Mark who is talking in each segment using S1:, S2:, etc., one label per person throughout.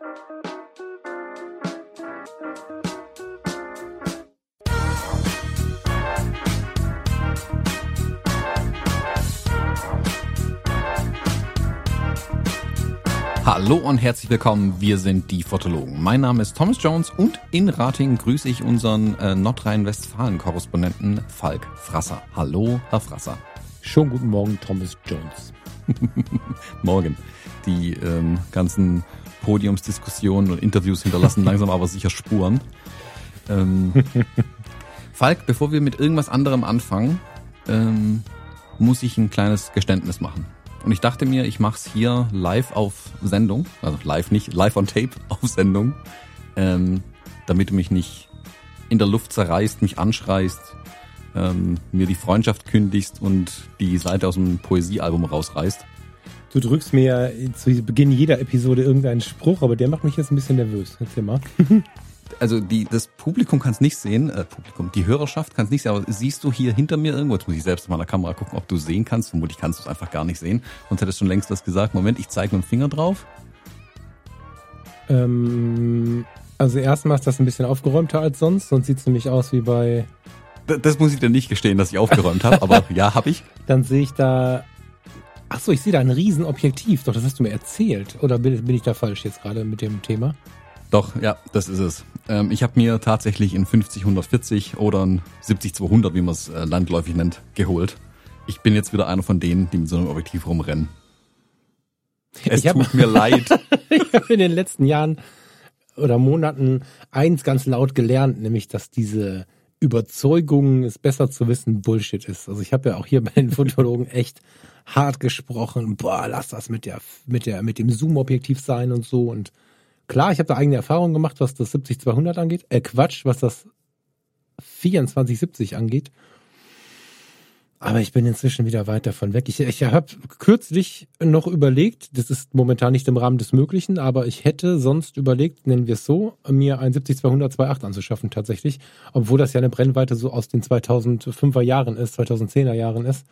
S1: Hallo und herzlich willkommen, wir sind die Fotologen. Mein Name ist Thomas Jones und in Rating grüße ich unseren äh, Nordrhein-Westfalen-Korrespondenten Falk Frasser. Hallo, Herr Frasser.
S2: Schon guten Morgen, Thomas Jones.
S1: Morgen. Die ähm, ganzen Podiumsdiskussionen und Interviews hinterlassen langsam aber sicher Spuren. Ähm, Falk, bevor wir mit irgendwas anderem anfangen, ähm, muss ich ein kleines Geständnis machen. Und ich dachte mir, ich mache es hier live auf Sendung, also live nicht, live on tape auf Sendung, ähm, damit du mich nicht in der Luft zerreißt, mich anschreist, ähm, mir die Freundschaft kündigst und die Seite aus dem Poesiealbum rausreißt.
S2: Du drückst mir zu Beginn jeder Episode irgendeinen Spruch, aber der macht mich jetzt ein bisschen nervös. Erzähl mal.
S1: also die, das Publikum kann es nicht sehen, äh, Publikum, die Hörerschaft kann es nicht sehen, aber siehst du hier hinter mir irgendwo, jetzt muss ich selbst in meiner Kamera gucken, ob du sehen kannst, vermutlich kannst du es einfach gar nicht sehen, sonst hättest du schon längst was gesagt. Moment, ich zeige mit dem Finger drauf.
S2: Ähm, also erstmal ist das ein bisschen aufgeräumter als sonst, sonst sieht es nämlich aus wie bei...
S1: Das, muss ich dir nicht gestehen, dass ich aufgeräumt habe, aber ja, habe ich.
S2: Dann sehe ich da Ach so, ich sehe da ein Riesenobjektiv. Doch, das hast du mir erzählt. Oder bin, bin ich da falsch jetzt gerade mit dem Thema?
S1: Doch, ja, das ist es. Ähm, ich habe mir tatsächlich in 50 140 oder ein 70 200, wie man es äh, landläufig nennt, geholt. Ich bin jetzt wieder einer von denen, die mit so einem Objektiv rumrennen. Es
S2: hab,
S1: tut mir leid.
S2: ich habe in den letzten Jahren oder Monaten eins ganz laut gelernt, nämlich dass diese Überzeugung, es besser zu wissen, Bullshit ist. Also ich habe ja auch hier bei den Fotologen echt hart gesprochen, boah, lass das mit der mit der mit dem Zoom-Objektiv sein und so und Klar, ich habe da eigene Erfahrungen gemacht, was das 70-200 angeht. Äh, Quatsch, was das 24-70 angeht. Aber ich bin inzwischen wieder weit davon weg. Ich, ich habe kürzlich noch überlegt, das ist momentan nicht im Rahmen des Möglichen, aber ich hätte sonst überlegt, nennen wir es so, mir ein 70-200 2.8 anzuschaffen tatsächlich. Obwohl das ja eine Brennweite so aus den 2005er Jahren ist, 2010er Jahren ist.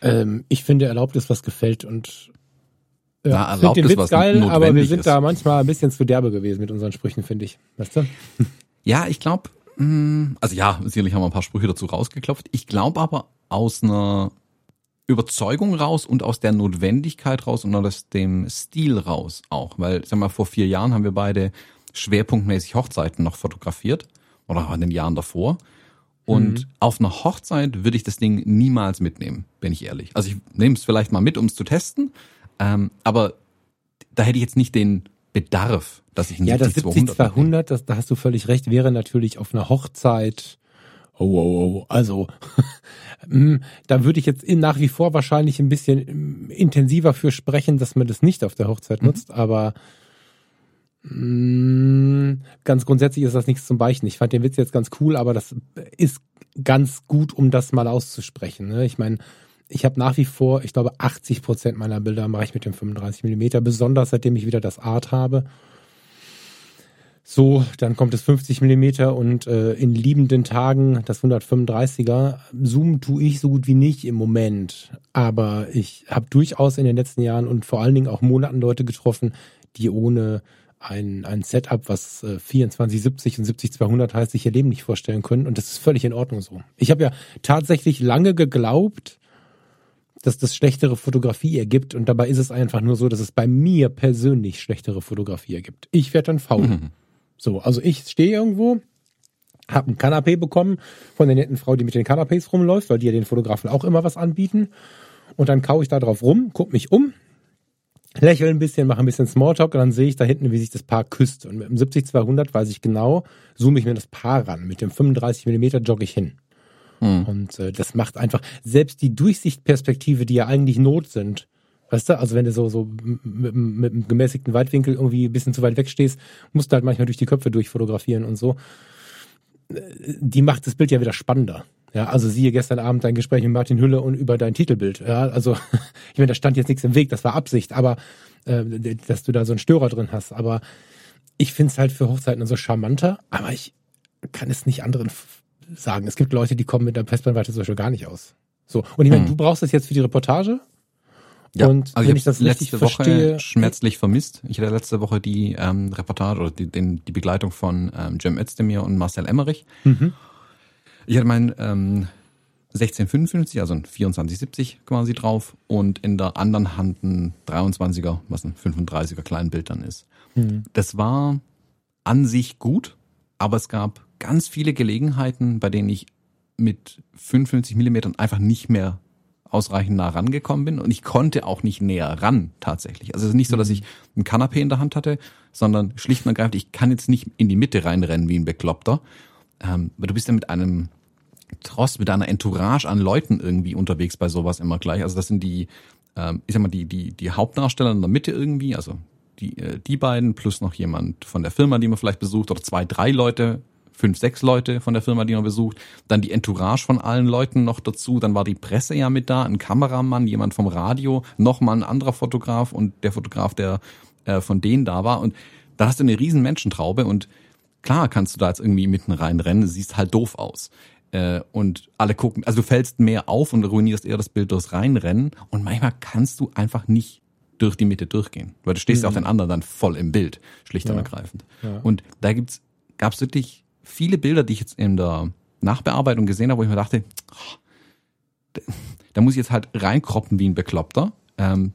S2: Ähm, ich finde erlaubt ist, was gefällt und ja, ich finde den Witz geil, aber wir sind ist. da manchmal ein bisschen zu derbe gewesen mit unseren Sprüchen, finde ich. Weißt du?
S1: Ja, ich glaube, also ja, sicherlich haben wir ein paar Sprüche dazu rausgeklopft. Ich glaube aber aus einer Überzeugung raus und aus der Notwendigkeit raus und aus dem Stil raus auch. Weil, sag mal, vor vier Jahren haben wir beide schwerpunktmäßig Hochzeiten noch fotografiert oder in den Jahren davor. Und mhm. auf einer Hochzeit würde ich das Ding niemals mitnehmen, bin ich ehrlich. Also ich nehme es vielleicht mal mit, um es zu testen, ähm, aber da hätte ich jetzt nicht den Bedarf, dass ich
S2: ein Ja, das 70-200, das, da hast du völlig recht, wäre natürlich auf einer Hochzeit Oh, oh, oh. Also, hm, da würde ich jetzt nach wie vor wahrscheinlich ein bisschen hm, intensiver für sprechen, dass man das nicht auf der Hochzeit mhm. nutzt, aber mh, hm, ganz grundsätzlich ist das nichts zum Beichten. Ich fand den Witz jetzt ganz cool, aber das ist ganz gut, um das mal auszusprechen. Ne? Ich meine, ich habe nach wie vor, ich glaube, 80 Prozent meiner Bilder mache ich mit dem 35 Millimeter, besonders seitdem ich wieder das Art habe. So, dann kommt es 50 Millimeter und äh, in liebenden Tagen das 135er. Zoom tue ich so gut wie nicht im Moment, aber ich habe durchaus in den letzten Jahren und vor allen Dingen auch Monaten Leute getroffen, die ohne ein, ein Setup, was äh, 2470 und 70200 heißt, sich ihr Leben nicht vorstellen können und das ist völlig in Ordnung so. Ich habe ja tatsächlich lange geglaubt, dass das schlechtere Fotografie ergibt und dabei ist es einfach nur so, dass es bei mir persönlich schlechtere Fotografie ergibt. Ich werde dann faul. Mhm. So, also ich stehe irgendwo, habe ein Kanapé bekommen von der netten Frau, die mit den Kanapés rumläuft, weil die ja den Fotografen auch immer was anbieten. Und dann kau ich da drauf rum, guck mich um, lächle ein bisschen, mache ein bisschen Smalltalk und dann sehe ich da hinten, wie sich das Paar küsst. Und mit dem 70-200 weiß ich genau, zoome ich mir das Paar ran. Mit dem 35 Millimeter jogge ich hin. Mhm. Und äh, das macht einfach, selbst die Durchsichtperspektive, die ja eigentlich Not sind, weißt du, also wenn du so, so mit, mit einem gemäßigten Weitwinkel irgendwie ein bisschen zu weit weg stehst, musst du halt manchmal durch die Köpfe durchfotografieren und so. Äh, die macht das Bild ja wieder spannender. Ja, also siehe gestern Abend dein Gespräch mit Martin Hülle und über dein Titelbild. Ja, also ich meine, da stand jetzt nichts im Weg, das war Absicht, aber äh, dass du da so einen Störer drin hast. Aber ich finde es halt für Hochzeiten so charmanter, aber ich kann es nicht anderen sagen. Es gibt Leute, die kommen mit der Festbrennweite zum Beispiel gar nicht aus. So. Und ich meine, hm. du brauchst das jetzt für die Reportage
S1: Ja,
S2: und
S1: also
S2: wenn
S1: ich
S2: ich das
S1: habe
S2: richtig
S1: letzte Woche
S2: verstehe,
S1: schmerzlich vermisst. Ich hatte letzte Woche die ähm, Reportage oder die, den, die Begleitung von ähm, Cem Özdemir und Marcel Emmerich.
S2: Mhm.
S1: Ich hatte mein ähm, 1655, also ein 2470 quasi drauf und in der anderen Hand ein 23er, was ein 35er Kleinbild dann ist.
S2: Mhm.
S1: Das war an sich gut, aber es gab ganz viele Gelegenheiten, bei denen ich mit 55 Millimetern einfach nicht mehr ausreichend nah rangekommen bin und ich konnte auch nicht näher ran tatsächlich. Also es ist nicht so, dass ich ein Kanapé in der Hand hatte, sondern schlicht und ergreifend, ich kann jetzt nicht in die Mitte reinrennen wie ein Bekloppter. Ähm, weil du bist ja mit einem Trost, mit einer Entourage an Leuten irgendwie unterwegs bei sowas immer gleich. Also das sind die, ähm, ich sag mal, die, die, die Hauptdarsteller in der Mitte irgendwie, also die, äh, die beiden plus noch jemand von der Firma, die man vielleicht besucht, oder zwei, drei Leute, fünf, sechs Leute von der Firma, die man besucht, dann die Entourage von allen Leuten noch dazu, dann war die Presse ja mit da, ein Kameramann, jemand vom Radio, nochmal ein anderer Fotograf und der Fotograf, der äh, von denen da war. Und da hast du eine riesen Menschentraube und klar kannst du da jetzt irgendwie mitten reinrennen, siehst halt doof aus. Äh, und alle gucken, also du fällst mehr auf und ruinierst eher das Bild durchs Reinrennen und manchmal kannst du einfach nicht durch die Mitte durchgehen, weil du stehst ja auf den anderen dann voll im Bild, schlicht und
S2: Ja.
S1: ergreifend.
S2: Ja.
S1: Und da gibt's, gab's wirklich viele Bilder, die ich jetzt in der Nachbearbeitung gesehen habe, wo ich mir dachte, oh, da- da muss ich jetzt halt reinkroppen wie ein Bekloppter, ähm,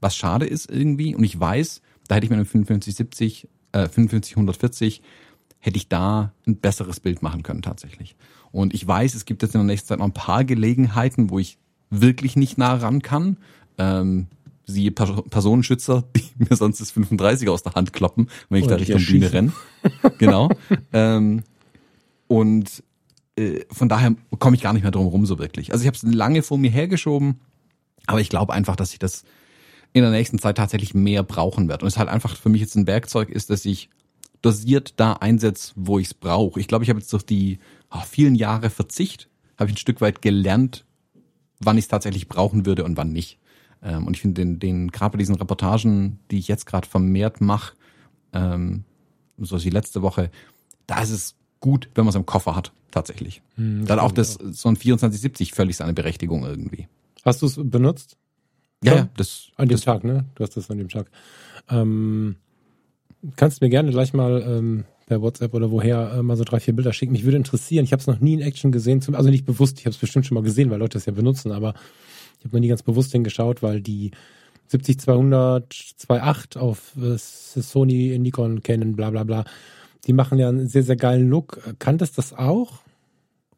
S1: was schade ist irgendwie. Und ich weiß, da hätte ich mit einem 5570, äh, 55 140 hätte ich da ein besseres Bild machen können tatsächlich. Und ich weiß, es gibt jetzt in der nächsten Zeit noch ein paar Gelegenheiten, wo ich wirklich nicht nah ran kann. Ähm, siehe Per- Personenschützer, die mir sonst das 35er aus der Hand kloppen, wenn ich
S2: Oder
S1: da
S2: dich
S1: Richtung Bühne renne. genau. ähm, und äh, von daher komme ich gar nicht mehr drum rum so wirklich. Also ich habe es lange vor mir hergeschoben, aber ich glaube einfach, dass ich das in der nächsten Zeit tatsächlich mehr brauchen werde. Und es halt einfach für mich jetzt ein Werkzeug ist, dass ich dosiert da einsetze, wo ich es brauche. Ich glaube, ich habe jetzt durch die oh, vielen Jahre Verzicht, habe ich ein Stück weit gelernt, wann ich es tatsächlich brauchen würde und wann nicht. Ähm, und ich finde den, den gerade bei diesen Reportagen, die ich jetzt gerade vermehrt mache, ähm, so wie letzte Woche, da ist es gut, wenn man es im Koffer hat, tatsächlich.
S2: Hm,
S1: da hat auch
S2: das
S1: das so ein 2470 völlig seine Berechtigung irgendwie.
S2: Hast du es benutzt?
S1: Ja,
S2: Ja.
S1: das,
S2: An dem
S1: das
S2: Tag, ne? Du hast das an dem Tag. Ähm, kannst mir gerne gleich mal ähm, per WhatsApp oder woher äh, mal so drei, vier Bilder schicken. Mich würde interessieren. Ich habe es noch nie in Action gesehen, zum, also nicht bewusst. Ich habe es bestimmt schon mal gesehen, weil Leute es ja benutzen, aber ich habe noch nie ganz bewusst hingeschaut, weil die 70-200, 2.8 auf äh, Sony, Nikon, Canon, bla bla bla, die machen ja einen sehr, sehr geilen Look. Kanntest das auch?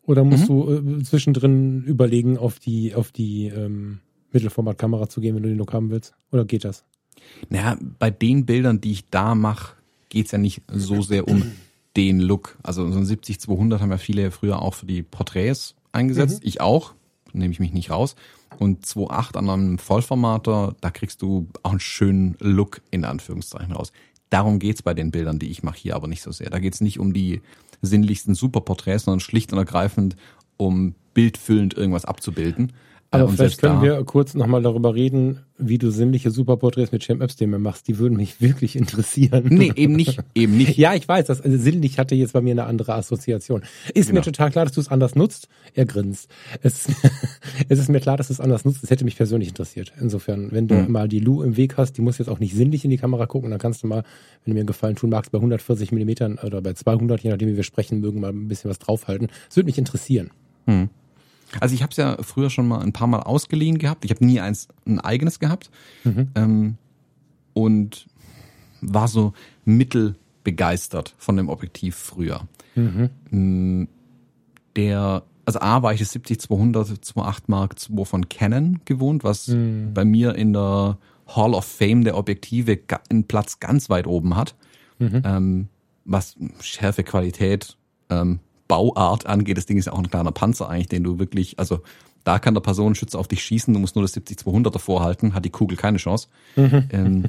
S2: Oder musst du äh, zwischendrin überlegen, auf die, auf die ähm, Mittelformatkamera zu gehen, wenn du den Look haben willst? Oder geht das?
S1: Naja, bei den Bildern, die ich da mache, geht's ja nicht so sehr um den Look. Also so ein 70-200 haben ja viele früher auch für die Porträts eingesetzt. Ich auch, nehme ich mich nicht raus. Und 2.8 an einem Vollformater, da kriegst du auch einen schönen Look in Anführungszeichen raus. Darum geht's bei den Bildern, die ich mache hier aber nicht so sehr. Da geht's nicht um die sinnlichsten Superporträts, sondern schlicht und ergreifend um bildfüllend irgendwas abzubilden.
S2: Aber
S1: und
S2: vielleicht können wir kurz nochmal darüber reden, wie du sinnliche Superporträts mit Cem Epstein machst. Die würden mich wirklich interessieren.
S1: Nee, eben nicht, eben nicht.
S2: Ja, ich weiß, das also sinnlich hatte jetzt bei mir eine andere Assoziation. Ist
S1: Genau.
S2: mir total klar, dass du es anders nutzt. Er grinst. Es, es ist mir klar, dass du es anders nutzt. Es hätte mich persönlich interessiert. Insofern, wenn du
S1: Mhm.
S2: mal die Lu im Weg hast, die muss jetzt auch nicht sinnlich in die Kamera gucken, dann kannst du mal, wenn du mir einen Gefallen tun magst, bei 140 Millimetern oder bei 200, je nachdem wie wir sprechen mögen, mal ein bisschen was draufhalten. Es würde mich interessieren.
S1: Also ich habe es ja früher schon mal ein paar Mal ausgeliehen gehabt. Ich habe nie eins ein eigenes gehabt ähm, und war so mittelbegeistert von dem Objektiv früher. Mm, Der also A war ich das 70-200 2.8 Mark II von Canon gewohnt, was bei mir in der Hall of Fame der Objektive einen Platz ganz weit oben hat. Ähm, was Schärfe, Qualität, ähm, Bauart angeht. Das Ding ist ja auch ein kleiner Panzer eigentlich, den du wirklich, also da kann der Personenschützer auf dich schießen, du musst nur das 70-200 davor halten, hat die Kugel keine Chance. ähm,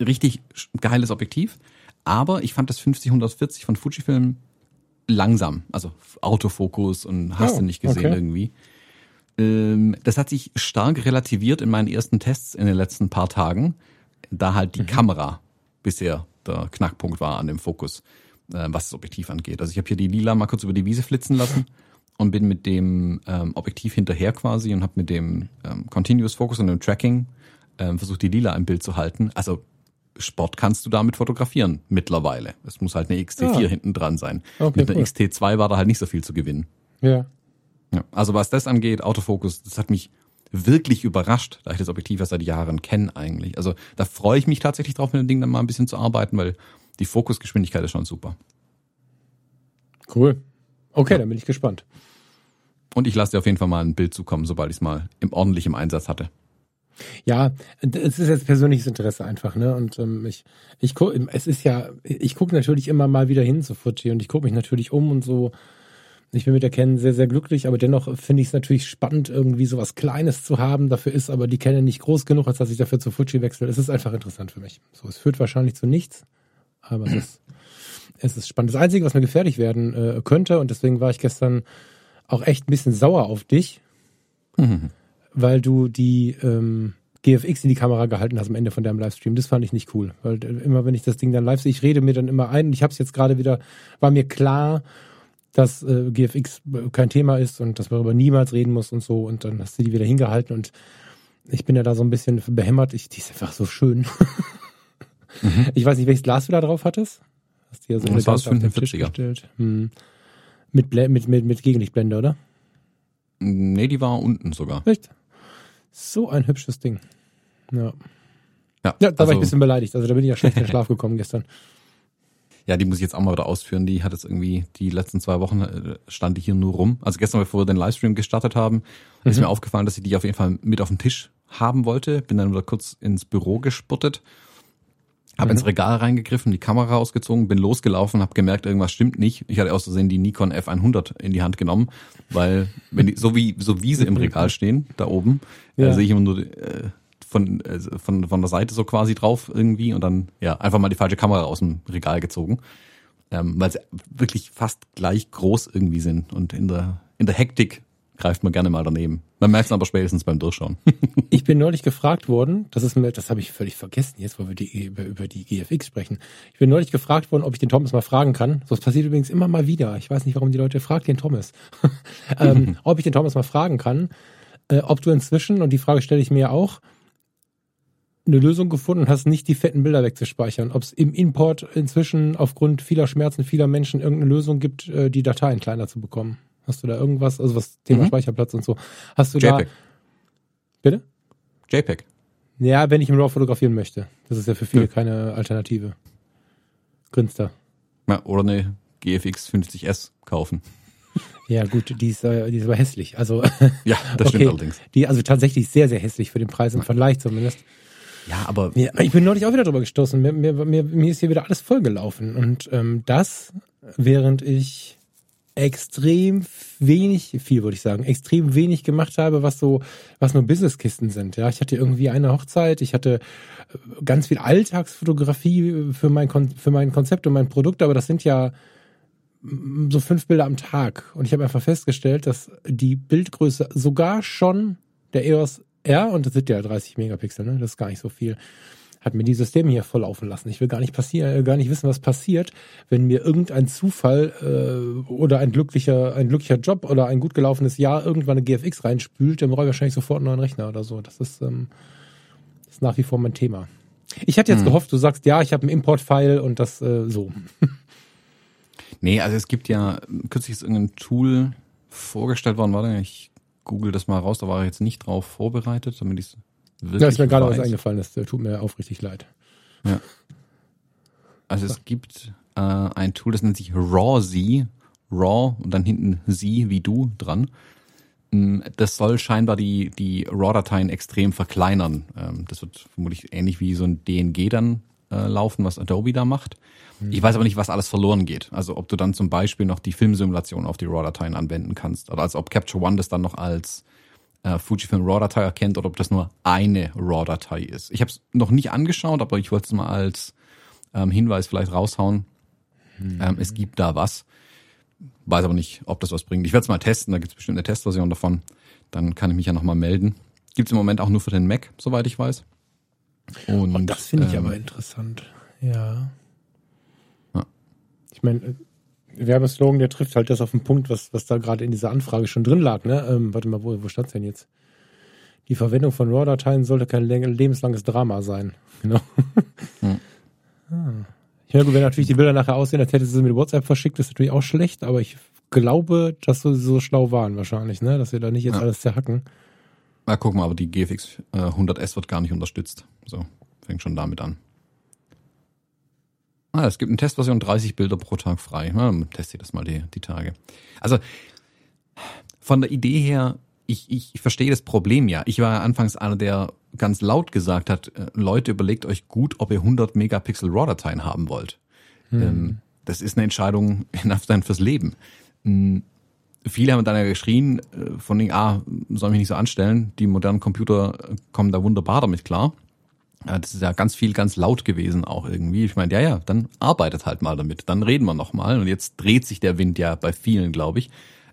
S1: richtig geiles Objektiv. Aber ich fand das 50-140 von Fujifilm langsam. Also Autofokus und hast
S2: Oh,
S1: du nicht gesehen
S2: okay.
S1: irgendwie. Ähm, das hat sich stark relativiert in meinen ersten Tests in den letzten paar Tagen, da halt die Kamera bisher der Knackpunkt war an dem Fokus, äh, was das Objektiv angeht. Also ich habe hier die Lila mal kurz über die Wiese flitzen lassen und bin mit dem ähm, Objektiv hinterher quasi und habe mit dem ähm, Continuous Focus und dem Tracking ähm, versucht, die Lila im Bild zu halten. Also Sport kannst du damit fotografieren mittlerweile. Es muss halt eine XT4
S2: Ah.
S1: hinten dran sein.
S2: Okay,
S1: mit einer
S2: cool.
S1: XT2 war da halt nicht so viel zu gewinnen.
S2: Ja.
S1: Ja. Also was das angeht, Autofokus, das hat mich wirklich überrascht, da ich das Objektiv erst seit Jahren kenne eigentlich. Also da freue ich mich tatsächlich drauf, mit dem Ding dann mal ein bisschen zu arbeiten, weil die Fokusgeschwindigkeit ist schon super.
S2: Cool. Okay, dann bin ich gespannt.
S1: Und ich lasse dir auf jeden Fall mal ein Bild zukommen, sobald ich es mal im ordentlich im Einsatz hatte.
S2: Ja, es ist jetzt persönliches Interesse einfach, ne? Und ähm, ich, ich guck, es ist ja, ich gucke natürlich immer mal wieder hin zu Fuji und ich gucke mich natürlich um und so. Ich bin mit der Canon sehr, sehr glücklich, aber dennoch finde ich es natürlich spannend, irgendwie sowas Kleines zu haben. Dafür ist aber die Canon nicht groß genug, als dass ich dafür zu Fuji wechsle. Es ist einfach interessant für mich. So, es führt wahrscheinlich zu nichts, aber es ist, es ist spannend. Das Einzige, was mir gefährlich werden äh, könnte, und deswegen war ich gestern auch echt ein bisschen sauer auf dich, weil du die ähm, GFX in die Kamera gehalten hast am Ende von deinem Livestream. Das fand ich nicht cool, weil äh, immer wenn ich das Ding dann live sehe, ich rede mir dann immer ein. Ich habe es jetzt gerade wieder, war mir klar, dass äh, GFX kein Thema ist und dass man darüber niemals reden muss und so. Und dann hast du die wieder hingehalten und ich bin ja da so ein bisschen behämmert. Ich, die ist einfach so schön. Ich weiß nicht, welches Glas du da drauf hattest. Hast du ja so auf den Tisch
S1: 45er.
S2: gestellt. Hm. Mit, mit, mit, mit Gegenlichtblende, oder?
S1: Nee, die war unten sogar.
S2: Echt? So ein hübsches Ding. Ja.
S1: Ja,
S2: Ja, da war ich
S1: also,
S2: ein bisschen beleidigt. Also da bin ich ja schlecht in den Schlaf gekommen gestern.
S1: ja, die muss ich jetzt auch mal wieder ausführen. Die hat jetzt irgendwie die letzten zwei Wochen äh, stand die hier nur rum. Also gestern, bevor wir den Livestream gestartet haben, ist mir aufgefallen, dass ich die auf jeden Fall mit auf den Tisch haben wollte. Bin dann wieder kurz ins Büro gespurtet, habe ins Regal reingegriffen, die Kamera rausgezogen, bin losgelaufen, habe gemerkt, irgendwas stimmt nicht. Ich hatte aus Versehen die Nikon F100 in die Hand genommen, weil wenn die so wie so wie sie im Regal stehen da oben,
S2: Ja.
S1: äh, sehe ich immer nur äh, von, äh, von von der Seite so quasi drauf irgendwie und dann ja einfach mal die falsche Kamera aus dem Regal gezogen, ähm, weil sie wirklich fast gleich groß irgendwie sind und in der in der Hektik greift man gerne mal daneben. Man merkt es aber spätestens beim Durchschauen.
S2: Ich bin neulich gefragt worden, das ist mir, das habe ich völlig vergessen, jetzt wo wir die, über, über die GFX sprechen. Ich bin neulich gefragt worden, ob ich den Thomas mal fragen kann. So, das passiert übrigens immer mal wieder. Ich weiß nicht, warum die Leute fragt den Thomas. ähm, ob ich den Thomas mal fragen kann, äh, ob du inzwischen, und die Frage stelle ich mir ja auch, eine Lösung gefunden hast, nicht die fetten Bilder wegzuspeichern. Ob es im Import inzwischen aufgrund vieler Schmerzen vieler Menschen irgendeine Lösung gibt, äh, die Dateien kleiner zu bekommen. Hast du da irgendwas, also was Thema
S1: Mhm.
S2: Speicherplatz und so, hast du
S1: JPEG.
S2: da, bitte?
S1: JPEG.
S2: Ja, wenn ich im RAW fotografieren möchte. Das ist ja für viele
S1: Ja.
S2: keine Alternative. Grinst da.
S1: Ja, oder eine GFX 50S kaufen.
S2: Ja, gut, die ist, äh, die ist aber hässlich. Also,
S1: Ja, das stimmt allerdings.
S2: Die, also tatsächlich sehr, sehr hässlich für den Preis im Vergleich zumindest.
S1: Ja, aber
S2: Ja, ich bin neulich auch wieder drüber gestoßen. Mir, mir, mir, mir ist hier wieder alles vollgelaufen. Und ähm, das, während ich extrem wenig, viel würde ich sagen, extrem wenig gemacht habe, was so, was nur Businesskisten sind. Ja, ich hatte irgendwie eine Hochzeit, ich hatte äh, ganz viel Alltagsfotografie für mein, Kon für mein Konzept und mein Produkt, aber das sind ja mm, so fünf Bilder am Tag. Und ich habe einfach festgestellt, dass die Bildgröße sogar schon der EOS R, und das sind ja 30 Megapixel, ne? das ist gar nicht so viel, hat mir die Systeme hier voll laufen lassen. Ich will gar nicht passieren, äh, gar nicht wissen, was passiert, wenn mir irgendein Zufall äh, oder ein glücklicher, ein glücklicher Job oder ein gut gelaufenes Jahr irgendwann eine GFX reinspült, dann brauche ich wahrscheinlich sofort einen neuen Rechner oder so. Das ist, ähm, das ist nach wie vor mein Thema. Ich hatte jetzt gehofft, du sagst, ja, ich habe einen Import-File und das äh, so.
S1: Nee, also es gibt ja, kürzlich ist irgendein Tool vorgestellt worden, warte, ich google das mal raus, da war ich jetzt nicht drauf vorbereitet, damit ich es wirklich
S2: Da ist mir gerade was eingefallen, das tut mir aufrichtig leid.
S1: Also es gibt äh, ein Tool, das nennt sich RAW-Z, RAW und dann hinten Sie wie du dran. Mm, Das soll scheinbar die, die RAW-Dateien extrem verkleinern. Ähm, Das wird vermutlich ähnlich wie so ein DNG dann äh, laufen, was Adobe da macht. Ich weiß aber nicht, was alles verloren geht. Also ob du dann zum Beispiel noch die Filmsimulation auf die RAW-Dateien anwenden kannst. Oder als ob Capture One das dann noch als äh, Fujifilm RAW-Datei erkennt oder ob das nur eine RAW-Datei ist. Ich habe es noch nicht angeschaut, aber ich wollte es mal als ähm, Hinweis vielleicht raushauen. Ähm, es gibt da was. Weiß aber nicht, ob das was bringt. Ich werde es mal testen, da gibt es bestimmt eine Testversion davon. Dann kann ich mich ja nochmal melden. Gibt es im Moment auch nur für den Mac, soweit ich weiß. Und,
S2: Und das finde ich
S1: ähm,
S2: aber interessant. Ja.
S1: Ja.
S2: Ich meine, äh, Werbeslogan, der trifft halt das auf den Punkt, was, was da gerade in dieser Anfrage schon drin lag. Ne? Ähm, warte mal, wo, wo stand's denn jetzt? Die Verwendung von RAW-Dateien sollte kein lebenslanges Drama sein. Genau. Hm. ah. Ja gut, wenn natürlich die Bilder nachher aussehen, als hätte sie sie mit WhatsApp verschickt, ist natürlich auch schlecht, aber ich glaube, dass sie so schlau waren wahrscheinlich, ne? Dass sie da nicht jetzt ja. alles zerhacken.
S1: Na, guck mal, aber die GFX äh, 100S wird gar nicht unterstützt. So, fängt schon damit an. Ah, es gibt eine Testversion 30 Bilder pro Tag frei. Ja, teste ich das mal die, die Tage. Also von der Idee her, ich, ich, ich verstehe das Problem ja. Ich war ja anfangs einer, der ganz laut gesagt hat, äh, Leute, überlegt euch gut, ob ihr 100 Megapixel RAW-Dateien haben wollt. Hm. Ähm, das ist eine Entscheidung fürs Leben. Hm, viele haben dann ja geschrien, äh, von den, ah, soll mich nicht so anstellen, die modernen Computer kommen da wunderbar damit klar. Ja, das ist ja ganz viel, ganz laut gewesen auch irgendwie. Ich meine, ja, ja, dann arbeitet halt mal damit, dann reden wir noch mal. Und jetzt dreht sich der Wind ja bei vielen, glaube ich.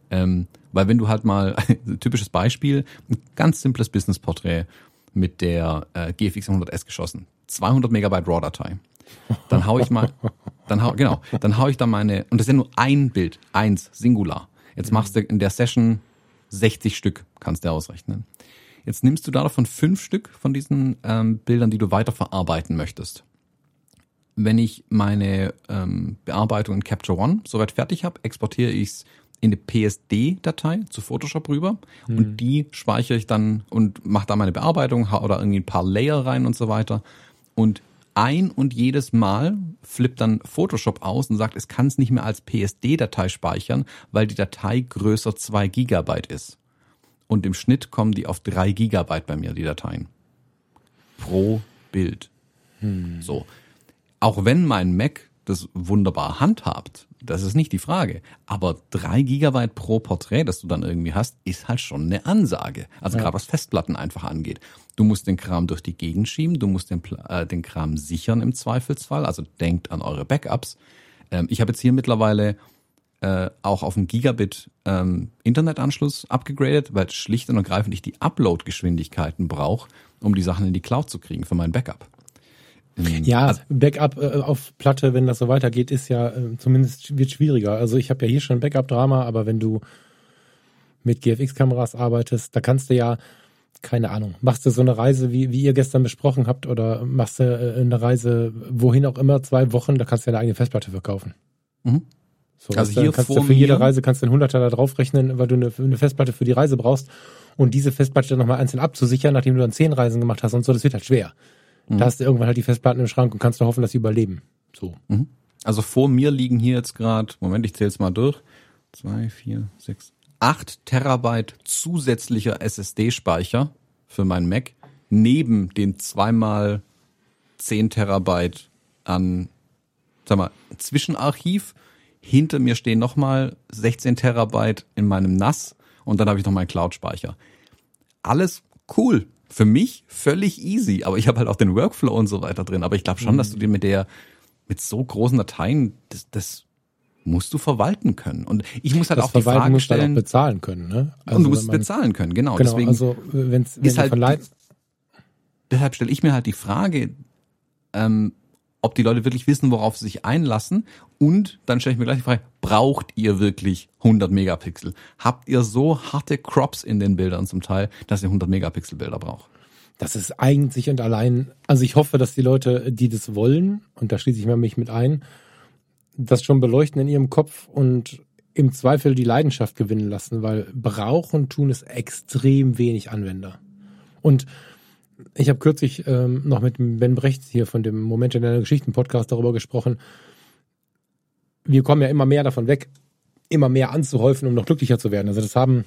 S1: Ähm, weil wenn du halt mal, typisches Beispiel, ein ganz simples Business-Porträt mit der äh, GFX 100S geschossen. 200 Megabyte RAW-Datei. Dann hau ich mal, dann hau, genau, dann hau ich da meine, und das ist ja nur ein Bild, eins, Singular. Jetzt machst du in der Session 60 Stück, kannst du ausrechnen. Jetzt nimmst du davon fünf Stück von diesen ähm, Bildern, die du weiterverarbeiten möchtest. Wenn ich meine ähm, Bearbeitung in Capture One soweit fertig habe, exportiere ich es in eine PSD-Datei zu Photoshop rüber mhm. und die speichere ich dann und mache da meine Bearbeitung oder irgendwie ein paar Layer rein und so weiter. Und ein und jedes Mal flippt dann Photoshop aus und sagt, es kann es nicht mehr als PSD-Datei speichern, weil die Datei größer zwei Gigabyte ist und im Schnitt kommen die auf drei Gigabyte bei mir, die Dateien. Pro Bild. Hm. So. Auch wenn mein Mac das wunderbar handhabt, das ist nicht die Frage. Aber drei Gigabyte pro Porträt, das du dann irgendwie hast, ist halt schon eine Ansage. Also ja. gerade was Festplatten einfach angeht. Du musst den Kram durch die Gegend schieben, du musst den, äh, den Kram sichern im Zweifelsfall. Also denkt an eure Backups. Ähm, ich habe jetzt hier mittlerweile äh, auch auf einen Gigabit ähm, Internetanschluss abgegradet, weil schlicht und ergreifend ich die Upload-Geschwindigkeiten brauche, um die Sachen in die Cloud zu kriegen für mein Backup.
S2: Ähm, ja, also, Backup äh, auf Platte, wenn das so weitergeht, ist ja äh, zumindest wird schwieriger. Also ich habe ja hier schon Backup-Drama, aber wenn du mit GFX-Kameras arbeitest, da kannst du ja keine Ahnung, machst du so eine Reise, wie, wie ihr gestern besprochen habt, oder machst du äh, eine Reise, wohin auch immer, zwei Wochen, da kannst du ja eine eigene Festplatte verkaufen. Mhm. So, also hier kannst vor du für jede Reise kannst du einen Hunderter da draufrechnen, weil du eine, eine Festplatte für die Reise brauchst. Und diese Festplatte dann nochmal einzeln abzusichern, nachdem du dann zehn Reisen gemacht hast und so, das wird halt schwer. Mhm. Da hast du irgendwann halt die Festplatten im Schrank und kannst nur hoffen, dass sie überleben. So.
S1: Mhm. Also vor mir liegen hier jetzt gerade, Moment, ich zähle es mal durch. Zwei, vier, sechs, acht Terabyte zusätzlicher SSD-Speicher für meinen Mac, neben den zweimal zehn Terabyte an, sag mal, Zwischenarchiv hinter mir stehen nochmal 16 Terabyte in meinem NAS und dann habe ich noch meinen Cloud-Speicher. Alles cool. Für mich völlig easy, aber ich habe halt auch den Workflow und so weiter drin. Aber ich glaube schon, mhm. dass du dir mit der, mit so großen Dateien, das, das musst du verwalten können. Und ich muss halt das auch die Frage musst stellen. Halt
S2: auch bezahlen können, ne?
S1: Also und du musst bezahlen können, genau.
S2: genau Deswegen also wenn's, wenn
S1: ist halt, deshalb stelle ich mir halt die Frage, ähm, ob die Leute wirklich wissen, worauf sie sich einlassen. Und dann stelle ich mir gleich die Frage, braucht ihr wirklich 100 Megapixel? Habt ihr so harte Crops in den Bildern zum Teil, dass ihr 100 Megapixel Bilder braucht?
S2: Das ist eigentlich und allein, also ich hoffe, dass die Leute, die das wollen, und da schließe ich mich mit ein, das schon beleuchten in ihrem Kopf und im Zweifel die Leidenschaft gewinnen lassen, weil brauchen tun es extrem wenig Anwender. Und ich habe kürzlich ähm, noch mit Ben Brechts hier von dem Moment in deiner Geschichten Podcast darüber gesprochen. Wir kommen ja immer mehr davon weg, immer mehr anzuhäufen, um noch glücklicher zu werden. Also das haben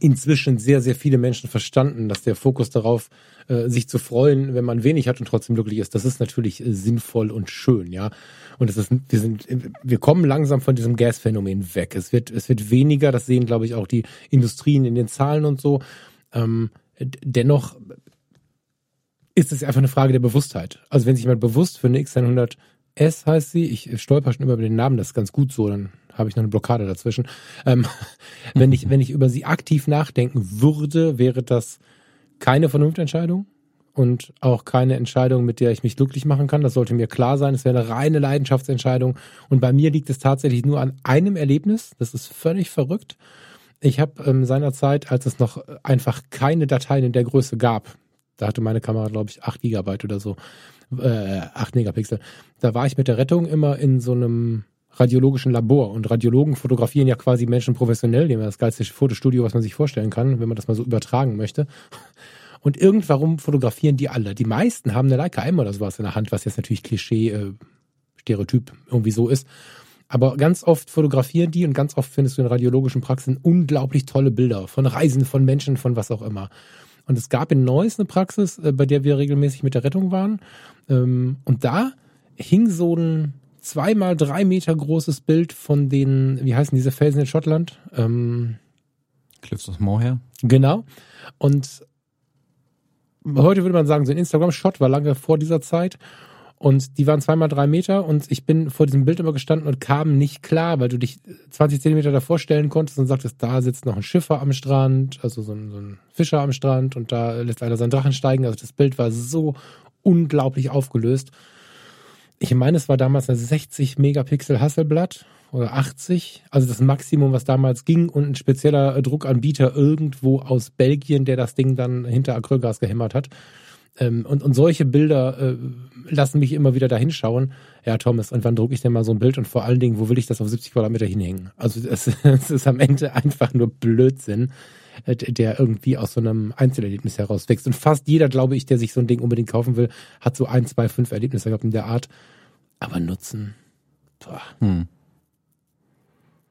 S2: inzwischen sehr, sehr viele Menschen verstanden, dass der Fokus darauf, äh, sich zu freuen, wenn man wenig hat und trotzdem glücklich ist, das ist natürlich äh, sinnvoll und schön, ja. Und es ist, wir sind, wir kommen langsam von diesem Gasphänomen weg. Es wird, es wird weniger, das sehen, glaube ich, auch die Industrien in den Zahlen und so. Ähm, dennoch ist es einfach eine Frage der Bewusstheit. Also wenn sich jemand bewusst für eine X100S heißt sie, ich stolper schon über den Namen, das ist ganz gut so, dann habe ich noch eine Blockade dazwischen. Ähm, wenn ich wenn ich über sie aktiv nachdenken würde, wäre das keine Vernunftentscheidung und auch keine Entscheidung, mit der ich mich glücklich machen kann. Das sollte mir klar sein. Es wäre eine reine Leidenschaftsentscheidung. Und bei mir liegt es tatsächlich nur an einem Erlebnis. Das ist völlig verrückt. Ich habe ähm, seinerzeit, als es noch einfach keine Dateien in der Größe gab, da hatte meine Kamera, glaube ich, 8 Gigabyte oder so, äh, 8 Megapixel. Da war ich mit der Rettung immer in so einem radiologischen Labor. Und Radiologen fotografieren ja quasi Menschen professionell, dem das geilste Fotostudio, was man sich vorstellen kann, wenn man das mal so übertragen möchte. Und irgendwann fotografieren die alle. Die meisten haben eine Leica M oder sowas in der Hand, was jetzt natürlich Klischee, äh, Stereotyp irgendwie so ist. Aber ganz oft fotografieren die und ganz oft findest du in radiologischen Praxen unglaublich tolle Bilder von Reisen, von Menschen, von was auch immer. Und es gab in Neuss eine Praxis, äh, bei der wir regelmäßig mit der Rettung waren. Ähm, und da hing so ein zweimal drei Meter großes Bild von den, wie heißen diese Felsen in Schottland? Ähm,
S1: Cliffs of Moher.
S2: Genau. Und heute würde man sagen, so ein Instagram-Shot war lange vor dieser Zeit. Und die waren zweimal drei Meter und ich bin vor diesem Bild immer gestanden und kam nicht klar, weil du dich 20 Zentimeter davor stellen konntest und sagtest, da sitzt noch ein Schiffer am Strand, also so ein, so ein Fischer am Strand und da lässt einer seinen Drachen steigen. Also das Bild war so unglaublich aufgelöst. Ich meine, es war damals eine 60 Megapixel Hasselblatt oder 80, also das Maximum, was damals ging und ein spezieller Druckanbieter irgendwo aus Belgien, der das Ding dann hinter Acrylgas gehämmert hat. Ähm, und, und solche Bilder äh, lassen mich immer wieder dahin schauen. Ja, Thomas, und wann drucke ich denn mal so ein Bild und vor allen Dingen, wo will ich das auf 70 Quadratmeter hinhängen? Also es, es ist am Ende einfach nur Blödsinn, äh, der irgendwie aus so einem Einzelerlebnis herauswächst. Und fast jeder, glaube ich, der sich so ein Ding unbedingt kaufen will, hat so ein, zwei, fünf Erlebnisse gehabt in der Art. Aber nutzen. Boah. Hm.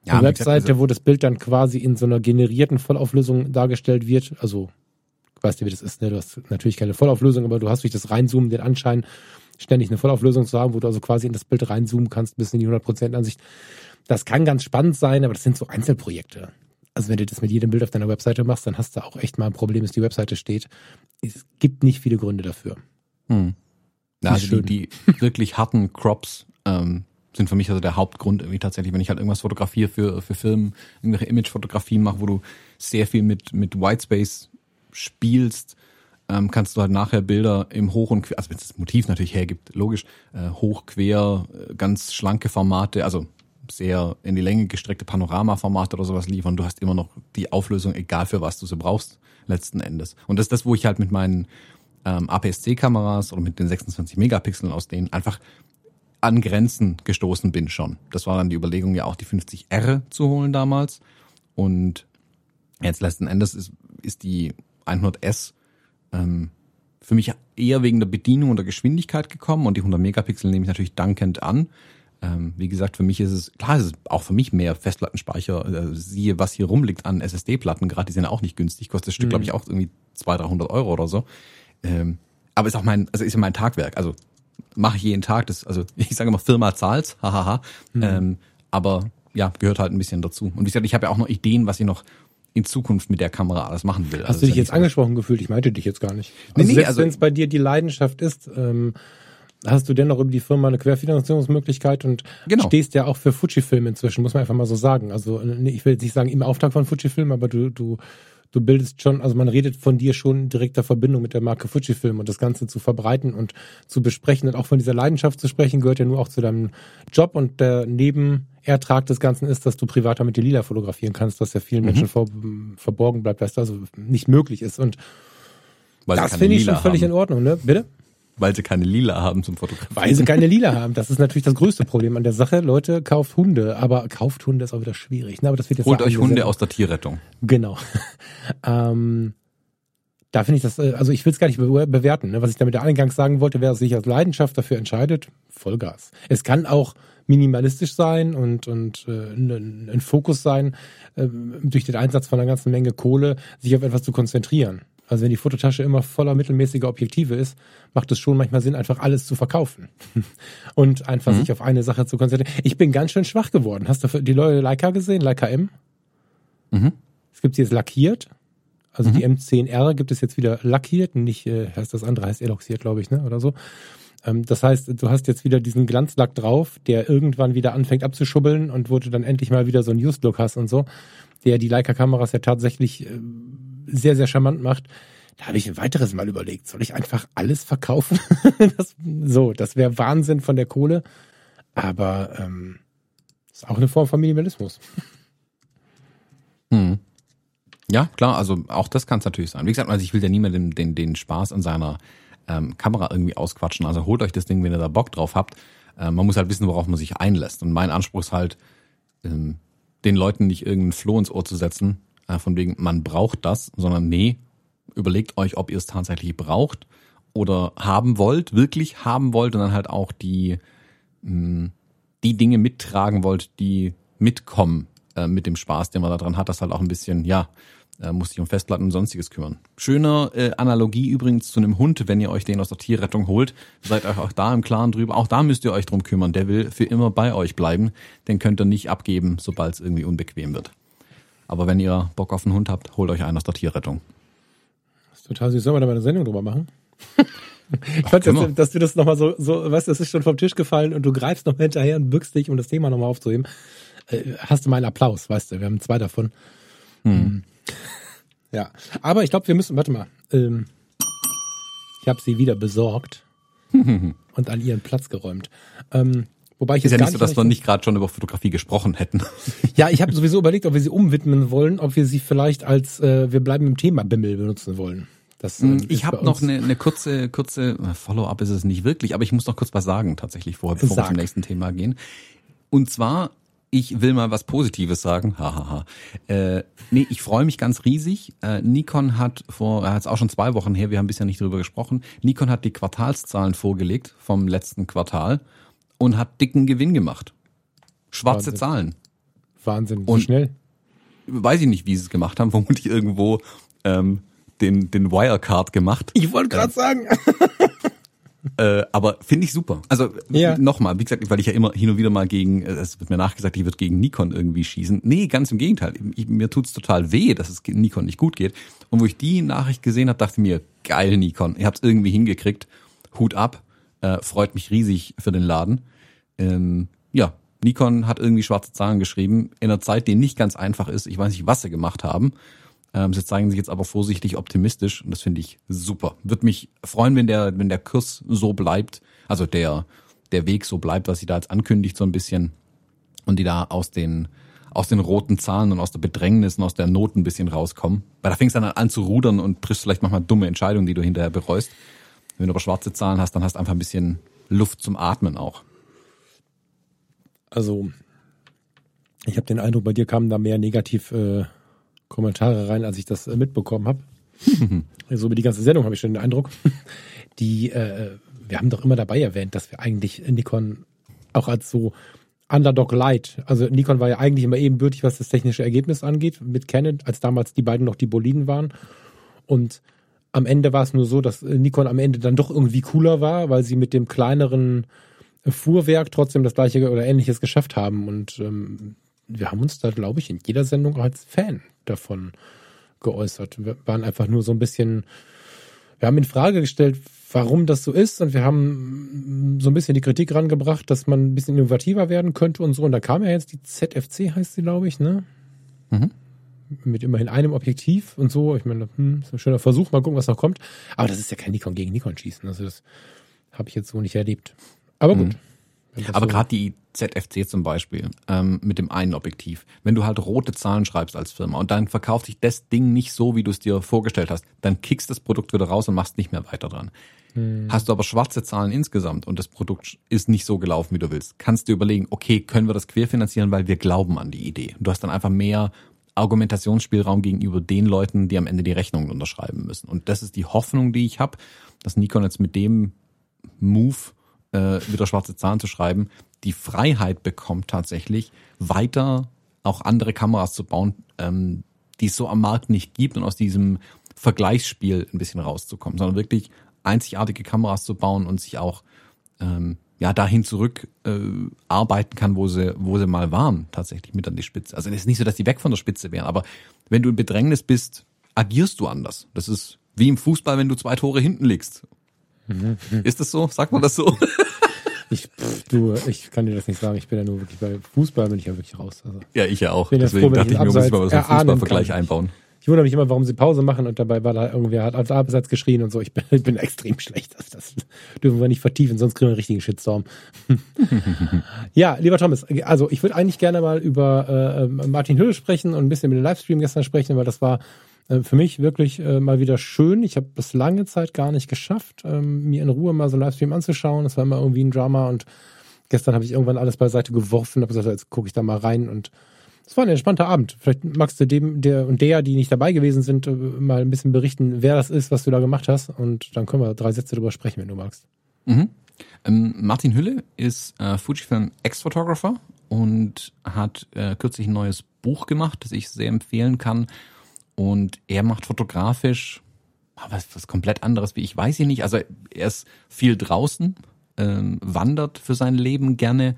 S2: Ja, Eine Webseite, also wo das Bild dann quasi in so einer generierten Vollauflösung dargestellt wird, also weißt du, wie das ist, ne? Du hast natürlich keine Vollauflösung, aber du hast durch das Reinzoomen den Anschein, ständig eine Vollauflösung zu haben, wo du also quasi in das Bild reinzoomen kannst bis in die 100% Ansicht. Das kann ganz spannend sein, aber das sind so Einzelprojekte. Also wenn du das mit jedem Bild auf deiner Webseite machst, dann hast du auch echt mal ein Problem, dass die Webseite steht. Es gibt nicht viele Gründe dafür.
S1: Hm. Ja, also die, die wirklich harten Crops ähm, sind für mich also der Hauptgrund irgendwie tatsächlich, wenn ich halt irgendwas fotografiere für, für Filmen, irgendwelche Imagefotografien mache, wo du sehr viel mit, mit Whitespace spielst, ähm, kannst du halt nachher Bilder im Hoch- und Quer, also wenn es das Motiv natürlich hergibt, logisch, äh, hoch, quer, äh, ganz schlanke Formate, also sehr in die Länge gestreckte Panoramaformate oder sowas liefern. Du hast immer noch die Auflösung, egal für was du sie brauchst, letzten Endes. Und das ist das, wo ich halt mit meinen ähm, APS-C-Kameras oder mit den 26 Megapixeln aus denen einfach an Grenzen gestoßen bin schon. Das war dann die Überlegung, ja auch die 50R zu holen damals. Und jetzt letzten Endes ist, ist die 100S ähm, für mich eher wegen der Bedienung und der Geschwindigkeit gekommen und die 100 Megapixel nehme ich natürlich dankend an. Ähm, wie gesagt, für mich ist es, klar, ist es auch für mich mehr Festplattenspeicher. Äh, siehe, was hier rumliegt an SSD-Platten, gerade die sind ja auch nicht günstig, kostet das Stück, mhm. glaube ich, auch irgendwie 200, 300 Euro oder so. Ähm, aber ist auch mein, also ist ja mein Tagwerk. Also mache ich jeden Tag. Das, also ich sage immer, Firma zahlt, hahaha. Mhm. Ähm, aber ja, gehört halt ein bisschen dazu. Und wie gesagt, ich habe ja auch noch Ideen, was ich noch in Zukunft mit der Kamera alles machen will.
S2: Hast also du dich jetzt angesprochen gefühlt? Ich meinte dich jetzt gar nicht. Also nee, nee, selbst also wenn es bei dir die Leidenschaft ist, ähm, hast du dennoch über die Firma eine Querfinanzierungsmöglichkeit und genau. stehst ja auch für Fujifilm inzwischen, muss man einfach mal so sagen. Also ich will jetzt nicht sagen im Auftrag von Fujifilm, aber du, du, du bildest schon, also man redet von dir schon in direkter Verbindung mit der Marke Fujifilm und das Ganze zu verbreiten und zu besprechen und auch von dieser Leidenschaft zu sprechen, gehört ja nur auch zu deinem Job und der Nebenertrag des Ganzen ist, dass du privat damit die Lila fotografieren kannst, was ja vielen mhm. Menschen vor, verborgen bleibt, weißt du, also nicht möglich ist und Weil das finde ich schon völlig haben. in Ordnung, ne? Bitte?
S1: Weil sie keine Lila haben zum Fotografieren.
S2: Weil sie keine Lila haben. Das ist natürlich das größte Problem an der Sache. Leute, kauft Hunde. Aber kauft Hunde ist auch wieder schwierig. Ne? Aber das wird jetzt
S1: Holt euch Hunde aus der Tierrettung.
S2: Genau. ähm, da finde ich das, äh, also ich will es gar nicht bewerten. Ne? Was ich damit eingangs sagen wollte, wer sich als Leidenschaft dafür entscheidet, Vollgas. Es kann auch minimalistisch sein und, und äh, ein, ein Fokus sein, äh, durch den Einsatz von einer ganzen Menge Kohle, sich auf etwas zu konzentrieren. Also wenn die Fototasche immer voller mittelmäßiger Objektive ist, macht es schon manchmal Sinn, einfach alles zu verkaufen und einfach mhm. sich auf eine Sache zu konzentrieren. Ich bin ganz schön schwach geworden. Hast du die neue Leica gesehen, Leica M? Mhm. Es gibt sie jetzt lackiert. Also mhm. die M10R gibt es jetzt wieder lackiert, nicht äh, heißt das andere heißt eloxiert, glaube ich, ne, oder so. Ähm, das heißt, du hast jetzt wieder diesen Glanzlack drauf, der irgendwann wieder anfängt abzuschubbeln und wo du dann endlich mal wieder so einen Used-Look hast und so, der die Leica-Kameras ja tatsächlich äh, sehr, sehr charmant macht. Da habe ich ein weiteres Mal überlegt, soll ich einfach alles verkaufen? das, so, das wäre Wahnsinn von der Kohle. Aber ähm, ist auch eine Form von Minimalismus.
S1: Hm. Ja, klar, also auch das kann es natürlich sein. Wie gesagt, also ich will ja niemandem den, den Spaß an seiner ähm, Kamera irgendwie ausquatschen. Also holt euch das Ding, wenn ihr da Bock drauf habt. Ähm, man muss halt wissen, worauf man sich einlässt. Und mein Anspruch ist halt, ähm, den Leuten nicht irgendeinen Floh ins Ohr zu setzen, äh, von wegen, man braucht das, sondern nee, überlegt euch, ob ihr es tatsächlich braucht oder haben wollt, wirklich haben wollt und dann halt auch die, mh, hm, die Dinge mittragen wollt, die mitkommen äh, mit dem Spaß, den man da dran hat, das halt auch ein bisschen, ja, äh, muss sich um Festplatten und sonstiges kümmern. Schöner äh, Analogie übrigens zu einem Hund, wenn ihr euch den aus der Tierrettung holt, seid euch auch da im Klaren drüber. Auch da müsst ihr euch drum kümmern. Der will für immer bei euch bleiben. Den könnt ihr nicht abgeben, sobald es irgendwie unbequem wird. Aber wenn ihr Bock auf einen Hund habt, holt euch einen aus der Tierrettung.
S2: Das ist total süß. Sollen wir da mal eine Sendung drüber machen? ich fand, dass, dass du das nochmal so, so, weißt du, das ist schon vom Tisch gefallen und du greifst noch hinterher und bückst dich, um das Thema nochmal aufzuheben. Äh, hast du meinen Applaus, weißt du, wir haben zwei davon. Hm. Ja, aber ich glaube, wir müssen, warte mal, ähm, ich habe sie wieder besorgt und an ihren Platz geräumt. Ähm, wobei ich
S1: ist ja nicht so, dass wir nicht gerade schon über Fotografie gesprochen hätten.
S2: Ja, ich habe sowieso überlegt, ob wir sie umwidmen wollen, ob wir sie vielleicht als äh, wir bleiben im Thema Bimmel benutzen wollen. Das, äh,
S1: ich habe noch eine, eine kurze, kurze äh, Follow-up ist es nicht wirklich, aber ich muss noch kurz was sagen tatsächlich vorher, bevor Sag. wir zum nächsten Thema gehen. Und zwar ich will mal was Positives sagen. Hahaha. äh, nee, ich freue mich ganz riesig. Äh, Nikon hat vor, er hat es auch schon zwei Wochen her, wir haben bisher nicht drüber gesprochen. Nikon hat die Quartalszahlen vorgelegt vom letzten Quartal und hat dicken Gewinn gemacht. Schwarze
S2: Wahnsinn.
S1: Zahlen.
S2: Wahnsinn, so und schnell.
S1: Weiß ich nicht, wie sie es gemacht haben. Vermutlich irgendwo ähm, den, den Wirecard gemacht.
S2: Ich wollte gerade äh, sagen.
S1: Äh, aber finde ich super. Also ja. nochmal, wie gesagt, weil ich ja immer hin und wieder mal gegen, äh, es wird mir nachgesagt, ich würde gegen Nikon irgendwie schießen. Nee, ganz im Gegenteil. Ich, mir tut's total weh, dass es Nikon nicht gut geht. Und wo ich die Nachricht gesehen habe, dachte ich mir, geil Nikon, ihr habt's irgendwie hingekriegt. Hut ab. Äh, freut mich riesig für den Laden. Ähm, ja, Nikon hat irgendwie schwarze Zahlen geschrieben in einer Zeit, die nicht ganz einfach ist. Ich weiß nicht, was sie gemacht haben. Ähm, sie zeigen sich jetzt aber vorsichtig optimistisch und das finde ich super. Würde mich freuen, wenn der, wenn der Kurs so bleibt, also der, der Weg so bleibt, was sie da jetzt ankündigt, so ein bisschen und die da aus den, aus den roten Zahlen und aus der Bedrängnis und aus der Not ein bisschen rauskommen. Weil da fängst du dann an zu rudern und triffst vielleicht manchmal dumme Entscheidungen, die du hinterher bereust. Wenn du aber schwarze Zahlen hast, dann hast du einfach ein bisschen Luft zum Atmen auch.
S2: Also, ich habe den Eindruck, bei dir kamen da mehr negativ äh, Kommentare rein, als ich das äh, mitbekommen habe. so wie die ganze Sendung habe ich schon den Eindruck. Die, äh, wir haben doch immer dabei erwähnt, dass wir eigentlich Nikon auch als so Underdog Light, also Nikon war ja eigentlich immer ebenbürtig, was das technische Ergebnis angeht, mit Canon, als damals die beiden noch die Boliden waren. Und am Ende war es nur so, dass Nikon am Ende dann doch irgendwie cooler war, weil sie mit dem kleineren Fuhrwerk trotzdem das gleiche oder ähnliches geschafft haben. Und ähm, wir haben uns da, glaube ich, in jeder Sendung als Fan davon geäußert. Wir waren einfach nur so ein bisschen, wir haben in Frage gestellt, warum das so ist und wir haben so ein bisschen die Kritik rangebracht, dass man ein bisschen innovativer werden könnte und so. Und da kam ja jetzt die ZFC, heißt sie, glaube ich, ne? Mhm. Mit immerhin einem Objektiv und so. Ich meine, hm, ist ein schöner Versuch, mal gucken, was noch kommt. Aber das ist ja kein Nikon gegen Nikon schießen. Also das habe ich jetzt so nicht erlebt. Aber gut.
S1: Mhm. Aber so gerade die ZFC zum Beispiel, ähm, mit dem einen Objektiv. Wenn du halt rote Zahlen schreibst als Firma und dann verkauft sich das Ding nicht so, wie du es dir vorgestellt hast, dann kickst das Produkt wieder raus und machst nicht mehr weiter dran. Hm. Hast du aber schwarze Zahlen insgesamt und das Produkt ist nicht so gelaufen, wie du willst, kannst du überlegen, okay, können wir das querfinanzieren, weil wir glauben an die Idee. Du hast dann einfach mehr Argumentationsspielraum gegenüber den Leuten, die am Ende die Rechnungen unterschreiben müssen. Und das ist die Hoffnung, die ich habe, dass Nikon jetzt mit dem Move äh, wieder schwarze Zahlen zu schreiben, die Freiheit bekommt tatsächlich weiter auch andere Kameras zu bauen, ähm, die es so am Markt nicht gibt und aus diesem Vergleichsspiel ein bisschen rauszukommen, sondern wirklich einzigartige Kameras zu bauen und sich auch ähm, ja dahin zurück äh, arbeiten kann, wo sie wo sie mal waren, tatsächlich mit an die Spitze. Also es ist nicht so, dass die weg von der Spitze wären, aber wenn du in Bedrängnis bist, agierst du anders. Das ist wie im Fußball, wenn du zwei Tore hinten liegst. Mhm. Ist das so? Sagt man das so?
S2: Ich, pff, du, ich kann dir das nicht sagen. Ich bin ja nur wirklich bei Fußball bin ich ja wirklich raus. Also,
S1: ja, ich ja auch. Deswegen froh, dachte ich mir, muss ich mal was im Fußballvergleich einbauen.
S2: Ich wundere mich immer, warum sie Pause machen und dabei war da irgendwer hat als Absatz geschrien und so. Ich bin, ich bin extrem schlecht. Das, das dürfen wir nicht vertiefen, sonst kriegen wir einen richtigen Shitstorm. ja, lieber Thomas, also ich würde eigentlich gerne mal über äh, Martin Hülle sprechen und ein bisschen mit dem Livestream gestern sprechen, weil das war äh, für mich wirklich äh, mal wieder schön. Ich habe das lange Zeit gar nicht geschafft, ähm, mir in Ruhe mal so einen Livestream anzuschauen. Das war immer irgendwie ein Drama und gestern habe ich irgendwann alles beiseite geworfen, habe gesagt, jetzt gucke ich da mal rein und es war ein entspannter Abend. Vielleicht magst du dem der und der, die nicht dabei gewesen sind, äh, mal ein bisschen berichten, wer das ist, was du da gemacht hast. Und dann können wir drei Sätze drüber sprechen, wenn du magst.
S1: Mhm. Ähm, Martin Hülle ist äh, Fujifilm Ex-Photographer und hat äh, kürzlich ein neues Buch gemacht, das ich sehr empfehlen kann. Und er macht fotografisch ah, was, was komplett anderes wie ich, weiß ich nicht. Also er ist viel draußen, ähm, wandert für sein Leben gerne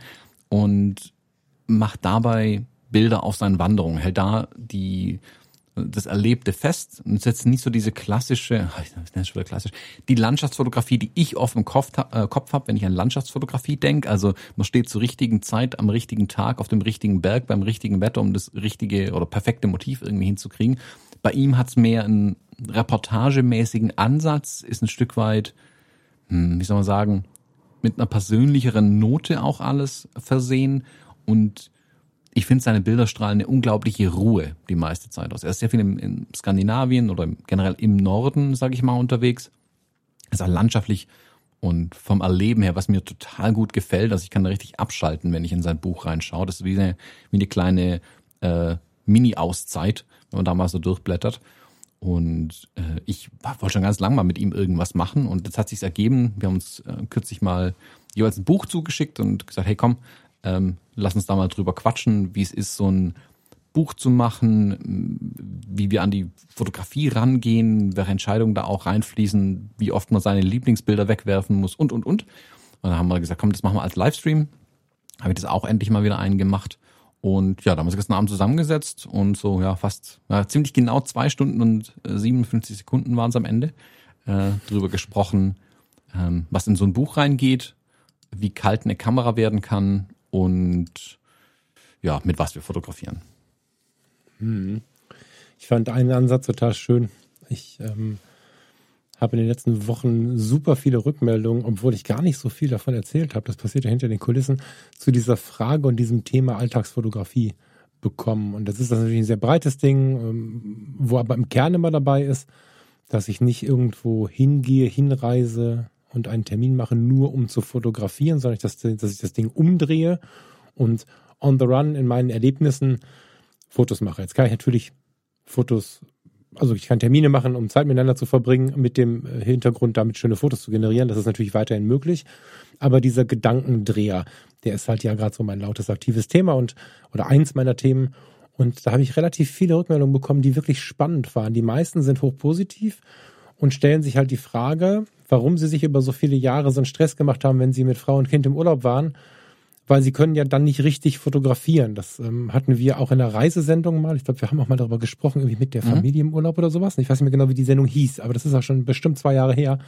S1: und macht dabei Bilder auf seinen Wanderungen, hält da die das Erlebte fest und setzt nicht so diese klassische, ich nenne es schon wieder klassisch, die Landschaftsfotografie, die ich oft im Kopf, äh, Kopf habe, wenn ich an Landschaftsfotografie denke. Also man steht zur richtigen Zeit, am richtigen Tag, auf dem richtigen Berg, beim richtigen Wetter, um das richtige oder perfekte Motiv irgendwie hinzukriegen. Bei ihm hat's mehr einen reportagemäßigen Ansatz, ist ein Stück weit, hm, wie soll man sagen, mit einer persönlicheren Note auch alles versehen und ich finde, seine Bilder strahlen eine unglaubliche Ruhe die meiste Zeit aus. Er ist sehr viel in, in Skandinavien oder generell im Norden, sage ich mal, unterwegs. Ist auch landschaftlich und vom Erleben her, was mir total gut gefällt, also ich kann da richtig abschalten, wenn ich in sein Buch reinschaue. Das ist wie eine, wie eine kleine äh, Mini-Auszeit, wenn man da mal so durchblättert. Und äh, ich wollte schon ganz lange mal mit ihm irgendwas machen und jetzt hat sich's ergeben. Wir haben uns äh, kürzlich mal jeweils ein Buch zugeschickt und gesagt, hey komm, ähm, lass uns da mal drüber quatschen, wie es ist, so ein Buch zu machen, wie wir an die Fotografie rangehen, welche Entscheidungen da auch reinfließen, wie oft man seine Lieblingsbilder wegwerfen muss und, und, und. Und dann haben wir gesagt, komm, das machen wir als Livestream. Habe ich das auch endlich mal wieder eingemacht. Und ja, da haben wir uns gestern Abend zusammengesetzt und so, ja, fast ja, ziemlich genau zwei Stunden und 57 äh, Sekunden waren es am Ende, äh, drüber gesprochen, ähm, was in so ein Buch reingeht, wie kalt eine Kamera werden kann und ja, mit was wir fotografieren.
S2: Hm. Ich fand einen Ansatz total schön. Ich ähm, habe in den letzten Wochen super viele Rückmeldungen, obwohl ich gar nicht so viel davon erzählt habe. Das passiert ja hinter den Kulissen, zu dieser Frage und diesem Thema Alltagsfotografie bekommen. Und das ist natürlich ein sehr breites Ding, ähm, wo aber im Kern immer dabei ist, dass ich nicht irgendwo hingehe, hinreise, und einen Termin mache, nur um zu fotografieren, sondern dass, dass ich das Ding umdrehe und on the run in meinen Erlebnissen Fotos mache. Jetzt kann ich natürlich Fotos, also ich kann Termine machen, um Zeit miteinander zu verbringen, mit dem äh, Hintergrund damit schöne Fotos zu generieren. Das ist natürlich weiterhin möglich. Aber dieser Gedankendreher, der ist halt ja gerade so mein lautes aktives Thema und oder eins meiner Themen. Und da habe ich relativ viele Rückmeldungen bekommen, die wirklich spannend waren. Die meisten sind hochpositiv und stellen sich halt die Frage, warum sie sich über so viele Jahre so einen Stress gemacht haben, wenn sie mit Frau und Kind im Urlaub waren, weil sie können ja dann nicht richtig fotografieren. Das ähm, hatten wir auch in der Reisesendung mal. Ich glaube, wir haben auch mal darüber gesprochen, irgendwie mit der mhm. Familie im Urlaub oder sowas. Ich weiß nicht mehr genau, wie die Sendung hieß, aber das ist auch schon bestimmt zwei Jahre her.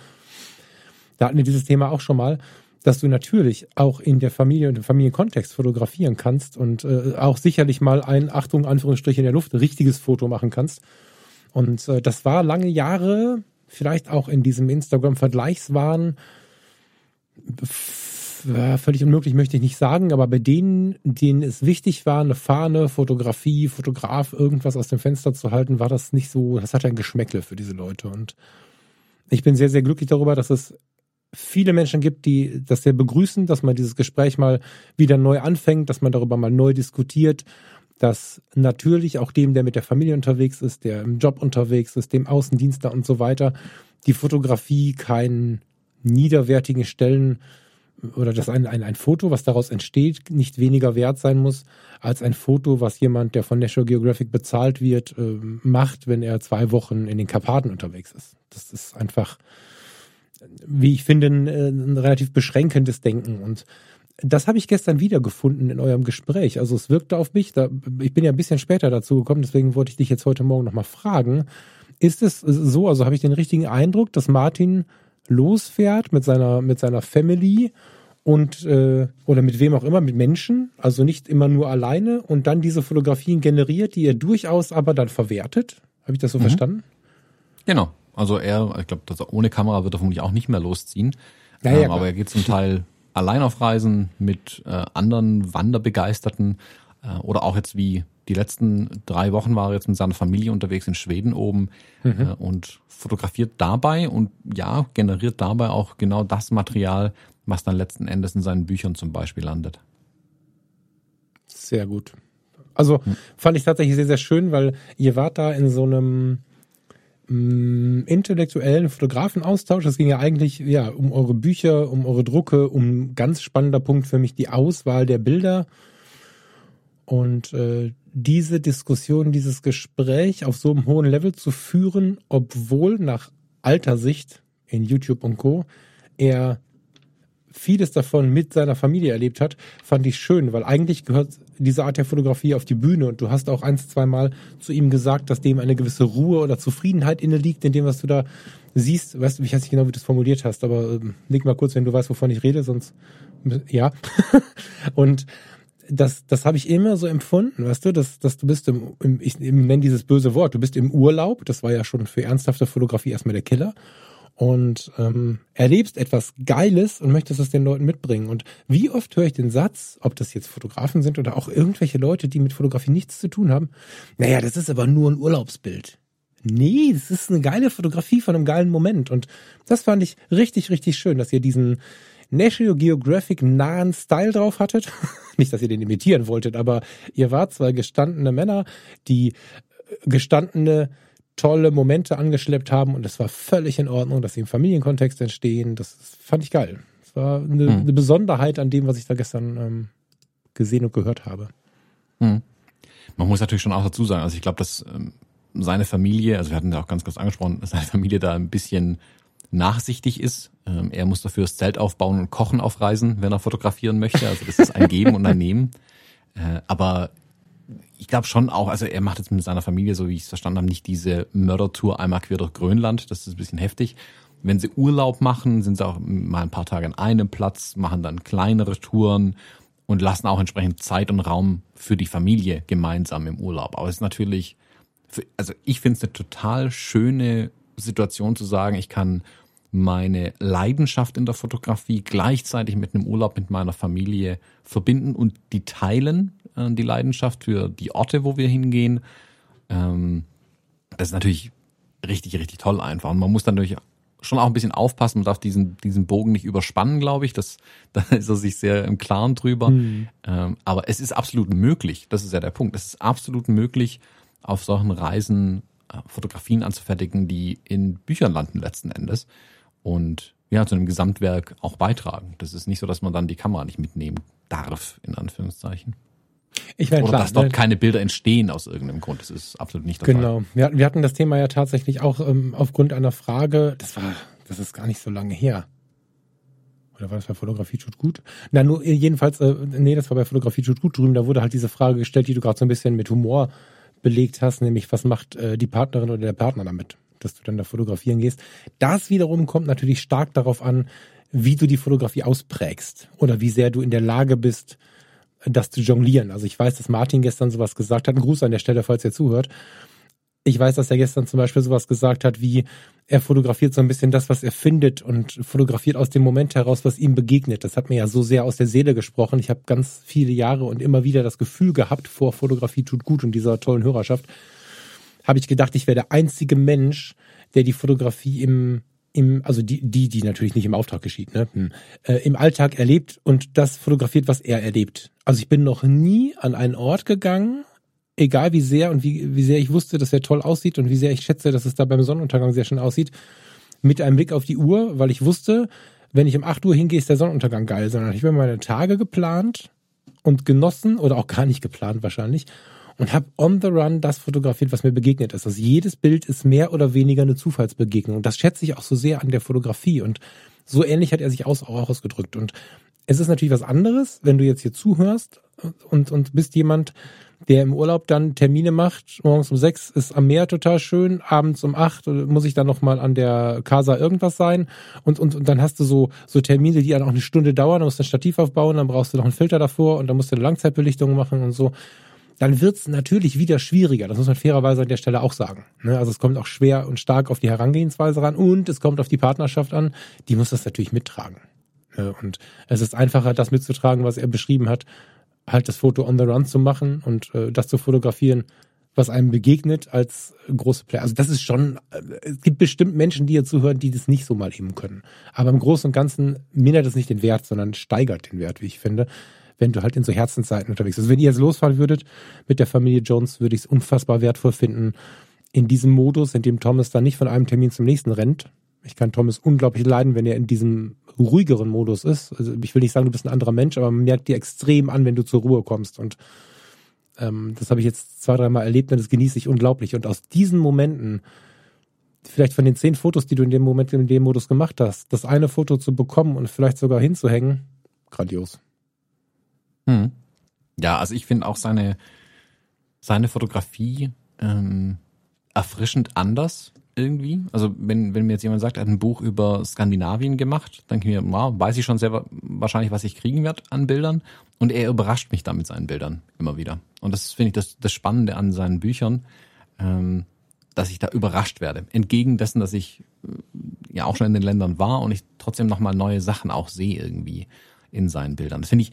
S2: Da hatten wir dieses Thema auch schon mal, dass du natürlich auch in der Familie und im Familienkontext fotografieren kannst und äh, auch sicherlich mal ein, Achtung, Anführungsstrich in der Luft, richtiges Foto machen kannst. Und äh, das war lange Jahre vielleicht auch in diesem Instagram-Vergleichswahn völlig unmöglich möchte ich nicht sagen, aber bei denen, denen es wichtig war, eine Fahne, Fotografie, Fotograf, irgendwas aus dem Fenster zu halten, war das nicht so, das hatte ein Geschmäckle für diese Leute. Und ich bin sehr, sehr glücklich darüber, dass es viele Menschen gibt, die das sehr begrüßen, dass man dieses Gespräch mal wieder neu anfängt, dass man darüber mal neu diskutiert dass natürlich auch dem, der mit der Familie unterwegs ist, der im Job unterwegs ist, dem Außendienstler und so weiter, die Fotografie keinen niederwertigen Stellen oder dass ein, ein, ein Foto, was daraus entsteht, nicht weniger wert sein muss als ein Foto, was jemand, der von National Geographic bezahlt wird, äh, macht, wenn er zwei Wochen in den Karpaten unterwegs ist. Das ist einfach, wie ich finde, ein, ein relativ beschränkendes Denken. Und das habe ich gestern wiedergefunden in eurem Gespräch. Also es wirkte auf mich, da, ich bin ja ein bisschen später dazu gekommen, deswegen wollte ich dich jetzt heute Morgen nochmal fragen. Ist es so, also habe ich den richtigen Eindruck, dass Martin losfährt mit seiner, mit seiner Family und äh, oder mit wem auch immer, mit Menschen, also nicht immer nur alleine und dann diese Fotografien generiert, die er durchaus aber dann verwertet. Habe ich das so mhm. verstanden?
S1: Genau. Also er, ich glaube, ohne Kamera wird er vermutlich auch nicht mehr losziehen. Ja, ja, ähm, aber er geht zum Teil allein auf Reisen mit äh, anderen Wanderbegeisterten äh, oder auch jetzt wie die letzten drei Wochen war er jetzt mit seiner Familie unterwegs in Schweden oben mhm. äh, und fotografiert dabei und ja, generiert dabei auch genau das Material, was dann letzten Endes in seinen Büchern zum Beispiel landet.
S2: Sehr gut. Also hm. fand ich tatsächlich sehr, sehr schön, weil ihr wart da in so einem mh, mm, intellektuellen Fotografenaustausch. Es ging ja eigentlich ja um eure Bücher, um eure Drucke, um ganz spannender Punkt für mich die Auswahl der Bilder. Und äh, diese Diskussion, dieses Gespräch auf so einem hohen Level zu führen, obwohl nach alter Sicht in YouTube und Co. er vieles davon mit seiner Familie erlebt hat, fand ich schön, weil eigentlich gehört diese Art der Fotografie auf die Bühne und du hast auch eins, zwei Mal zu ihm gesagt, dass dem eine gewisse Ruhe oder Zufriedenheit inne liegt in dem, was du da siehst. Weißt du, ich weiß nicht genau, wie du es formuliert hast, aber äh, leg mal kurz, wenn du weißt, wovon ich rede, sonst ja. und das, das habe ich immer so empfunden, weißt du, dass, dass du bist im, im ich nenne dieses böse Wort, du bist im Urlaub, das war ja schon für ernsthafte Fotografie erstmal der Killer und ähm, erlebst etwas Geiles und möchtest es den Leuten mitbringen. Und wie oft höre ich den Satz, ob das jetzt Fotografen sind oder auch irgendwelche Leute, die mit Fotografie nichts zu tun haben, naja, das ist aber nur ein Urlaubsbild. Nee, das ist eine geile Fotografie von einem geilen Moment. Und das fand ich richtig, richtig schön, dass ihr diesen National Geographic nahen Style drauf hattet. Nicht, dass ihr den imitieren wolltet, aber ihr wart zwei gestandene Männer, die gestandene tolle Momente angeschleppt haben und es war völlig in Ordnung, dass sie im Familienkontext entstehen. Das fand ich geil. Das war eine, hm. eine Besonderheit an dem, was ich da gestern ähm, gesehen und gehört habe.
S1: Hm. Man muss natürlich schon auch dazu sagen, also ich glaube, dass ähm, seine Familie, also wir hatten ja auch ganz kurz angesprochen, dass seine Familie da ein bisschen nachsichtig ist. Ähm, er muss dafür das Zelt aufbauen und kochen auf Reisen, wenn er fotografieren möchte. Also das ist ein Geben und ein Nehmen. Äh, aber ich glaube schon auch, also er macht jetzt mit seiner Familie, so wie ich es verstanden habe, nicht diese Mördertour einmal quer durch Grönland. Das ist ein bisschen heftig. Wenn sie Urlaub machen, sind sie auch mal ein paar Tage an einem Platz, machen dann kleinere Touren und lassen auch entsprechend Zeit und Raum für die Familie gemeinsam im Urlaub. Aber es ist natürlich, also ich finde es eine total schöne Situation zu sagen, ich kann meine Leidenschaft in der Fotografie gleichzeitig mit einem Urlaub mit meiner Familie verbinden und die teilen äh, die Leidenschaft für die Orte, wo wir hingehen. Ähm, das ist natürlich richtig, richtig toll einfach. Und man muss dann natürlich schon auch ein bisschen aufpassen, man darf diesen, diesen Bogen nicht überspannen, glaube ich. Das, da ist er sich sehr im Klaren drüber. Mhm. Ähm, aber es ist absolut möglich, das ist ja der Punkt, es ist absolut möglich, auf solchen Reisen äh, Fotografien anzufertigen, die in Büchern landen letzten Endes. Und ja, zu einem Gesamtwerk auch beitragen. Das ist nicht so, dass man dann die Kamera nicht mitnehmen darf, in Anführungszeichen. Ich meine, Oder klar, dass dort ne? keine Bilder entstehen aus irgendeinem Grund. Das ist absolut nicht
S2: der genau. Fall. Genau. Wir, wir hatten das Thema ja tatsächlich auch ähm, aufgrund einer Frage, das war, das ist gar nicht so lange her. Oder war das bei Fotografie tut gut? Na, nur jedenfalls, äh, nee, das war bei Fotografie tut gut drüben. Da wurde halt diese Frage gestellt, die du gerade so ein bisschen mit Humor belegt hast, nämlich was macht äh, die Partnerin oder der Partner damit, dass du dann da fotografieren gehst. Das wiederum kommt natürlich stark darauf an, wie du die Fotografie ausprägst oder wie sehr du in der Lage bist, das zu jonglieren. Also ich weiß, dass Martin gestern sowas gesagt hat. Ein Gruß an der Stelle, falls ihr zuhört. Ich weiß, dass er gestern zum Beispiel sowas gesagt hat, wie er fotografiert so ein bisschen das, was er findet und fotografiert aus dem Moment heraus, was ihm begegnet. Das hat mir ja so sehr aus der Seele gesprochen. Ich habe ganz viele Jahre und immer wieder das Gefühl gehabt, vor Fotografie tut gut und dieser tollen Hörerschaft, habe ich gedacht, ich wäre der einzige Mensch, der die Fotografie im im, also die, die, die natürlich nicht im Auftrag geschieht, ne, hm, äh, im Alltag erlebt und das fotografiert, was er erlebt. Also ich bin noch nie an einen Ort gegangen, egal wie sehr und wie, wie sehr ich wusste, dass er toll aussieht und wie sehr ich schätze, dass es da beim Sonnenuntergang sehr schön aussieht, mit einem Blick auf die Uhr, weil ich wusste, wenn ich um 8 Uhr hingehe, ist der Sonnenuntergang geil, sondern ich habe meine Tage geplant und genossen oder auch gar nicht geplant wahrscheinlich und habe on the run das fotografiert, was mir begegnet ist. Also jedes Bild ist mehr oder weniger eine Zufallsbegegnung. Und das schätze ich auch so sehr an der Fotografie. Und so ähnlich hat er sich auch ausgedrückt. Und es ist natürlich was anderes, wenn du jetzt hier zuhörst und, und bist jemand, der im Urlaub dann Termine macht. Morgens um sechs ist am Meer total schön, abends um acht muss ich dann nochmal an der Casa irgendwas sein. Und, und, und dann hast du so, so Termine, die dann auch eine Stunde dauern, dann musst du ein Stativ aufbauen, dann brauchst du noch einen Filter davor und dann musst du eine Langzeitbelichtung machen und so dann wird's natürlich wieder schwieriger. Das muss man fairerweise an der Stelle auch sagen. Ne? Also es kommt auch schwer und stark auf die Herangehensweise ran und es kommt auf die Partnerschaft an. Die muss das natürlich mittragen. Ne? Und es ist einfacher, das mitzutragen, was er beschrieben hat, halt das Foto on the run zu machen und äh, das zu fotografieren, was einem begegnet als große Player. Also das ist schon, äh, es gibt bestimmt Menschen, die hier zuhören, die das nicht so mal eben können. Aber im Großen und Ganzen mindert es nicht den Wert, sondern steigert den Wert, wie ich finde wenn du halt in so Herzenszeiten unterwegs bist. Also wenn ihr jetzt losfahren würdet mit der Familie Jones, würde ich es unfassbar wertvoll finden, in diesem Modus, in dem Thomas dann nicht von einem Termin zum nächsten rennt. Ich kann Thomas unglaublich leiden, wenn er in diesem ruhigeren Modus ist. Also ich will nicht sagen, du bist ein anderer Mensch, aber man merkt dir extrem an, wenn du zur Ruhe kommst. Und ähm, das habe ich jetzt zwei, dreimal erlebt und das genieße ich unglaublich. Und aus diesen Momenten, vielleicht von den zehn Fotos, die du in dem Moment in dem Modus gemacht hast, das eine Foto zu bekommen und vielleicht sogar hinzuhängen, grandios.
S1: Hm. Ja, also ich finde auch seine, seine Fotografie ähm, erfrischend anders irgendwie. Also wenn, wenn mir jetzt jemand sagt, er hat ein Buch über Skandinavien gemacht, dann ich mir, wow, weiß ich schon sehr wahrscheinlich, was ich kriegen werde an Bildern. Und er überrascht mich da mit seinen Bildern immer wieder. Und das finde ich das, das Spannende an seinen Büchern, ähm, dass ich da überrascht werde. Entgegen dessen, dass ich äh, ja auch schon in den Ländern war und ich trotzdem nochmal neue Sachen auch sehe irgendwie in seinen Bildern. Das finde ich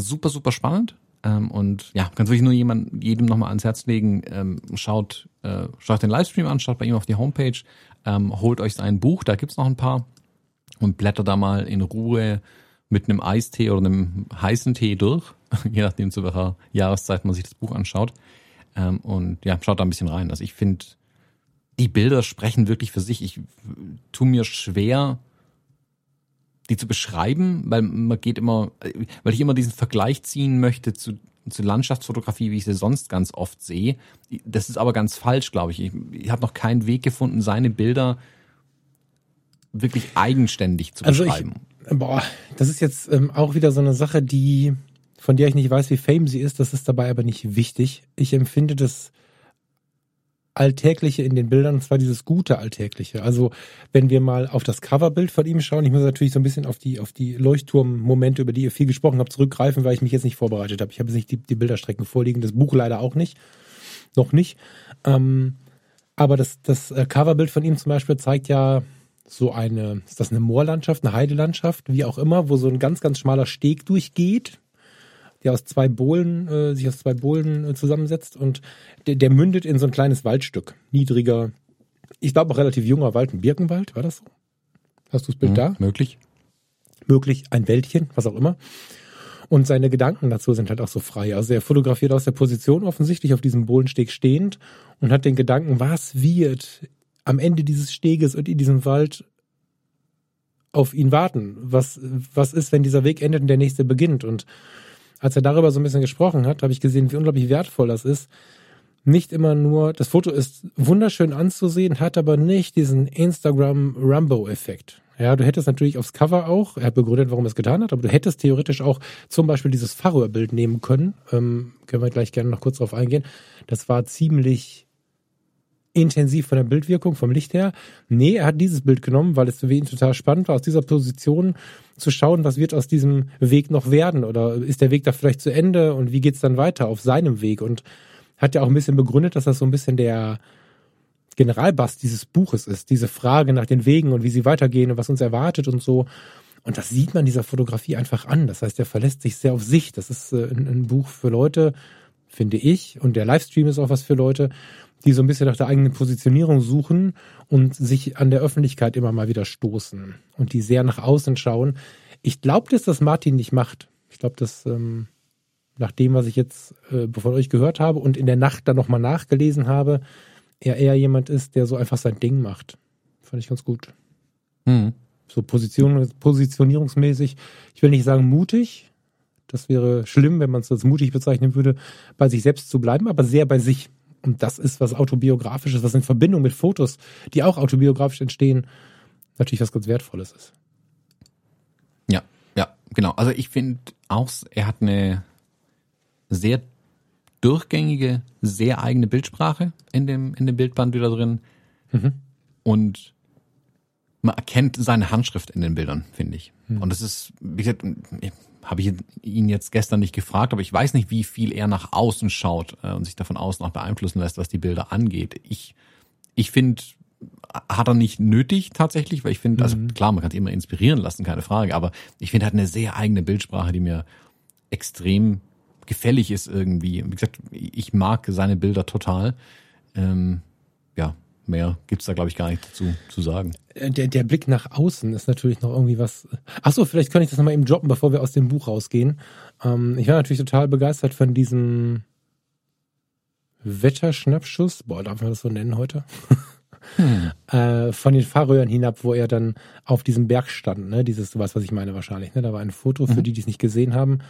S1: super, super spannend. Ähm, und ja, kann wirklich nur jemand, jedem nochmal ans Herz legen, ähm, schaut, äh, schaut den Livestream an, schaut bei ihm auf die Homepage, ähm, holt euch sein Buch, da gibt's noch ein paar und blättert da mal in Ruhe mit einem Eistee oder einem heißen Tee durch, je nachdem zu welcher Jahreszeit man sich das Buch anschaut. Ähm, und ja, schaut da ein bisschen rein. Also ich finde, die Bilder sprechen wirklich für sich. Ich tu mir schwer, die zu beschreiben, weil man geht immer, weil ich immer diesen Vergleich ziehen möchte zu, zu Landschaftsfotografie, wie ich sie sonst ganz oft sehe. Das ist aber ganz falsch, glaube ich. Ich, ich habe noch keinen Weg gefunden, seine Bilder wirklich eigenständig zu also beschreiben.
S2: Ich, boah, das ist jetzt ähm, auch wieder so eine Sache, die von der ich nicht weiß, wie fame sie ist. Das ist dabei aber nicht wichtig. Ich empfinde das Alltägliche in den Bildern, und zwar dieses gute Alltägliche. Also wenn wir mal auf das Coverbild von ihm schauen, ich muss natürlich so ein bisschen auf die, auf die Leuchtturmmomente, über die ihr viel gesprochen habt, zurückgreifen, weil ich mich jetzt nicht vorbereitet habe. Ich habe jetzt nicht die, die Bilderstrecken vorliegen, das Buch leider auch nicht. Noch nicht. Ähm, aber das, das äh, Coverbild von ihm zum Beispiel zeigt ja so eine, ist das eine Moorlandschaft, eine Heidelandschaft, wie auch immer, wo so ein ganz, ganz schmaler Steg durchgeht der aus zwei Bohlen, äh, sich aus zwei Bohlen äh, zusammensetzt und der, der mündet in so ein kleines Waldstück. Niedriger, ich glaube auch relativ junger Wald, ein Birkenwald, war das so? Hast du das Bild mhm, da?
S1: Möglich.
S2: Möglich, ein Wäldchen, was auch immer. Und seine Gedanken dazu sind halt auch so frei. Also er fotografiert aus der Position offensichtlich auf diesem Bohlensteg stehend und hat den Gedanken, was wird am Ende dieses Steges und in diesem Wald auf ihn warten? Was, was ist, wenn dieser Weg endet und der nächste beginnt? Und als er darüber so ein bisschen gesprochen hat, habe ich gesehen, wie unglaublich wertvoll das ist. Nicht immer nur, das Foto ist wunderschön anzusehen, hat aber nicht diesen Instagram-Rambo-Effekt. Ja, du hättest natürlich aufs Cover auch, er hat begründet, warum er es getan hat, aber du hättest theoretisch auch zum Beispiel dieses Faro-Bild nehmen können. Ähm, können wir gleich gerne noch kurz drauf eingehen. Das war ziemlich intensiv von der Bildwirkung, vom Licht her. Nee, er hat dieses Bild genommen, weil es für ihn total spannend war, aus dieser Position zu schauen, was wird aus diesem Weg noch werden oder ist der Weg da vielleicht zu Ende und wie geht's dann weiter auf seinem Weg und hat ja auch ein bisschen begründet, dass das so ein bisschen der Generalbass dieses Buches ist, diese Frage nach den Wegen und wie sie weitergehen und was uns erwartet und so. Und das sieht man dieser Fotografie einfach an. Das heißt, er verlässt sich sehr auf sich. Das ist äh, ein, ein Buch für Leute, finde ich. Und der Livestream ist auch was für Leute, die so ein bisschen nach der eigenen Positionierung suchen und sich an der Öffentlichkeit immer mal wieder stoßen und die sehr nach außen schauen. Ich glaube, dass das Martin nicht macht. Ich glaube, dass ähm, nach dem, was ich jetzt äh, von euch gehört habe und in der Nacht dann nochmal nachgelesen habe, er eher jemand ist, der so einfach sein Ding macht. Fand ich ganz gut. Mhm. So Position, positionierungsmäßig, ich will nicht sagen mutig, das wäre schlimm, wenn man es als mutig bezeichnen würde, bei sich selbst zu bleiben, aber sehr bei sich. Und das ist was autobiografisches, was in Verbindung mit Fotos, die auch autobiografisch entstehen, natürlich was ganz Wertvolles ist.
S1: Ja, ja, genau. Also ich finde auch, er hat eine sehr durchgängige, sehr eigene Bildsprache in dem, in dem Bildband wieder drin. Mhm. Und man erkennt seine Handschrift in den Bildern, finde ich. Mhm. Und das ist, wie gesagt, ich habe ich ihn jetzt gestern nicht gefragt, aber ich weiß nicht, wie viel er nach außen schaut äh, und sich davon außen auch beeinflussen lässt, was die Bilder angeht. Ich, ich finde, hat er nicht nötig tatsächlich, weil ich finde, also mhm. klar, man kann sich immer inspirieren lassen, keine Frage, aber ich finde, er hat eine sehr eigene Bildsprache, die mir extrem gefällig ist irgendwie. Wie gesagt, ich mag seine Bilder total. Ähm, ja, mehr gibt's da, glaube ich, gar nicht dazu zu sagen.
S2: Äh, der, der Blick nach außen ist natürlich noch irgendwie was. Achso, vielleicht kann ich das nochmal eben droppen, bevor wir aus dem Buch rausgehen. Ähm, ich war natürlich total begeistert von diesem Wetterschnappschuss. Boah, darf man das so nennen heute? Hm. Äh, von den Fahrröhren hinab, wo er dann auf diesem Berg stand. Ne? Dieses, du weißt, was ich meine wahrscheinlich. Ne? Da war ein Foto für mhm. die, die es nicht gesehen haben,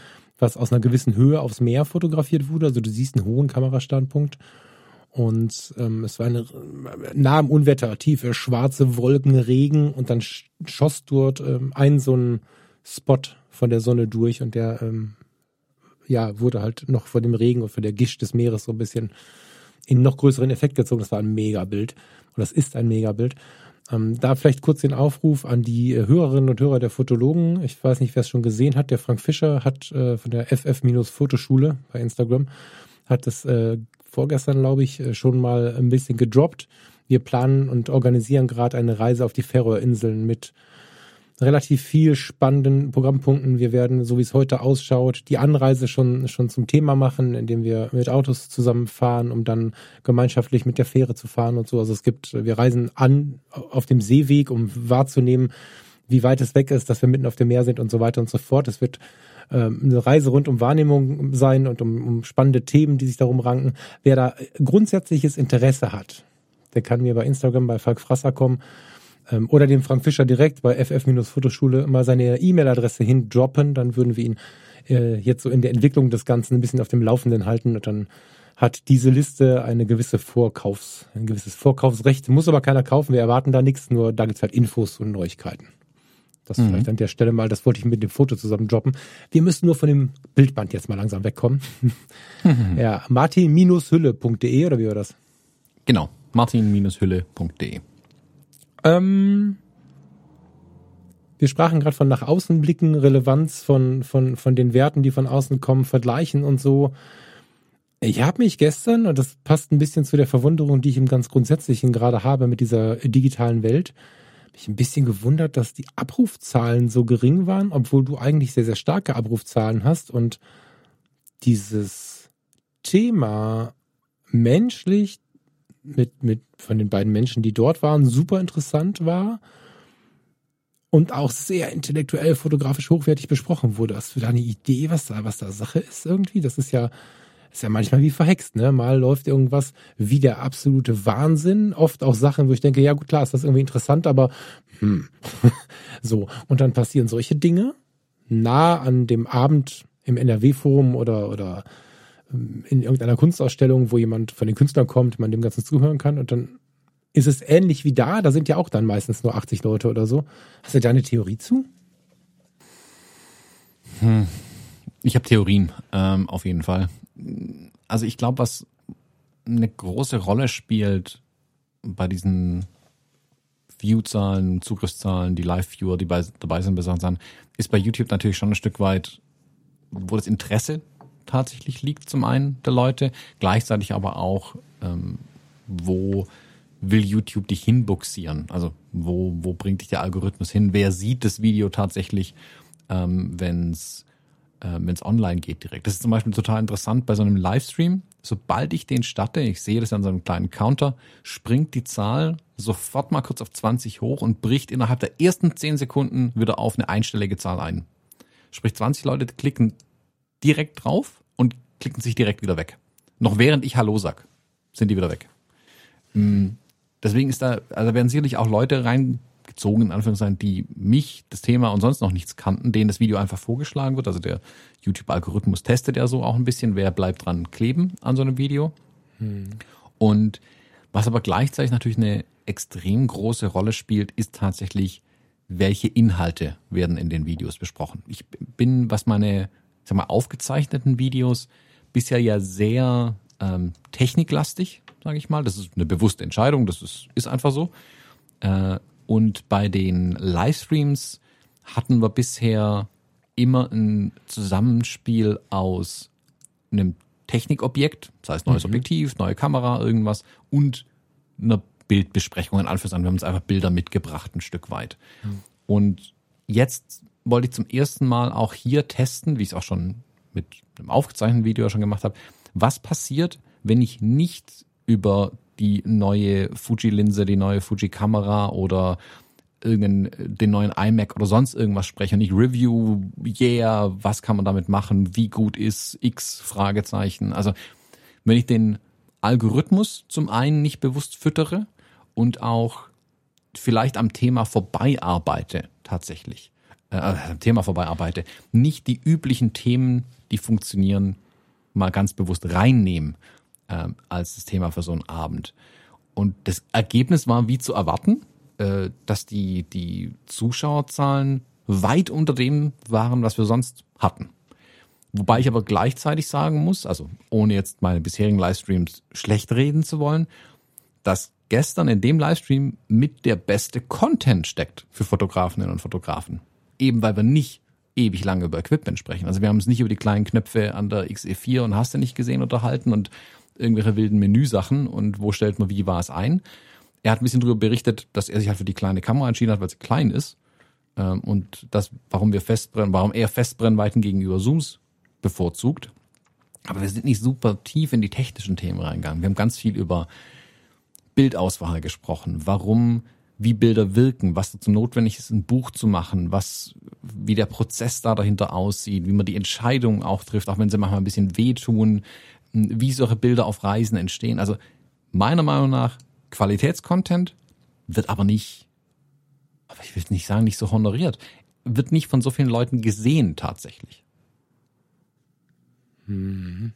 S2: was aus einer gewissen Höhe aufs Meer fotografiert wurde. Also du siehst einen hohen Kamerastandpunkt und ähm, es war eine, nah am Unwetter, tiefe schwarze Wolken, Regen und dann schoss dort ähm, ein so ein Spot von der Sonne durch und der ähm, ja wurde halt noch von dem Regen und von der Gischt des Meeres so ein bisschen in noch größeren Effekt gezogen. Das war ein Megabild und das ist ein Megabild. Ähm, da vielleicht kurz den Aufruf an die äh, Hörerinnen und Hörer der Fotologen. Ich weiß nicht, wer es schon gesehen hat. Der Frank Fischer hat äh, von der FF-Fotoschule bei Instagram hat das äh, vorgestern, glaube ich, äh, schon mal ein bisschen gedroppt. Wir planen und organisieren gerade eine Reise auf die Färöerinseln mit relativ viel spannenden Programmpunkten. Wir werden, so wie es heute ausschaut, die Anreise schon, schon zum Thema machen, indem wir mit Autos zusammenfahren, um dann gemeinschaftlich mit der Fähre zu fahren und so. Also es gibt, wir reisen an auf dem Seeweg, um wahrzunehmen, wie weit es weg ist, dass wir mitten auf dem Meer sind und so weiter und so fort. Es wird eine Reise rund um Wahrnehmung sein und um, um spannende Themen, die sich darum ranken. Wer da grundsätzliches Interesse hat, der kann mir bei Instagram bei Falk Frasser kommen ähm, oder dem Frank Fischer direkt bei ff-fotoschule mal seine E-Mail-Adresse hindroppen, dann würden wir ihn äh, jetzt so in der Entwicklung des Ganzen ein bisschen auf dem Laufenden halten und dann hat diese Liste eine gewisse Vorkaufs, ein gewisses Vorkaufsrecht, muss aber keiner kaufen, wir erwarten da nichts, nur da gibt's halt Infos und Neuigkeiten. Das mhm. vielleicht an der Stelle mal, das wollte ich mit dem Foto zusammen droppen. Wir müssen nur von dem Bildband jetzt mal langsam wegkommen. Mhm. Ja, martin-hülle.de oder wie war das?
S1: Genau, martin-hülle.de.
S2: Ähm, wir sprachen gerade von nach außen blicken, Relevanz von, von, von den Werten, die von außen kommen, vergleichen und so. Ich habe mich gestern, und das passt ein bisschen zu der Verwunderung, die ich im ganz Grundsätzlichen gerade habe mit dieser digitalen Welt, mich ein bisschen gewundert, dass die Abrufzahlen so gering waren, obwohl du eigentlich sehr, sehr starke Abrufzahlen hast und dieses Thema menschlich mit, mit von den beiden Menschen, die dort waren, super interessant war und auch sehr intellektuell fotografisch hochwertig besprochen wurde. Hast du da eine Idee, was da, was da Sache ist irgendwie? Das ist ja, ist ja manchmal wie verhext, ne? Mal läuft irgendwas wie der absolute Wahnsinn, oft auch Sachen, wo ich denke, ja gut, klar, ist das irgendwie interessant, aber hm. so. Und dann passieren solche Dinge nah an dem Abend im NRW-Forum oder, oder ähm, in irgendeiner Kunstausstellung, wo jemand von den Künstlern kommt, man dem Ganzen zuhören kann und dann ist es ähnlich wie da, da sind ja auch dann meistens nur 80 Leute oder so. Hast du da eine Theorie zu?
S1: Hm. Ich habe Theorien, ähm, auf jeden Fall. Also ich glaube, was eine große Rolle spielt bei diesen View-Zahlen, Zugriffszahlen, die Live-Viewer, die bei, dabei sind, besonders an, ist bei YouTube natürlich schon ein Stück weit, wo das Interesse tatsächlich liegt, zum einen der Leute, gleichzeitig aber auch, ähm, wo will YouTube dich hinbuxieren? Also wo, wo bringt dich der Algorithmus hin? Wer sieht das Video tatsächlich, ähm, wenn es äh, wenn's online geht direkt? Das ist zum Beispiel total interessant bei so einem Livestream. Sobald ich den starte, ich sehe das an so einem kleinen Counter, springt die Zahl sofort mal kurz auf 20 hoch und bricht innerhalb der ersten 10 Sekunden wieder auf eine einstellige Zahl ein. Sprich, 20 Leute klicken direkt drauf und klicken sich direkt wieder weg. Noch während ich Hallo sag, sind die wieder weg. Hm, deswegen ist da, also werden sicherlich auch Leute reingezogen, in Anführungszeichen, die mich, das Thema und sonst noch nichts kannten, denen das Video einfach vorgeschlagen wird. Also der YouTube-Algorithmus testet ja so auch ein bisschen, wer bleibt dran kleben an so einem Video. Hm. Und was aber gleichzeitig natürlich eine extrem große Rolle spielt, ist tatsächlich, welche Inhalte werden in den Videos besprochen. Ich bin, was meine sag mal, aufgezeichneten Videos bisher ja sehr ähm, techniklastig, sage ich mal. Das ist eine bewusste Entscheidung, das ist, ist einfach so. Äh, und bei den Livestreams hatten wir bisher immer ein Zusammenspiel aus einem Technikobjekt, das heißt neues mhm. Objektiv, neue Kamera, irgendwas und einer Bildbesprechung in Anführungszeichen. Wir haben uns einfach Bilder mitgebracht, ein Stück weit. Mhm. Und jetzt wollte ich zum ersten Mal auch hier testen, wie ich es auch schon mit einem aufgezeichneten Video schon gemacht habe, was passiert, wenn ich nicht über die neue Fuji-Linse, die neue Fuji-Kamera oder irgendeinen, den neuen iMac oder sonst irgendwas spreche und ich review, yeah, was kann man damit machen, wie gut ist X, Fragezeichen. Also wenn ich den Algorithmus zum einen nicht bewusst füttere und auch vielleicht am Thema vorbei arbeite, tatsächlich, äh, am Thema vorbei arbeite, nicht die üblichen Themen, die funktionieren, mal ganz bewusst reinnehmen äh, als das Thema für so einen Abend. Und das Ergebnis war wie zu erwarten äh, dass die, die Zuschauerzahlen weit unter dem waren, was wir sonst hatten. Wobei ich aber gleichzeitig sagen muss, also ohne jetzt meine bisherigen Livestreams schlecht reden zu wollen, dass gestern in dem Livestream mit der beste Content steckt für Fotografinnen und Fotografen. Eben weil wir nicht ewig lange über Equipment sprechen. Also wir haben uns nicht über die kleinen Knöpfe an der XE4 und hast du nicht gesehen unterhalten und irgendwelche wilden Menüsachen und wo stellt man wie was ein, er hat ein bisschen darüber berichtet, dass er sich halt für die kleine Kamera entschieden hat, weil sie klein ist. Ähm, und das, warum wir Festbrennen, warum er Festbrennweiten gegenüber Zooms bevorzugt. Aber wir sind nicht super tief in die technischen Themen reingegangen. Wir haben ganz viel über Bildauswahl gesprochen, warum, wie Bilder wirken, was dazu notwendig ist, ein Buch zu machen, was, wie der Prozess da dahinter aussieht, wie man die Entscheidungen auch trifft, auch wenn sie manchmal ein bisschen wehtun, wie solche Bilder auf Reisen entstehen. Also meiner Meinung nach Qualitätscontent wird aber nicht, aber ich will nicht sagen, nicht so honoriert, wird nicht von so vielen Leuten gesehen tatsächlich.
S2: Mhm.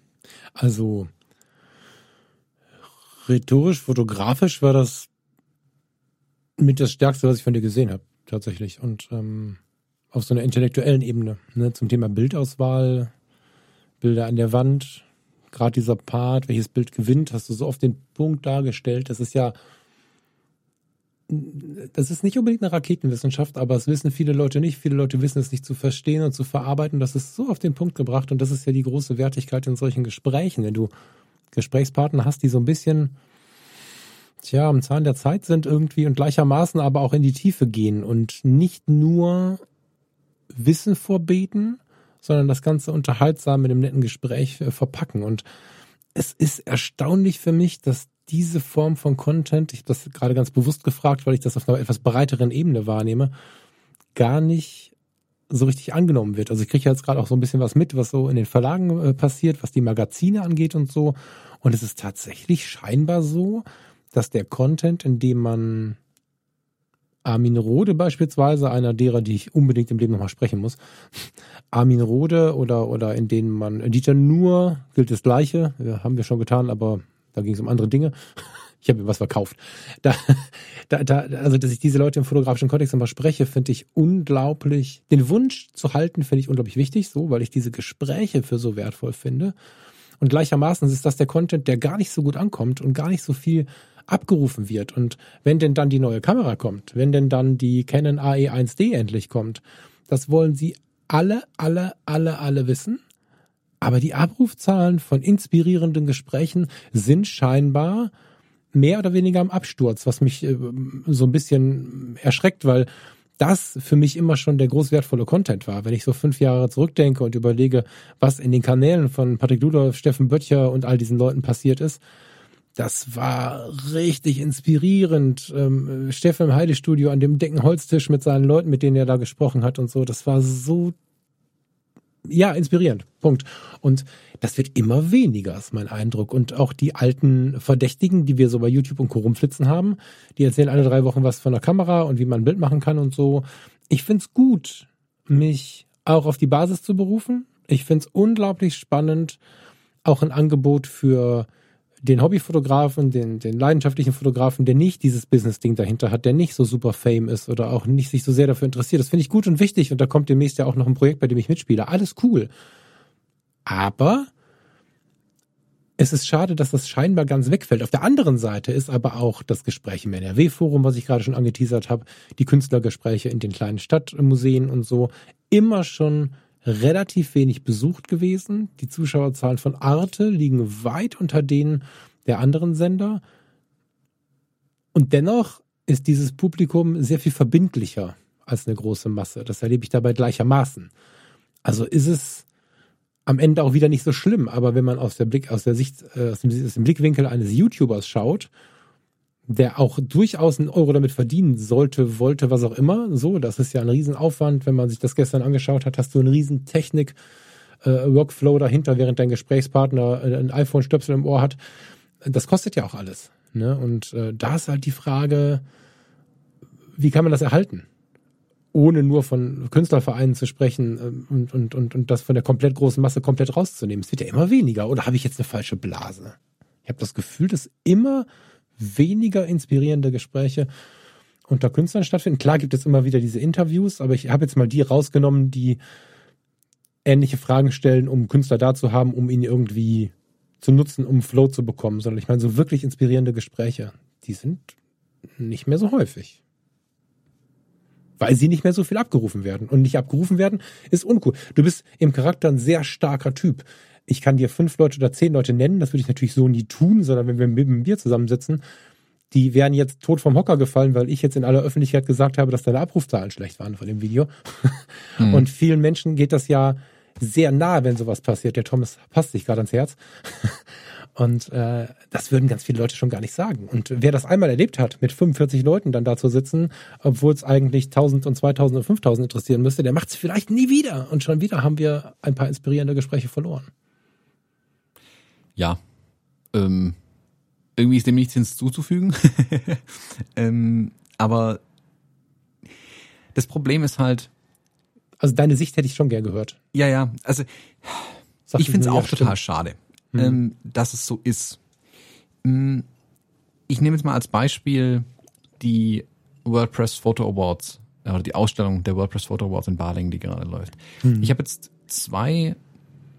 S2: Also rhetorisch, fotografisch war das mit das Stärkste, was ich von dir gesehen habe, tatsächlich. Und ähm, auf so einer intellektuellen Ebene, ne, zum Thema Bildauswahl, Bilder an der Wand, gerade dieser Part, welches Bild gewinnt, hast du so oft den Punkt dargestellt. Das ist ja, das ist nicht unbedingt eine Raketenwissenschaft, aber es wissen viele Leute nicht. Viele Leute wissen es nicht zu verstehen und zu verarbeiten. Das ist so auf den Punkt gebracht und das ist ja die große Wertigkeit in solchen Gesprächen, wenn du Gesprächspartner hast, die so ein bisschen, tja, am Zahn der Zeit sind irgendwie und gleichermaßen aber auch in die Tiefe gehen und nicht nur Wissen vorbeten, sondern das Ganze unterhaltsam mit einem netten Gespräch äh, verpacken. Und es ist erstaunlich für mich, dass diese Form von Content, ich habe das gerade ganz bewusst gefragt, weil ich das auf einer etwas breiteren Ebene wahrnehme, gar nicht so richtig angenommen wird. Also ich kriege jetzt gerade auch so ein bisschen was mit, was so in den Verlagen äh, passiert, was die Magazine angeht und so. Und es ist tatsächlich scheinbar so, dass der Content, in dem man Armin Rode beispielsweise, einer derer, die ich unbedingt im Leben nochmal sprechen muss. Armin Rode oder, oder in denen man, Dieter Nur gilt das Gleiche, ja, haben wir schon getan, aber da ging es um andere Dinge. Ich habe mir was verkauft. Da, da, da, also, dass ich diese Leute im fotografischen Kontext nochmal spreche, finde ich unglaublich, den Wunsch zu halten, finde ich unglaublich wichtig, so, weil ich diese Gespräche für so wertvoll finde. Und gleichermaßen ist das der Content, der gar nicht so gut ankommt und gar nicht so viel abgerufen wird. Und wenn denn dann die neue Kamera kommt, wenn denn dann die Canon AE1D endlich kommt, das wollen sie alle, alle, alle, alle wissen. Aber die Abrufzahlen von inspirierenden Gesprächen sind scheinbar mehr oder weniger am Absturz, was mich äh, so ein bisschen erschreckt, weil das für mich immer schon der groß wertvolle Content war. Wenn ich so fünf Jahre zurückdenke und überlege, was in den Kanälen von Patrick Ludolf, Steffen Böttcher und all diesen Leuten passiert ist, das war richtig inspirierend. Ähm, Steffen im Heidestudio an dem dicken Holztisch mit seinen Leuten, mit denen er da gesprochen hat und so, das war so, ja, inspirierend. Punkt. Und das wird immer weniger, ist mein Eindruck. Und auch die alten Verdächtigen, die wir so bei YouTube und Co. rumflitzen haben, die erzählen alle drei Wochen was von der Kamera und wie man ein Bild machen kann und so. Ich find's gut, mich auch auf die Basis zu berufen. Ich find's unglaublich spannend, auch ein Angebot für den Hobbyfotografen, den, den leidenschaftlichen Fotografen, der nicht dieses Business-Ding dahinter hat, der nicht so super Fame ist oder auch nicht sich so sehr dafür interessiert. Das finde ich gut und wichtig und da kommt demnächst ja auch noch ein Projekt, bei dem ich mitspiele. Alles cool. Aber es ist schade, dass das scheinbar ganz wegfällt. Auf der anderen Seite ist aber auch das Gespräch im NRW-Forum, was ich gerade schon angeteasert habe, die Künstlergespräche in den kleinen Stadtmuseen und so, immer schon relativ wenig besucht gewesen. Die Zuschauerzahlen von Arte liegen weit unter denen der anderen Sender. Und dennoch ist dieses Publikum sehr viel verbindlicher als eine große Masse. Das erlebe ich dabei gleichermaßen. Also ist es am Ende auch wieder nicht so schlimm, aber wenn man aus der Blick, aus der Sicht, äh, aus, dem, aus dem Blickwinkel eines YouTubers schaut, der auch durchaus einen Euro damit verdienen sollte, wollte, was auch immer, so, das ist ja ein Riesenaufwand, wenn man sich das gestern angeschaut hat, hast du einen riesen Technik, äh, Workflow dahinter, während dein Gesprächspartner äh, ein iPhone-Stöpsel im Ohr hat. Das kostet ja auch alles. Ne? Und äh, da ist halt die Frage, wie kann man das erhalten? ohne nur von Künstlervereinen zu sprechen ähm, und, und, und, und das von der komplett großen Masse komplett rauszunehmen. Es wird ja immer weniger. Oder habe ich jetzt eine falsche Blase? Ich habe das Gefühl, dass immer weniger inspirierende Gespräche unter Künstlern stattfinden. Klar gibt es immer wieder diese Interviews, aber ich habe jetzt mal die rausgenommen, die ähnliche Fragen stellen, um Künstler da zu haben, um ihn irgendwie zu nutzen, um Flow zu bekommen. Sondern ich meine, so wirklich inspirierende Gespräche, die sind nicht mehr so häufig weil sie nicht mehr so viel abgerufen werden. Und nicht abgerufen werden ist uncool. Du bist im Charakter ein sehr starker Typ. Ich kann dir fünf Leute oder zehn Leute nennen, das würde ich natürlich so nie tun, sondern wenn wir mit einem Bier zusammensitzen, die wären jetzt tot vom Hocker gefallen, weil ich jetzt in aller Öffentlichkeit gesagt habe, dass deine Abrufzahlen schlecht waren von dem Video. Mhm. Und vielen Menschen geht das ja sehr nahe, wenn sowas passiert. Der Thomas passt sich gerade ans Herz. Und äh, das würden ganz viele Leute schon gar nicht sagen. Und wer das einmal erlebt hat, mit 45 Leuten dann da zu sitzen, obwohl es eigentlich 1000 und 2000 und 5000 interessieren müsste, der macht es vielleicht nie wieder. Und schon wieder haben wir ein paar inspirierende Gespräche verloren.
S1: Ja, ähm, irgendwie ist dem nichts hinzuzufügen. ähm, aber das Problem ist halt.
S2: Also deine Sicht hätte ich schon gern gehört.
S1: Ja, ja. Also Sag ich finde es auch total schade mhm. ähm, dass es so ist. Hm, ich nehme jetzt mal als Beispiel die WordPress Photo Awards oder die Ausstellung der WordPress Photo Awards in Balingen, die gerade läuft. Mhm. Ich habe jetzt zwei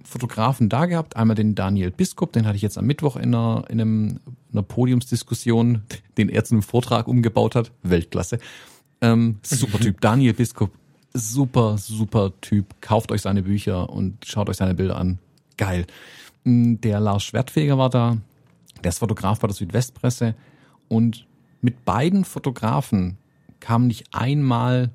S1: Fotografen da gehabt. Einmal den Daniel Biskup, den hatte ich jetzt am Mittwoch in einer, in einem, einer Podiumsdiskussion, den er zu einem Vortrag umgebaut hat. Weltklasse. Ähm, super Typ. Daniel Biskup, super, super Typ. Kauft euch seine Bücher und schaut euch seine Bilder an. Geil. Der Lars Schwertfeger war da, der ist Fotograf bei der Südwestpresse und mit beiden Fotografen kam nicht einmal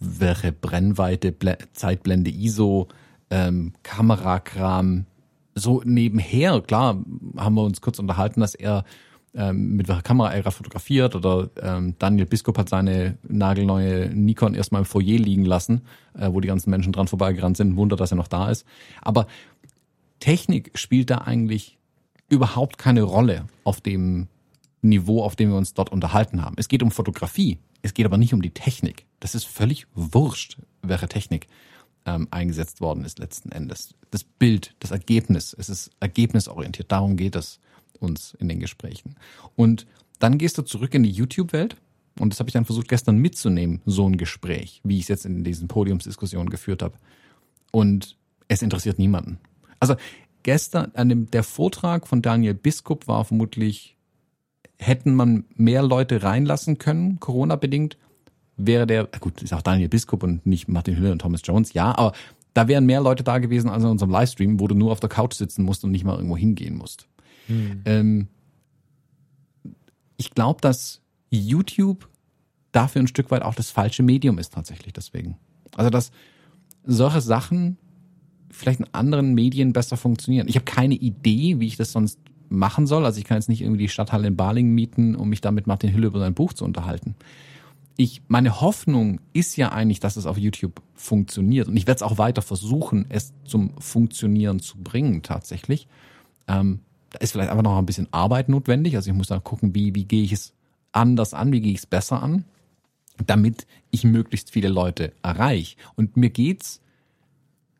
S1: welche Brennweite, Ble Zeitblende ISO, ähm, Kamerakram, so nebenher. Klar haben wir uns kurz unterhalten, dass er ähm, mit welcher Kamera er fotografiert oder ähm, Daniel Biskup hat seine nagelneue Nikon erstmal im Foyer liegen lassen, äh, wo die ganzen Menschen dran vorbeigerannt sind. Wunder, dass er noch da ist. Aber Technik spielt da eigentlich überhaupt keine Rolle auf dem Niveau, auf dem wir uns dort unterhalten haben. Es geht um Fotografie, es geht aber nicht um die Technik. Das ist völlig wurscht, welche Technik ähm, eingesetzt worden ist letzten Endes. Das Bild, das Ergebnis, es ist ergebnisorientiert. Darum geht es uns in den Gesprächen. Und dann gehst du zurück in die YouTube-Welt und das habe ich dann versucht gestern mitzunehmen, so ein Gespräch, wie ich es jetzt in diesen Podiumsdiskussionen geführt habe. Und es interessiert niemanden. Also gestern, an dem, der Vortrag von Daniel Biskup war vermutlich, hätten man mehr Leute reinlassen können, Corona-bedingt, wäre der, gut, ist auch Daniel Biskup und nicht Martin Hülle und Thomas Jones, ja, aber da wären mehr Leute da gewesen als in unserem Livestream, wo du nur auf der Couch sitzen musst und nicht mal irgendwo hingehen musst. Hm. Ähm, ich glaube, dass YouTube dafür ein Stück weit auch das falsche Medium ist tatsächlich deswegen. Also dass solche Sachen vielleicht in anderen Medien besser funktionieren. Ich habe keine Idee, wie ich das sonst machen soll. Also ich kann jetzt nicht irgendwie die Stadthalle in Balingen mieten, um mich da mit Martin Hülle über sein Buch zu unterhalten. Ich, meine Hoffnung ist ja eigentlich, dass es auf YouTube funktioniert. Und ich werde es auch weiter versuchen, es zum Funktionieren zu bringen, tatsächlich. Ähm, da ist vielleicht einfach noch ein bisschen Arbeit notwendig. Also ich muss da gucken, wie, wie gehe ich es anders an, wie gehe ich es besser an, damit ich möglichst viele Leute erreiche. Und mir geht's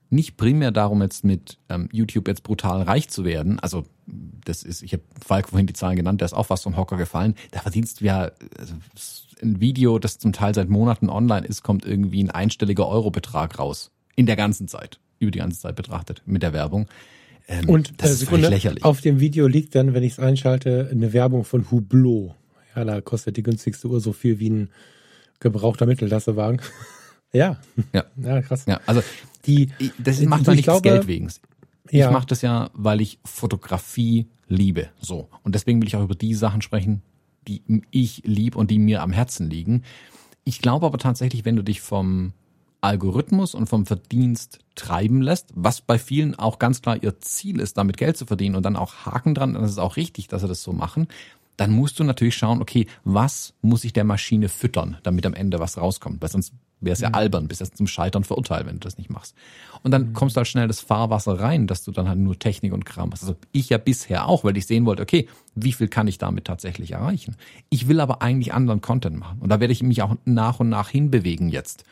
S1: nicht primär darum, jetzt mit ähm, YouTube jetzt brutal reich zu werden. Also das ist, ich habe Falk vorhin die Zahlen genannt, der ist auch was vom Hocker gefallen. Da verdienst du ja also, ein Video, das zum Teil seit Monaten online ist, kommt irgendwie ein einstelliger Eurobetrag raus. In der ganzen Zeit, über die ganze Zeit betrachtet, mit der Werbung.
S2: Ähm, Und das äh, ist Sekunde, lächerlich. Auf dem Video liegt dann, wenn ich es einschalte, eine Werbung von Hublot. Ja, da kostet die günstigste Uhr so viel wie ein gebrauchter Mittelklassewagen. ja.
S1: Ja. Ja, krass. Ja, also
S2: die.
S1: Das macht man nicht glaube, Geld wegen. Ich ja. mache das ja, weil ich Fotografie liebe. So. Und deswegen will ich auch über die Sachen sprechen, die ich lieb und die mir am Herzen liegen. Ich glaube aber tatsächlich, wenn du dich vom Algorithmus und vom Verdienst treiben lässt, was bei vielen auch ganz klar ihr Ziel ist, damit Geld zu verdienen und dann auch Haken dran, dann ist es auch richtig, dass sie das so machen, dann musst du natürlich schauen, okay, was muss ich der Maschine füttern, damit am Ende was rauskommt, weil sonst wäre es ja mhm. albern, bist jetzt zum Scheitern verurteilt, wenn du das nicht machst. Und dann mhm. kommst du halt schnell das Fahrwasser rein, dass du dann halt nur Technik und Kram hast. Also ich ja bisher auch, weil ich sehen wollte, okay, wie viel kann ich damit tatsächlich erreichen? Ich will aber eigentlich anderen Content machen. Und da werde ich mich auch nach und nach hinbewegen jetzt,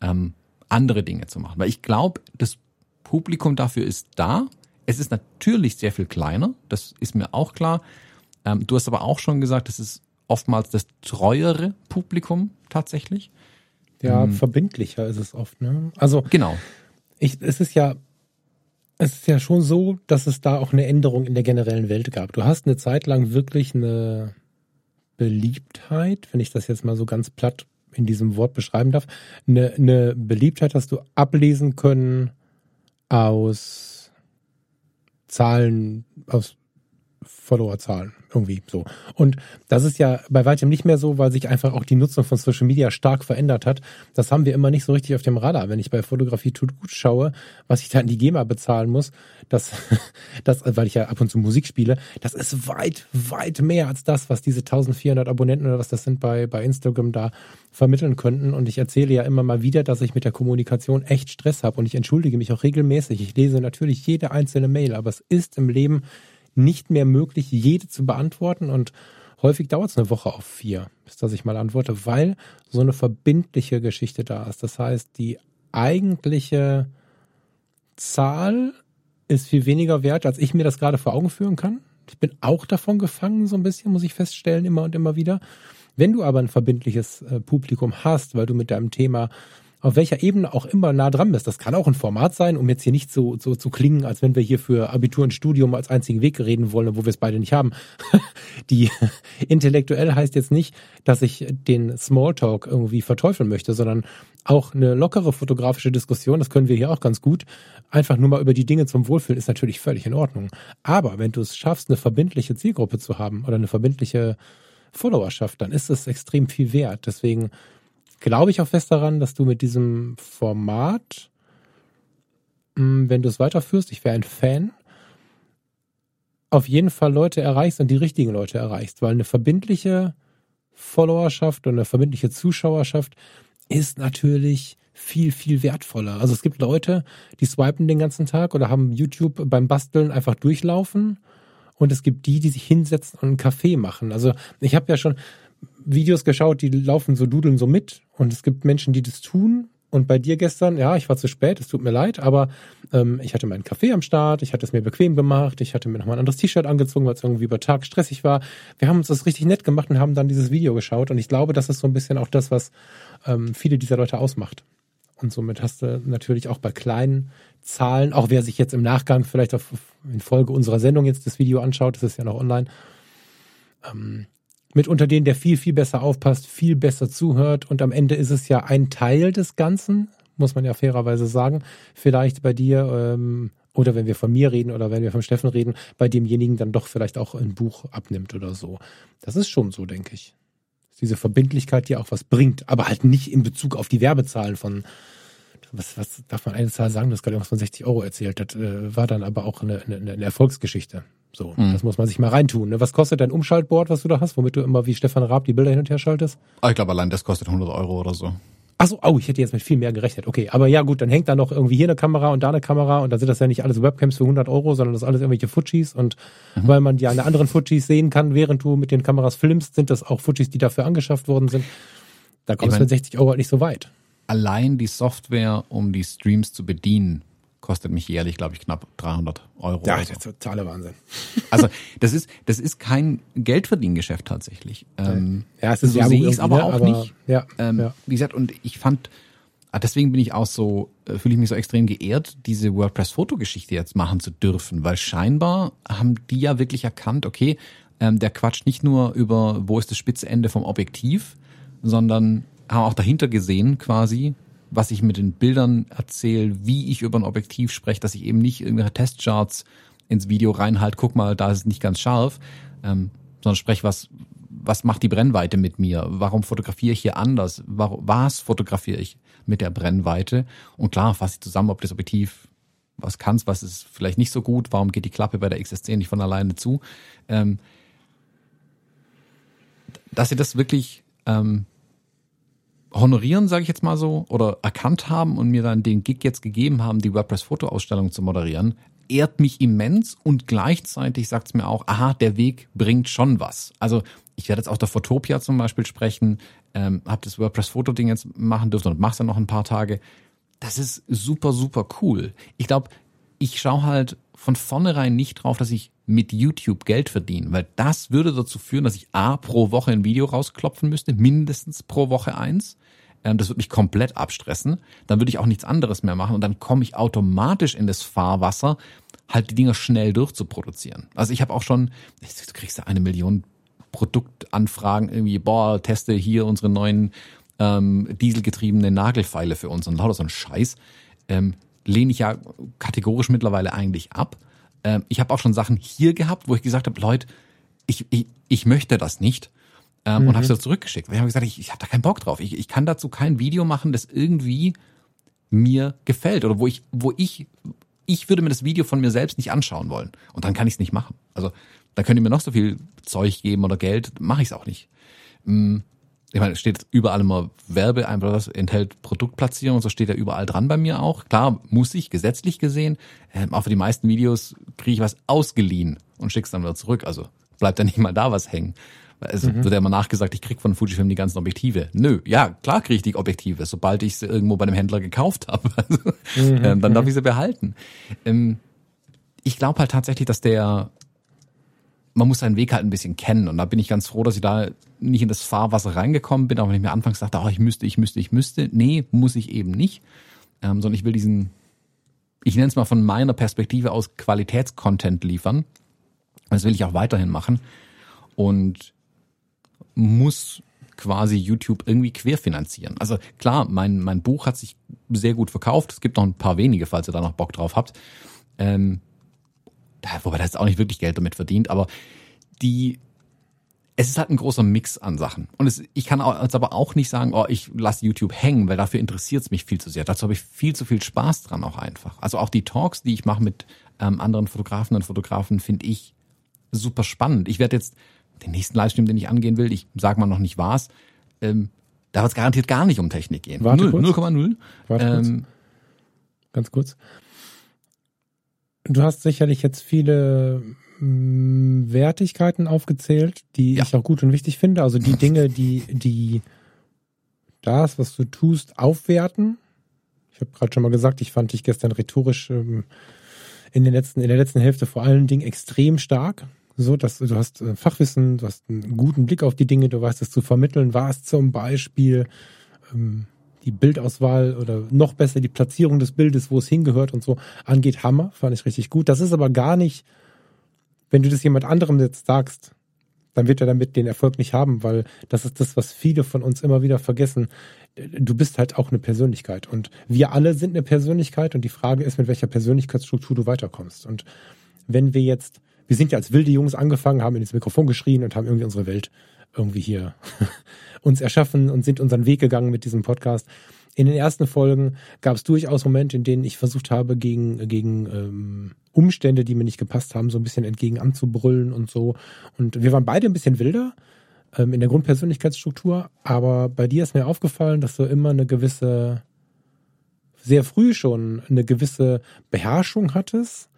S1: ähm, andere Dinge zu machen. Weil ich glaube, das Publikum dafür ist da. Es ist natürlich sehr viel kleiner, das ist mir auch klar. Ähm, du hast aber auch schon gesagt, es ist oftmals das treuere Publikum tatsächlich.
S2: Ja, mhm. verbindlicher ist es oft, ne? Also
S1: genau.
S2: Ich, es ist ja, es ist ja schon so, dass es da auch eine Änderung in der generellen Welt gab. Du hast eine Zeit lang wirklich eine Beliebtheit, wenn ich das jetzt mal so ganz platt in diesem Wort beschreiben darf, eine, eine Beliebtheit hast du ablesen können aus Zahlen, aus Followerzahlen irgendwie so. Und das ist ja bei weitem nicht mehr so, weil sich einfach auch die Nutzung von Social Media stark verändert hat. Das haben wir immer nicht so richtig auf dem Radar. Wenn ich bei Fotografie tut gut schaue, was ich da in die GEMA bezahlen muss, das, das, weil ich ja ab und zu Musik spiele, das ist weit, weit mehr als das, was diese 1400 Abonnenten oder was das sind bei, bei Instagram da vermitteln könnten. Und ich erzähle ja immer mal wieder, dass ich mit der Kommunikation echt Stress habe und ich entschuldige mich auch regelmäßig. Ich lese natürlich jede einzelne Mail, aber es ist im Leben nicht mehr möglich, jede zu beantworten und häufig dauert es eine Woche auf vier, bis dass ich mal antworte, weil so eine verbindliche Geschichte da ist. Das heißt, die eigentliche Zahl ist viel weniger wert, als ich mir das gerade vor Augen führen kann. Ich bin auch davon gefangen, so ein bisschen, muss ich feststellen, immer und immer wieder. Wenn du aber ein verbindliches äh, Publikum hast, weil du mit deinem Thema auf welcher Ebene auch immer nah dran bist. Das kann auch ein Format sein, um jetzt hier nicht so, so zu klingen, als wenn wir hier für Abitur und Studium als einzigen Weg reden wollen, wo wir es beide nicht haben. Die intellektuell heißt jetzt nicht, dass ich den Smalltalk irgendwie verteufeln möchte, sondern auch eine lockere fotografische Diskussion, das können wir hier auch ganz gut. Einfach nur mal über die Dinge zum Wohlfühlen ist natürlich völlig in Ordnung. Aber wenn du es schaffst, eine verbindliche Zielgruppe zu haben oder eine verbindliche Followerschaft, dann ist es extrem viel wert. Deswegen glaube ich auch fest daran, dass du mit diesem Format, hm, wenn du es weiterführst, ich wäre ein Fan, auf jeden Fall Leute erreichst und die richtigen Leute erreichst, weil eine verbindliche Followerschaft und eine verbindliche Zuschauerschaft ist natürlich viel, viel wertvoller. Also es gibt Leute, die swipen den ganzen Tag oder haben YouTube beim Basteln einfach durchlaufen und es gibt die, die sich hinsetzen und einen Kaffee machen. Also ich habe ja schon, Videos geschaut, die laufen so dudeln so mit und es gibt Menschen, die das tun. Und bei dir gestern, ja, ich war zu spät, es tut mir leid, aber ähm, ich hatte meinen Kaffee am Start, ich hatte es mir bequem gemacht, ich hatte mir nochmal ein anderes T-Shirt angezogen, weil es irgendwie über Tag stressig war. Wir haben uns das richtig nett gemacht und haben dann dieses Video geschaut. Und ich glaube, das ist so ein bisschen auch das, was ähm, viele dieser Leute ausmacht. Und somit hast du natürlich auch bei kleinen Zahlen, auch wer sich jetzt im Nachgang vielleicht auf, in Folge unserer Sendung jetzt das Video anschaut, das ist ja noch online, ähm, mit unter denen der viel, viel besser aufpasst, viel besser zuhört und am Ende ist es ja ein Teil des Ganzen, muss man ja fairerweise sagen. Vielleicht bei dir ähm, oder wenn wir von mir reden oder wenn wir von Steffen reden, bei demjenigen dann doch vielleicht auch ein Buch abnimmt oder so. Das ist schon so, denke ich. Diese Verbindlichkeit, die auch was bringt, aber halt nicht in Bezug auf die Werbezahlen von was, was darf man eine Zahl sagen? Das gerade irgendwas von 60 Euro erzählt. Das äh, war dann aber auch eine, eine, eine Erfolgsgeschichte. So, mhm. das muss man sich mal reintun. Ne? Was kostet dein Umschaltboard, was du da hast, womit du immer wie Stefan Raab die Bilder hin und her schaltest?
S1: Ah, ich glaube, allein das kostet 100 Euro oder so.
S2: Achso, oh, ich hätte jetzt mit viel mehr gerechnet. Okay, aber ja gut, dann hängt da noch irgendwie hier eine Kamera und da eine Kamera und dann sind das ja nicht alles Webcams für 100 Euro, sondern das ist alles irgendwelche Fujis und mhm. weil man ja eine anderen Fujis sehen kann, während du mit den Kameras filmst, sind das auch Fujis, die dafür angeschafft worden sind. Da kommst du mit 60 Euro halt nicht so weit.
S1: Allein die Software, um die Streams zu bedienen, kostet mich jährlich, glaube ich, knapp 300 Euro.
S2: Ja, das ist totaler Wahnsinn.
S1: Also das ist das ist kein Geldverdiengeschäft tatsächlich. Ähm,
S2: ja, es ist
S1: so sehe ich es aber auch aber, nicht.
S2: Ja,
S1: ähm,
S2: ja.
S1: Wie gesagt, und ich fand, ah, deswegen bin ich auch so, äh, fühle ich mich so extrem geehrt, diese WordPress-Fotogeschichte jetzt machen zu dürfen, weil scheinbar haben die ja wirklich erkannt, okay, ähm, der quatscht nicht nur über, wo ist das spitze Ende vom Objektiv, sondern haben auch dahinter gesehen quasi, was ich mit den Bildern erzähle, wie ich über ein Objektiv spreche, dass ich eben nicht irgendwelche Testcharts ins Video reinhalte, guck mal, da ist es nicht ganz scharf, ähm, sondern spreche, was, was macht die Brennweite mit mir? Warum fotografiere ich hier anders? Was fotografiere ich mit der Brennweite? Und klar, fasse ich zusammen, ob das Objektiv was kann's, was ist vielleicht nicht so gut, warum geht die Klappe bei der XS10 nicht von alleine zu? Ähm, dass sie das wirklich ähm, honorieren, sage ich jetzt mal so, oder erkannt haben und mir dann den Gig jetzt gegeben haben, die WordPress-Fotoausstellung zu moderieren, ehrt mich immens und gleichzeitig sagt es mir auch, aha, der Weg bringt schon was. Also ich werde jetzt auch der Fotopia zum Beispiel sprechen, ähm, habe das WordPress-Foto-Ding jetzt machen dürfen und mach's ja noch ein paar Tage. Das ist super, super cool. Ich glaube, ich schaue halt von vornherein nicht drauf, dass ich mit YouTube Geld verdiene, weil das würde dazu führen, dass ich A pro Woche ein Video rausklopfen müsste, mindestens pro Woche eins. Ähm, das würde mich komplett abstressen. Dann würde ich auch nichts anderes mehr machen und dann komme ich automatisch in das Fahrwasser, halt die Dinger schnell durchzuproduzieren. Also ich habe auch schon, du kriegst da eine Million Produktanfragen irgendwie, boah, teste hier unsere neuen ähm, dieselgetriebene Nagelfeile für uns und lauter so ein Scheiß. Ähm, lehne ich ja kategorisch mittlerweile eigentlich ab. Ähm, ich habe auch schon Sachen hier gehabt, wo ich gesagt habe, Leute, ich, ich, ich möchte das nicht. Ähm, mhm. Und habe es zurückgeschickt. Weil ich habe gesagt, ich, ich habe da keinen Bock drauf. Ich, ich kann dazu kein Video machen, das irgendwie mir gefällt oder wo ich, wo ich, ich würde mir das Video von mir selbst nicht anschauen wollen. Und dann kann ich es nicht machen. Also da könnt ihr mir noch so viel Zeug geben oder Geld, mache ich es auch nicht. Mm, ich meine, es steht überall immer Werbe, das enthält Produktplatzierung, so steht ja überall dran bei mir auch. Klar, muss ich, gesetzlich gesehen. Ähm, auch für die meisten Videos kriege ich was ausgeliehen und schick's dann wieder zurück. Also bleibt ja nicht mal da was hängen. Es mhm. wird ja immer nachgesagt, ich krieg von Fujifilm die ganzen Objektive. Nö, ja, klar kriege ich die Objektive, sobald ich sie irgendwo bei einem Händler gekauft habe. Also, mhm. ähm, dann darf ich sie behalten. Ähm, ich glaube halt tatsächlich, dass der man muss seinen Weg halt ein bisschen kennen. Und da bin ich ganz froh, dass ich da nicht in das Fahrwasser reingekommen bin, auch wenn ich mir anfangs dachte, oh, ich müsste, ich müsste, ich müsste. Nee, muss ich eben nicht. Ähm, sondern ich will diesen, ich nenne es mal von meiner Perspektive aus Qualitätscontent liefern. Das will ich auch weiterhin machen. Und muss quasi YouTube irgendwie querfinanzieren. Also klar, mein, mein Buch hat sich sehr gut verkauft. Es gibt noch ein paar wenige, falls ihr da noch Bock drauf habt. Ähm, wobei das auch nicht wirklich Geld damit verdient, aber die, es ist halt ein großer Mix an Sachen. Und es, ich kann also aber auch nicht sagen, oh, ich lasse YouTube hängen, weil dafür interessiert es mich viel zu sehr. Dazu habe ich viel zu viel Spaß dran auch einfach. Also auch die Talks, die ich mache mit ähm, anderen Fotografen und Fotografen, finde ich super spannend. Ich werde jetzt den nächsten Livestream, den ich angehen will, ich sage mal noch nicht was, ähm, da wird es garantiert gar nicht um Technik gehen. 0,0.
S2: Ähm, Ganz kurz. Du hast sicherlich jetzt viele mm, Wertigkeiten aufgezählt, die ja. ich auch gut und wichtig finde. Also die Dinge, die, die das, was du tust, aufwerten. Ich habe gerade schon mal gesagt, ich fand dich gestern rhetorisch ähm, in, den letzten, in der letzten Hälfte vor allen Dingen extrem stark. So, dass du hast äh, Fachwissen, du hast einen guten Blick auf die Dinge, du weißt es zu vermitteln, war es zum Beispiel ähm, die Bildauswahl oder noch besser die Platzierung des Bildes, wo es hingehört und so angeht, Hammer, fand ich richtig gut. Das ist aber gar nicht, wenn du das jemand anderem jetzt sagst, dann wird er damit den Erfolg nicht haben, weil das ist das, was viele von uns immer wieder vergessen. Du bist halt auch eine Persönlichkeit und wir alle sind eine Persönlichkeit und die Frage ist, mit welcher Persönlichkeitsstruktur du weiterkommst. Und wenn wir jetzt, wir sind ja als wilde Jungs angefangen, haben in das Mikrofon geschrien und haben irgendwie unsere Welt irgendwie hier uns erschaffen und sind unseren Weg gegangen mit diesem Podcast. In den ersten Folgen gab es durchaus Momente, in denen ich versucht habe, gegen, gegen ähm, Umstände, die mir nicht gepasst haben, so ein bisschen entgegen anzubrüllen und so. Und wir waren beide ein bisschen wilder ähm, in der Grundpersönlichkeitsstruktur, aber bei dir ist mir aufgefallen, dass du immer eine gewisse, sehr früh schon eine gewisse Beherrschung hattest,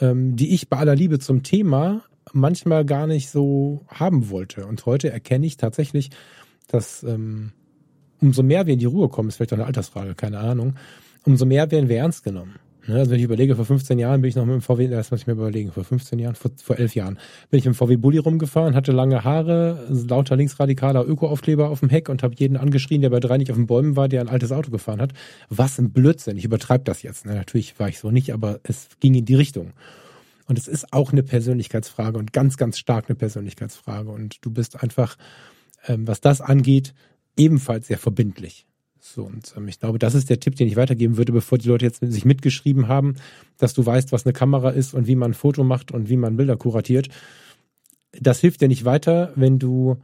S2: ähm, die ich bei aller Liebe zum Thema manchmal gar nicht so haben wollte. Und heute erkenne ich tatsächlich, dass ähm, umso mehr wir in die Ruhe kommen, ist vielleicht auch eine Altersfrage, keine Ahnung, umso mehr werden wir ernst genommen. Ne, also wenn ich überlege, vor 15 Jahren bin ich noch mit dem VW, das muss ich mir überlegen, vor 15 Jahren, vor, vor 11 Jahren, bin ich im VW Bulli rumgefahren, hatte lange Haare, lauter linksradikaler Öko-Aufkleber auf dem Heck und habe jeden angeschrien, der bei drei nicht auf den Bäumen war, der ein altes Auto gefahren hat. Was ein Blödsinn, ich übertreibe das jetzt. Ne? Natürlich war ich so nicht, aber es ging in die Richtung. Und es ist auch eine Persönlichkeitsfrage und ganz, ganz stark eine Persönlichkeitsfrage. Und du bist einfach, ähm, was das angeht, ebenfalls sehr verbindlich. So, und ähm, ich glaube, das ist der Tipp, den ich weitergeben würde, bevor die Leute jetzt sich mitgeschrieben haben, dass du weißt, was eine Kamera ist und wie man ein Foto macht und wie man Bilder kuratiert. Das hilft dir nicht weiter, wenn du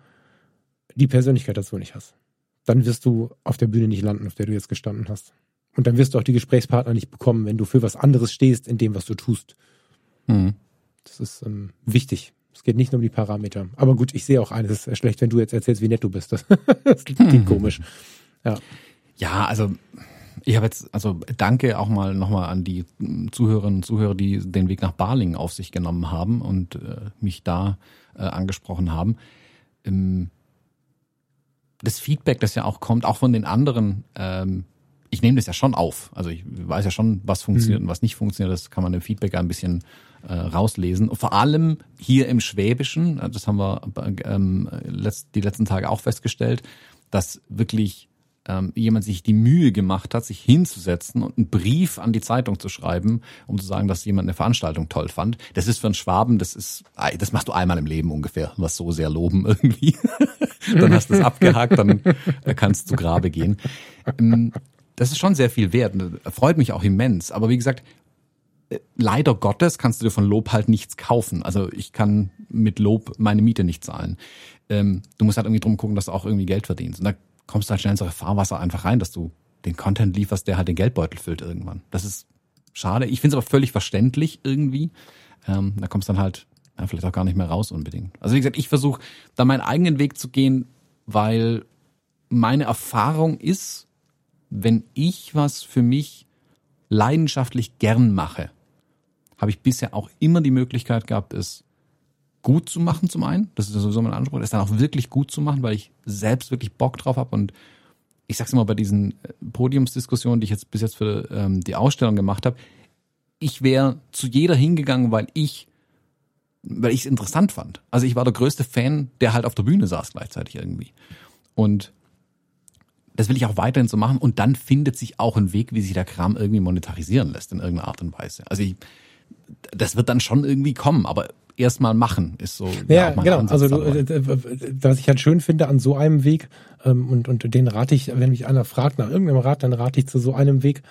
S2: die Persönlichkeit dazu nicht hast. Dann wirst du auf der Bühne nicht landen, auf der du jetzt gestanden hast. Und dann wirst du auch die Gesprächspartner nicht bekommen, wenn du für was anderes stehst in dem, was du tust. Mhm. Das ist ähm, wichtig. Es geht nicht nur um die Parameter. Aber gut, ich sehe auch eines, es ist schlecht, wenn du jetzt erzählst, wie nett du bist. Das, das klingt mhm. komisch.
S1: Ja. Ja, also ich habe jetzt, also danke auch mal nochmal an die Zuhörerinnen und Zuhörer, die den Weg nach Barling auf sich genommen haben und äh, mich da äh, angesprochen haben. Ähm, das Feedback, das ja auch kommt, auch von den anderen, ähm, ich nehme das ja schon auf. Also ich weiß ja schon, was funktioniert mhm. und was nicht funktioniert. Das kann man im Feedback ein bisschen äh, rauslesen. Und vor allem hier im Schwäbischen, äh, das haben wir ähm, letzt, die letzten Tage auch festgestellt, dass wirklich ähm, jemand sich die Mühe gemacht hat, sich hinzusetzen und einen Brief an die Zeitung zu schreiben, um zu sagen, dass jemand eine Veranstaltung toll fand. Das ist für einen Schwaben, das ist, das machst du einmal im Leben ungefähr, was so sehr loben irgendwie. dann hast du es abgehakt, dann kannst du Grabe gehen. Ähm, das ist schon sehr viel wert. Freut mich auch immens. Aber wie gesagt, äh, leider Gottes kannst du dir von Lob halt nichts kaufen. Also ich kann mit Lob meine Miete nicht zahlen. Ähm, du musst halt irgendwie drum gucken, dass du auch irgendwie Geld verdienst. Und da kommst du halt schnell in so Fahrwasser einfach rein, dass du den Content lieferst, der halt den Geldbeutel füllt irgendwann. Das ist schade. Ich finde es aber völlig verständlich irgendwie. Ähm, da kommst dann halt ja, vielleicht auch gar nicht mehr raus unbedingt. Also wie gesagt, ich versuche da meinen eigenen Weg zu gehen, weil meine Erfahrung ist, wenn ich was für mich leidenschaftlich gern mache, habe ich bisher auch immer die Möglichkeit gehabt, es gut zu machen zum einen. Das ist sowieso mein Anspruch, es dann auch wirklich gut zu machen, weil ich selbst wirklich Bock drauf habe und ich sag's immer bei diesen äh, Podiumsdiskussionen, die ich jetzt bis jetzt für ähm, die Ausstellung gemacht habe, ich wäre zu jeder hingegangen, weil ich weil ich es interessant fand. Also ich war der größte Fan, der halt auf der Bühne saß gleichzeitig irgendwie. Und das will ich auch weiterhin so machen. Und dann findet sich auch ein Weg, wie sich der Kram irgendwie monetarisieren lässt in irgendeiner Art und Weise. Also ich, das wird dann schon irgendwie kommen, aber erstmal machen, ist so.
S2: Ja, ja genau. Ansatz also du, äh, was ich halt schön finde an so einem Weg, ähm, und, und den rate ich, wenn mich einer fragt nach irgendeinem Rat, dann rate ich zu so einem Weg,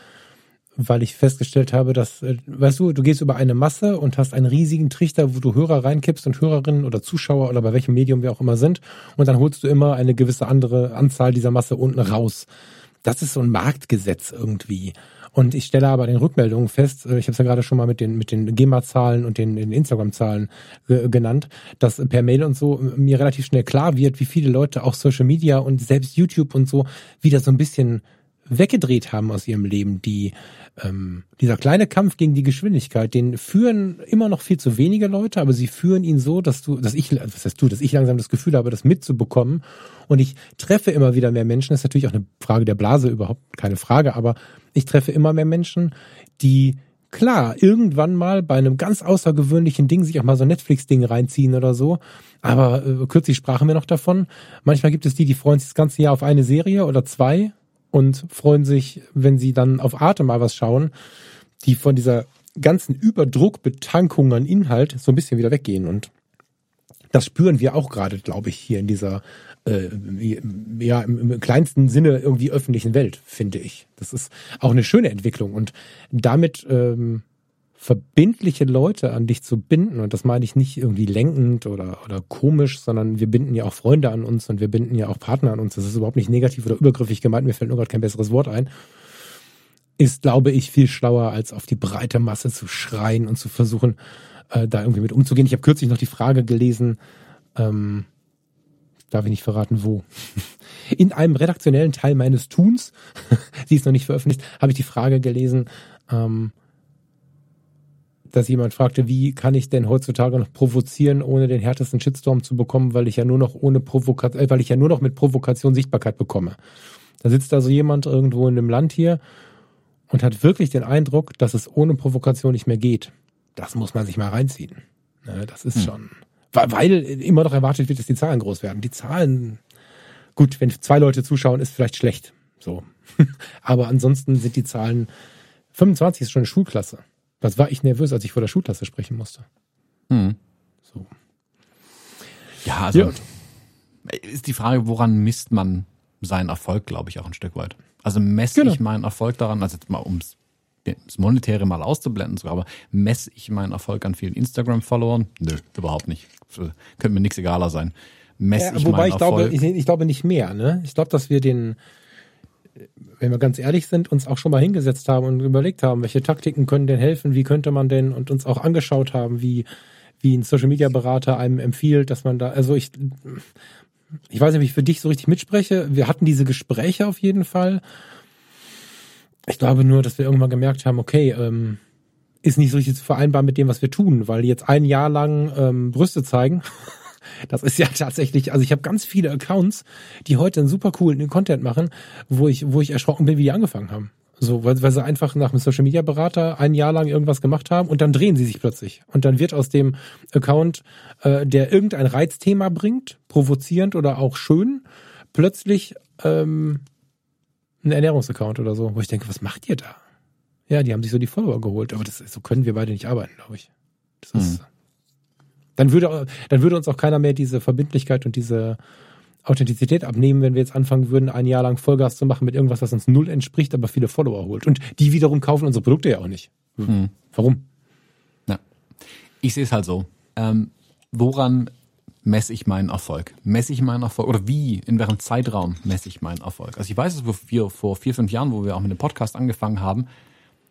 S2: weil ich festgestellt habe, dass, äh, weißt du, du gehst über eine Masse und hast einen riesigen Trichter, wo du Hörer reinkippst und Hörerinnen oder Zuschauer oder bei welchem Medium wir auch immer sind, und dann holst du immer eine gewisse andere Anzahl dieser Masse unten raus. Das ist so ein Marktgesetz irgendwie. Und ich stelle aber den Rückmeldungen fest, äh, ich habe es ja gerade schon mal mit den, mit den GEMA-Zahlen und den, den Instagram-Zahlen äh, genannt, dass per Mail und so mir relativ schnell klar wird, wie viele Leute auch Social Media und selbst YouTube und so wieder so ein bisschen weggedreht haben aus ihrem Leben. Die, ähm, dieser kleine Kampf gegen die Geschwindigkeit, den führen immer noch viel zu wenige Leute, aber sie führen ihn so, dass du, dass ich, was heißt du, dass ich langsam das Gefühl habe, das mitzubekommen. Und ich treffe immer wieder mehr Menschen. Das ist natürlich auch eine Frage der Blase, überhaupt keine Frage, aber ich treffe immer mehr Menschen, die klar, irgendwann mal bei einem ganz außergewöhnlichen Ding sich auch mal so Netflix-Ding reinziehen oder so. Aber äh, kürzlich sprachen wir noch davon. Manchmal gibt es die, die freuen sich das ganze Jahr auf eine Serie oder zwei und freuen sich, wenn sie dann auf Arte mal was schauen, die von dieser ganzen Überdruckbetankung an Inhalt so ein bisschen wieder weggehen. Und das spüren wir auch gerade, glaube ich, hier in dieser äh, ja im, kleinsten Sinne irgendwie öffentlichen Welt, finde ich. Das ist auch eine schöne Entwicklung und damit ähm, verbindliche Leute an dich zu binden und das meine ich nicht irgendwie lenkend oder oder komisch, sondern wir binden ja auch Freunde an uns und wir binden ja auch Partner an uns. Das ist überhaupt nicht negativ oder übergriffig gemeint. Mir fällt nur gerade kein besseres Wort ein. Ist, glaube ich, viel schlauer, als auf die breite Masse zu schreien und zu versuchen, äh, da irgendwie mit umzugehen. Ich habe kürzlich noch die Frage gelesen, ähm, darf ich nicht verraten, wo. In einem redaktionellen Teil meines Tuns, sie ist noch nicht veröffentlicht, habe ich die Frage gelesen, ähm, dass jemand fragte, wie kann ich denn heutzutage noch provozieren, ohne den härtesten Shitstorm zu bekommen, weil ich ja nur noch ohne Provokation, äh, weil ich ja nur noch mit Provokation Sichtbarkeit bekomme. Da sitzt also jemand irgendwo in einem Land hier und hat wirklich den Eindruck, dass es ohne Provokation nicht mehr geht. Das muss man sich mal reinziehen. Ne, das ist hm. schon weil immer noch erwartet wird, dass die Zahlen groß werden. Die Zahlen, gut, wenn zwei Leute zuschauen, ist vielleicht schlecht. So. Aber ansonsten sind die Zahlen, 25 ist schon eine Schulklasse. Was war ich nervös, als ich vor der Schulklasse sprechen musste. Hm.
S1: So. Ja, also ja. ist die Frage, woran misst man seinen Erfolg, glaube ich, auch ein Stück weit. Also messe
S2: Genau.
S1: ich meinen Erfolg daran, also jetzt mal ums das Monetäre mal auszublenden, sogar, aber messe ich meinen Erfolg an vielen Instagram-Followern? Nö, überhaupt nicht. Könnte mir nichts egaler sein. Messe
S2: Ja,
S1: ich
S2: wobei
S1: meinen
S2: ich glaube,
S1: Erfolg?
S2: ich, ich glaube nicht mehr. Ne? Ich glaube, dass wir den, wenn wir ganz ehrlich sind, uns auch schon mal hingesetzt haben und überlegt haben, welche Taktiken können denn helfen, wie könnte man denn und uns auch angeschaut haben, wie wie ein Social Media Berater einem empfiehlt, dass man da, also ich, ich weiß nicht, ob ich für dich so richtig mitspreche. Wir hatten diese Gespräche auf jeden Fall. Ich glaube nur, dass wir irgendwann gemerkt haben, okay, ähm, ist nicht so richtig zu vereinbar mit dem, was wir tun, weil jetzt ein Jahr lang ähm, Brüste zeigen. Das ist ja tatsächlich, also ich habe ganz viele Accounts, die heute einen super coolen Content machen, wo ich, wo ich erschrocken bin, wie die angefangen haben. So, weil, weil sie einfach nach einem Social Media Berater ein Jahr lang irgendwas gemacht haben und dann drehen sie sich plötzlich. Und dann wird aus dem Account, äh, der irgendein Reizthema bringt, provozierend oder auch schön, plötzlich ähm, ein Ernährungsaccount oder so, wo ich denke, was macht ihr da? Ja, die haben sich so die Follower geholt, aber das so können wir beide nicht arbeiten, glaube ich. Das ist, dann würde dann würde uns auch keiner mehr diese Verbindlichkeit und diese Authentizität abnehmen, wenn wir jetzt anfangen würden, ein Jahr lang Vollgas zu machen mit irgendwas, was uns null entspricht, aber viele Follower holt. Und die wiederum kaufen unsere Produkte ja auch nicht.
S1: Hm.
S2: Warum?
S1: Ja. Ich sehe es halt so. Ähm, woran messe ich meinen Erfolg? Messe ich meinen Erfolg oder wie, in welchem Zeitraum messe ich meinen Erfolg? Also ich weiß es, wo wir vor vier, fünf Jahren, wo wir auch mit dem Podcast angefangen haben,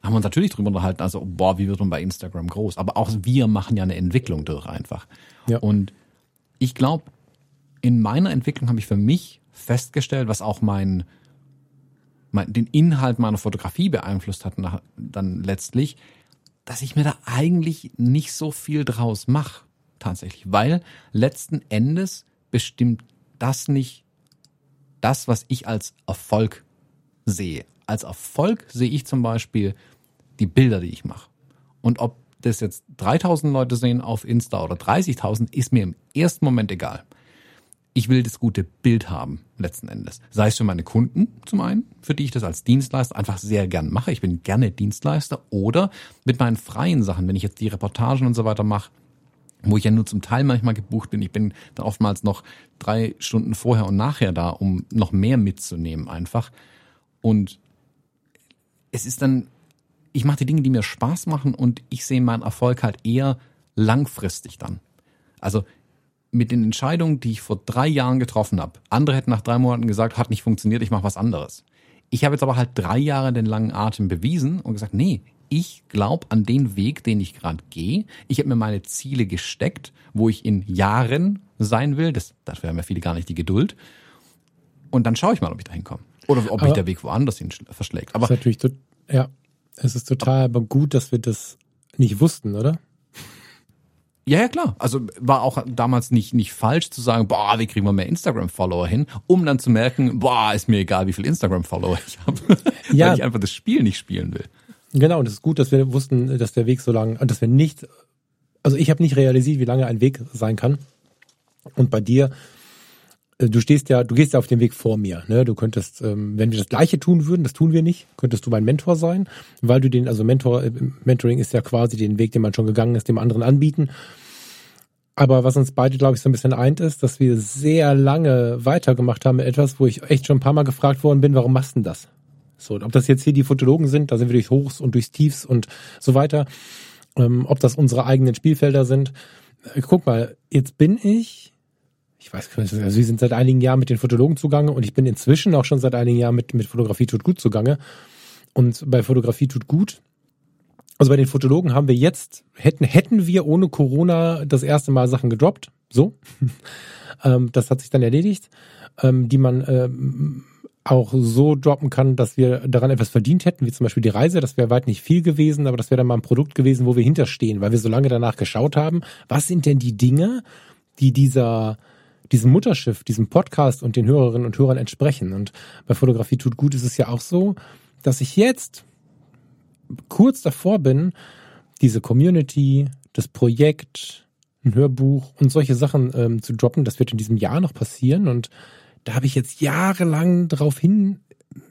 S1: haben wir uns natürlich drüber unterhalten, also boah, wie wird man bei Instagram groß? Aber auch wir machen ja eine Entwicklung durch einfach.
S2: Ja.
S1: Und ich glaube, in meiner Entwicklung habe ich für mich festgestellt, was auch mein, mein den Inhalt meiner Fotografie beeinflusst hat nach, dann letztlich, dass ich mir da eigentlich nicht so viel draus mache, tatsächlich. Weil letzten Endes bestimmt das nicht das, was ich als Erfolg sehe. Als Erfolg sehe ich zum Beispiel die Bilder, die ich mache. Und ob das jetzt 3000 Leute sehen auf Insta oder 30.000, ist mir im ersten Moment egal. Ich will das gute Bild haben, letzten Endes. Sei es für meine Kunden zum einen, für die ich das als Dienstleister einfach sehr gern mache. Ich bin gerne Dienstleister. Oder mit meinen freien Sachen, wenn ich jetzt die Reportagen und so weiter mache, wo ich ja nur zum Teil manchmal gebucht bin. Ich bin dann oftmals noch drei Stunden vorher und nachher da, um noch mehr mitzunehmen einfach. Und es ist dann, ich mache die Dinge, die mir Spaß machen und ich sehe meinen Erfolg halt eher langfristig dann. Also mit den Entscheidungen, die ich vor drei Jahren getroffen habe. Andere hätten nach drei Monaten gesagt, hat nicht funktioniert, ich mache was anderes. Ich habe jetzt aber halt drei Jahre den langen Atem bewiesen und gesagt, nee, ich glaube an den Weg, den ich gerade gehe. Ich habe mir meine Ziele gesteckt, wo ich in Jahren sein will. Das, dafür haben ja viele gar nicht die Geduld. Und dann schaue ich mal, ob ich da hinkomme. Oder ob mich der Weg woanders hin verschlägt. Aber
S2: ist natürlich, ja, es ist total aber gut, dass wir das nicht wussten, oder?
S1: Ja, ja, klar. Also war auch damals nicht, nicht falsch zu sagen, boah, wie kriegen wir mehr Instagram-Follower hin, um dann zu merken, boah, ist mir egal, wie viel Instagram-Follower ich habe.
S2: Ja.
S1: Weil ich einfach das Spiel nicht spielen will.
S2: Genau, und es ist gut, dass wir wussten, dass der Weg so lang, dass wir nicht, also ich habe nicht realisiert, wie lange ein Weg sein kann. Und bei dir, äh, du stehst ja, du gehst ja auf dem Weg vor mir. Ne? Du könntest, ähm, wenn wir das Gleiche tun würden, das tun wir nicht, könntest du mein Mentor sein, weil du den, also Mentor, äh, Mentoring ist ja quasi den Weg, den man schon gegangen ist, dem anderen anbieten. Aber was uns beide, glaube ich, so ein bisschen eint, ist, dass wir sehr lange weitergemacht haben mit etwas, wo ich echt schon ein paar Mal gefragt worden bin, warum machst du denn das? So, ob das jetzt hier die Fotologen sind, da sind wir durchs Hochs und durchs Tiefs und so weiter. Ähm, ob das unsere eigenen Spielfelder sind. Äh, guck mal, jetzt bin ich, ich weiß gar nicht, also wir sind seit einigen Jahren mit den Fotologen zugange und ich bin inzwischen auch schon seit einigen Jahren mit, mit Fotografie tut gut zugange. Und bei Fotografie tut gut, also bei den Fotologen haben wir jetzt, hätten, hätten wir ohne Corona das erste Mal Sachen gedroppt, so. ähm, das hat sich dann erledigt, ähm, die man ähm, auch so droppen kann, dass wir daran etwas verdient hätten, wie zum Beispiel die Reise. Das wäre weit nicht viel gewesen, aber das wäre dann mal ein Produkt gewesen, wo wir hinterstehen, weil wir so lange danach geschaut haben, was sind denn die Dinge, die dieser diesem Mutterschiff, diesem Podcast und den Hörerinnen und Hörern entsprechen. Und bei Fotografie tut gut ist es ja auch so, dass ich jetzt kurz davor bin, diese Community, das Projekt, ein Hörbuch und solche Sachen ähm, zu droppen. Das wird in diesem Jahr noch passieren und da habe ich jetzt jahrelang darauf hin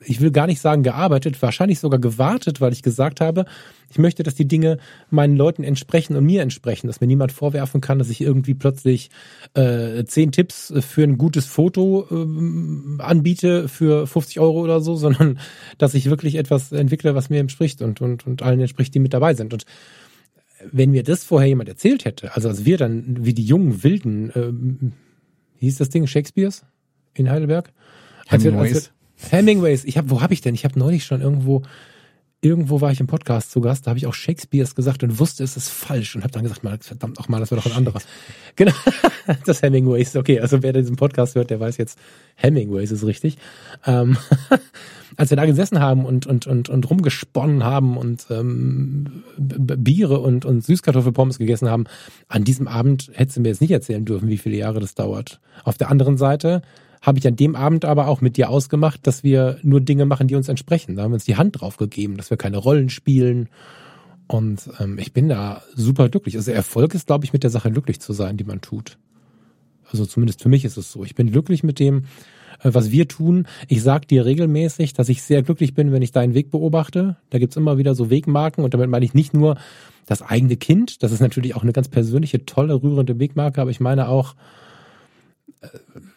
S2: ich will gar nicht sagen gearbeitet, wahrscheinlich sogar gewartet, weil ich gesagt habe, ich möchte, dass die Dinge meinen Leuten entsprechen und mir entsprechen, dass mir niemand vorwerfen kann, dass ich irgendwie plötzlich äh, zehn Tipps für ein gutes Foto äh, anbiete für 50 Euro oder so, sondern dass ich wirklich etwas entwickle, was mir entspricht und, und, und allen entspricht, die mit dabei sind. Und wenn mir das vorher jemand erzählt hätte, also als wir dann wie die jungen Wilden, äh, hieß das Ding, Shakespeares in Heidelberg?
S1: Hemingways.
S2: Als wir, Hemingways. Ich habe, wo habe ich denn? Ich habe neulich schon irgendwo, irgendwo war ich im Podcast zu Gast, da habe ich auch Shakespeares gesagt und wusste, es ist falsch und habe dann gesagt, mal, verdammt auch mal, das war doch ein anderer. genau, das Hemingways. Okay, also wer diesen Podcast hört, der weiß jetzt, Hemingways ist richtig. Ähm, als wir da gesessen haben und und und und rumgesponnen haben und ähm, Biere und und Süßkartoffelpommes gegessen haben, an diesem Abend hättest du mir jetzt nicht erzählen dürfen, wie viele Jahre das dauert. Auf der anderen Seite habe ich an dem Abend aber auch mit dir ausgemacht, dass wir nur Dinge machen, die uns entsprechen. Da haben wir uns die Hand drauf gegeben, dass wir keine Rollen spielen. Und ähm, ich bin da super glücklich. Also Erfolg ist, glaube ich, mit der Sache glücklich zu sein, die man tut. Also zumindest für mich ist es so. Ich bin glücklich mit dem, äh, was wir tun. Ich sag dir regelmäßig, dass ich sehr glücklich bin, wenn ich deinen Weg beobachte. Da gibt's immer wieder so Wegmarken und damit meine ich nicht nur das eigene Kind. Das ist natürlich auch eine ganz persönliche, tolle, rührende Wegmarke, aber ich meine auch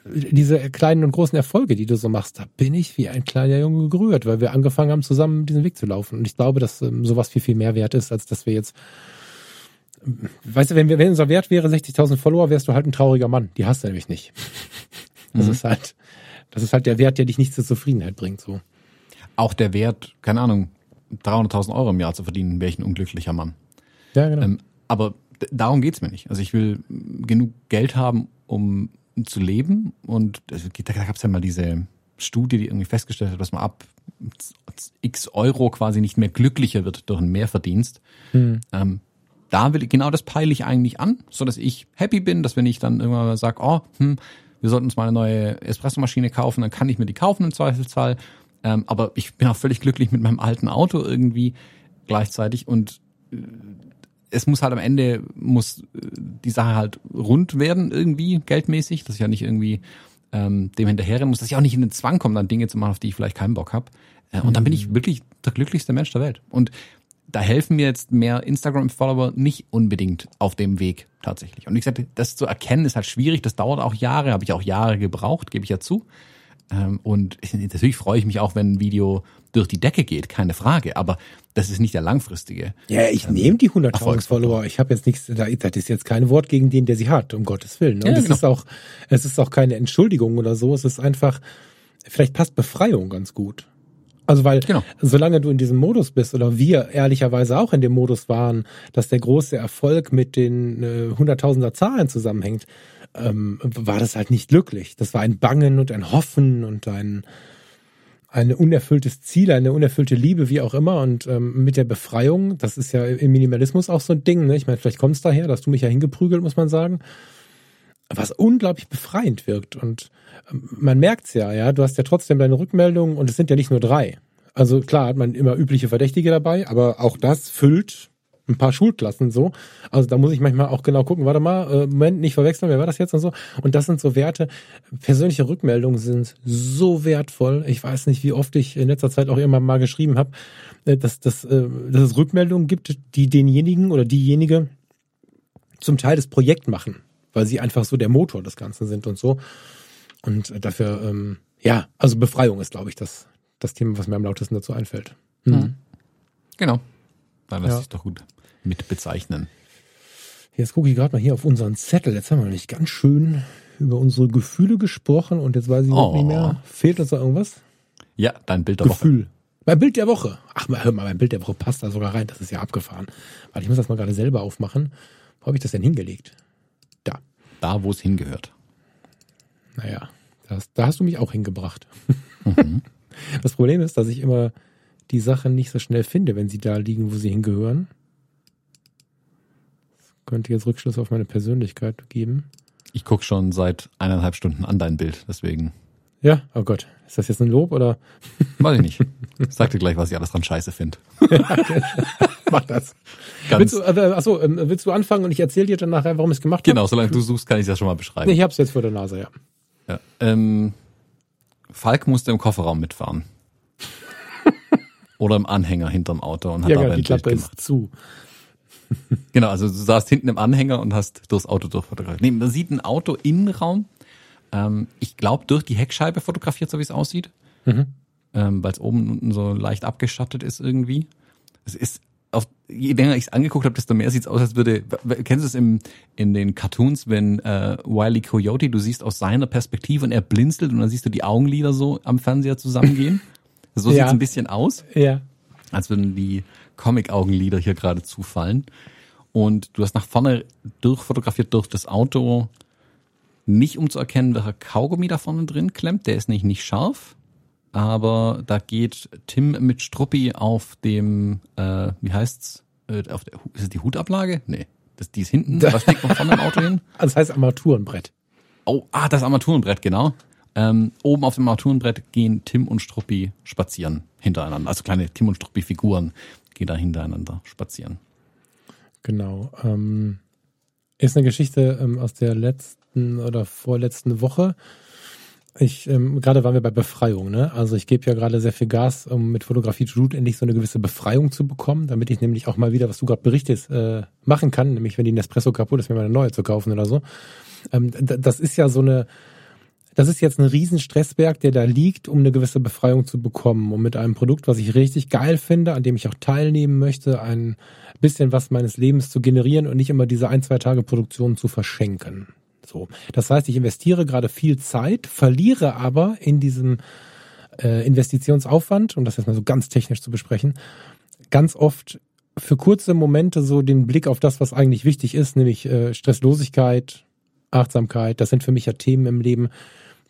S2: diese kleinen und großen Erfolge, die du so machst, da bin ich wie ein kleiner Junge gerührt, weil wir angefangen haben, zusammen diesen Weg zu laufen. Und ich glaube, dass ähm, sowas viel, viel mehr wert ist, als dass wir jetzt Weißt du, wenn, wir, wenn unser Wert wäre 60.000 Follower, wärst du halt ein trauriger Mann. Die hast du nämlich nicht. Das mhm. ist halt, das ist halt der Wert, der dich nicht zur Zufriedenheit bringt, so.
S1: Auch der Wert, keine Ahnung, 300.000 Euro im Jahr zu verdienen, wäre ich ein unglücklicher Mann.
S2: Ja, genau. Ähm,
S1: aber darum geht's mir nicht. Also ich will genug Geld haben, um zu leben. Und da gab's ja mal diese Studie, die irgendwie festgestellt hat, dass man ab x Euro quasi nicht mehr glücklicher wird durch einen Mehrverdienst. Hm. Ähm, da will ich, genau das peile ich eigentlich an, so dass ich happy bin, dass wenn ich dann irgendwann mal sage, oh, hm, wir sollten uns mal eine neue Espressomaschine kaufen, dann kann ich mir die kaufen im Zweifelsfall. Ähm, aber ich bin auch völlig glücklich mit meinem alten Auto irgendwie gleichzeitig und äh, es muss halt am Ende muss äh, die Sache halt rund werden irgendwie geldmäßig, dass ich ja nicht irgendwie ähm, dem hinterherrennen muss, dass ich auch nicht in den Zwang komme, dann Dinge zu machen, auf die ich vielleicht keinen Bock habe. Äh, und dann bin ich mhm. wirklich der glücklichste Mensch der Welt. Und da helfen mir jetzt mehr Instagram-Follower nicht unbedingt auf dem Weg tatsächlich. Und wie gesagt, das zu erkennen ist halt schwierig. Das dauert auch Jahre, habe ich auch Jahre gebraucht, gebe ich ja zu. Ähm, und natürlich freue ich mich auch, wenn ein Video durch die Decke geht, keine Frage. Aber das ist nicht der langfristige.
S2: Ja, ich ähm, nehme die 100.000 Follower. Ich habe jetzt nichts, das ist jetzt kein Wort gegen den, der sie hat, um Gottes Willen. Und ja, es genau. ist auch, es ist auch keine Entschuldigung oder so. Es ist einfach, vielleicht passt Befreiung ganz gut. Also weil genau. solange du in diesem Modus bist oder wir ehrlicherweise auch in dem Modus waren, dass der große Erfolg mit den äh, hunderttausender Zahlen zusammenhängt, ähm, war das halt nicht glücklich. Das war ein Bangen und ein Hoffen und ein ein unerfülltes Ziel, eine unerfüllte Liebe, wie auch immer. Und ähm, mit der Befreiung, das ist ja im Minimalismus auch so ein Ding. Ne? Ich meine, vielleicht kommt es daher, dass du mich ja hingeprügelt, muss man sagen was unglaublich befreiend wirkt. Und ähm, man merkt's ja, ja, du hast ja trotzdem deine Rückmeldungen und es sind ja nicht nur drei. Also klar hat man immer übliche Verdächtige dabei, aber auch das füllt ein paar Schulklassen so. Also da muss ich manchmal auch genau gucken, warte mal, äh, Moment, nicht verwechseln, wer war das jetzt und so. Und das sind so Werte. Persönliche Rückmeldungen sind so wertvoll. Ich weiß nicht, wie oft ich in letzter Zeit auch immer mal geschrieben habe, äh, dass, dass, äh, dass es Rückmeldungen gibt, die denjenigen oder diejenige zum Teil das Projekt machen weil sie einfach so der Motor des Ganzen sind und so. Und dafür, ähm, ja, also Befreiung ist, glaube ich, das, das Thema, was mir am lautesten dazu einfällt.
S1: Mhm. Genau. Dann lass ja. ich doch gut mit bezeichnen.
S2: Jetzt gucke ich gerade mal hier auf unseren Zettel. Jetzt haben wir nicht ganz schön über unsere Gefühle gesprochen und jetzt weiß ich oh. nicht mehr. Fehlt uns da irgendwas?
S1: Ja, dein Bild
S2: der Gefühl. Woche. Mein Bild der Woche. Ach, hör mal, mein Bild der Woche passt da sogar rein. Das ist ja abgefahren. Weil ich muss das mal gerade selber aufmachen. Wo habe ich das denn hingelegt?
S1: da, wo es hingehört.
S2: Naja, das, da hast du mich auch hingebracht. Mhm. Das Problem ist, dass ich immer die Sachen nicht so schnell finde, wenn sie da liegen, wo sie hingehören. Könnte jetzt Rückschluss auf meine Persönlichkeit geben.
S1: Ich gucke schon seit eineinhalb Stunden an dein Bild, deswegen.
S2: Ja, oh Gott. Ist das jetzt ein Lob oder?
S1: Weiß ich nicht. Sag dir gleich, was ich alles dran scheiße finde.
S2: Mach das. Ganz willst du, äh, achso, ähm, willst du anfangen und ich erzähle dir dann nachher, warum ich es gemacht
S1: habe? Genau, solange du suchst, kann ich das schon mal beschreiben.
S2: Nee, ich hab's jetzt vor der Nase, ja.
S1: ja ähm, Falk musste im Kofferraum mitfahren. Oder im Anhänger hinterm Auto und hat
S2: ja,
S1: dabei
S2: genau, die Klappe
S1: gemacht.
S2: ist zu.
S1: Genau, also du saßt hinten im Anhänger und hast durchs Auto durchfotografiert. Nee, man sieht ein Auto Innenraum. Ähm, ich glaube, durch die Heckscheibe fotografiert, so wie es aussieht.
S2: Mhm.
S1: Ähm, Weil es oben und unten so leicht abgeschattet ist irgendwie. Es ist auf, je länger ich es angeguckt habe, desto mehr sieht es aus, als würde. Kennst du es im, in den Cartoons, wenn äh, Wiley Coyote, du siehst aus seiner Perspektive und er blinzelt und dann siehst du die Augenlider so am Fernseher zusammengehen? So
S2: Ja.
S1: sieht es ein bisschen aus
S2: Ja.
S1: als würden die Comic-Augenlider hier gerade zufallen. Und du hast nach vorne durchfotografiert durch das Auto, nicht um zu erkennen, welcher Kaugummi da vorne drin klemmt. Der ist nicht, nicht scharf. Aber da geht Tim mit Struppi auf dem, äh, wie heißt's? Äh, auf der, ist es die Hutablage? Nee. Das, die ist hinten. Was steckt noch vorne im Auto hin?
S2: Also das heißt Armaturenbrett.
S1: Oh, ah, das Armaturenbrett, genau. Ähm, oben auf dem Armaturenbrett gehen Tim und Struppi spazieren hintereinander. Also kleine Tim und Struppi-Figuren gehen da hintereinander spazieren.
S2: Genau. Ähm, ist eine Geschichte ähm, aus der letzten oder vorletzten Woche. Ich, ähm, gerade waren wir bei Befreiung, ne? Also ich gebe ja gerade sehr viel Gas, um mit Fotografie to Shoot endlich so eine gewisse Befreiung zu bekommen, damit ich nämlich auch mal wieder, was du gerade berichtest, äh, machen kann, nämlich wenn die Nespresso kaputt ist, mir mal eine neue zu kaufen oder so. Ähm, das ist ja so eine, das ist jetzt ein riesen Stressberg, der da liegt, um eine gewisse Befreiung zu bekommen. Und mit einem Produkt, was ich richtig geil finde, an dem ich auch teilnehmen möchte, ein bisschen was meines Lebens zu generieren und nicht immer diese ein, zwei Tage Produktion zu verschenken. So. Das heißt, ich investiere gerade viel Zeit, verliere aber in diesem äh, Investitionsaufwand, um das jetzt mal so ganz technisch zu besprechen, ganz oft für kurze Momente so den Blick auf das, was eigentlich wichtig ist, nämlich äh, Stresslosigkeit, Achtsamkeit. Das sind für mich ja Themen im Leben,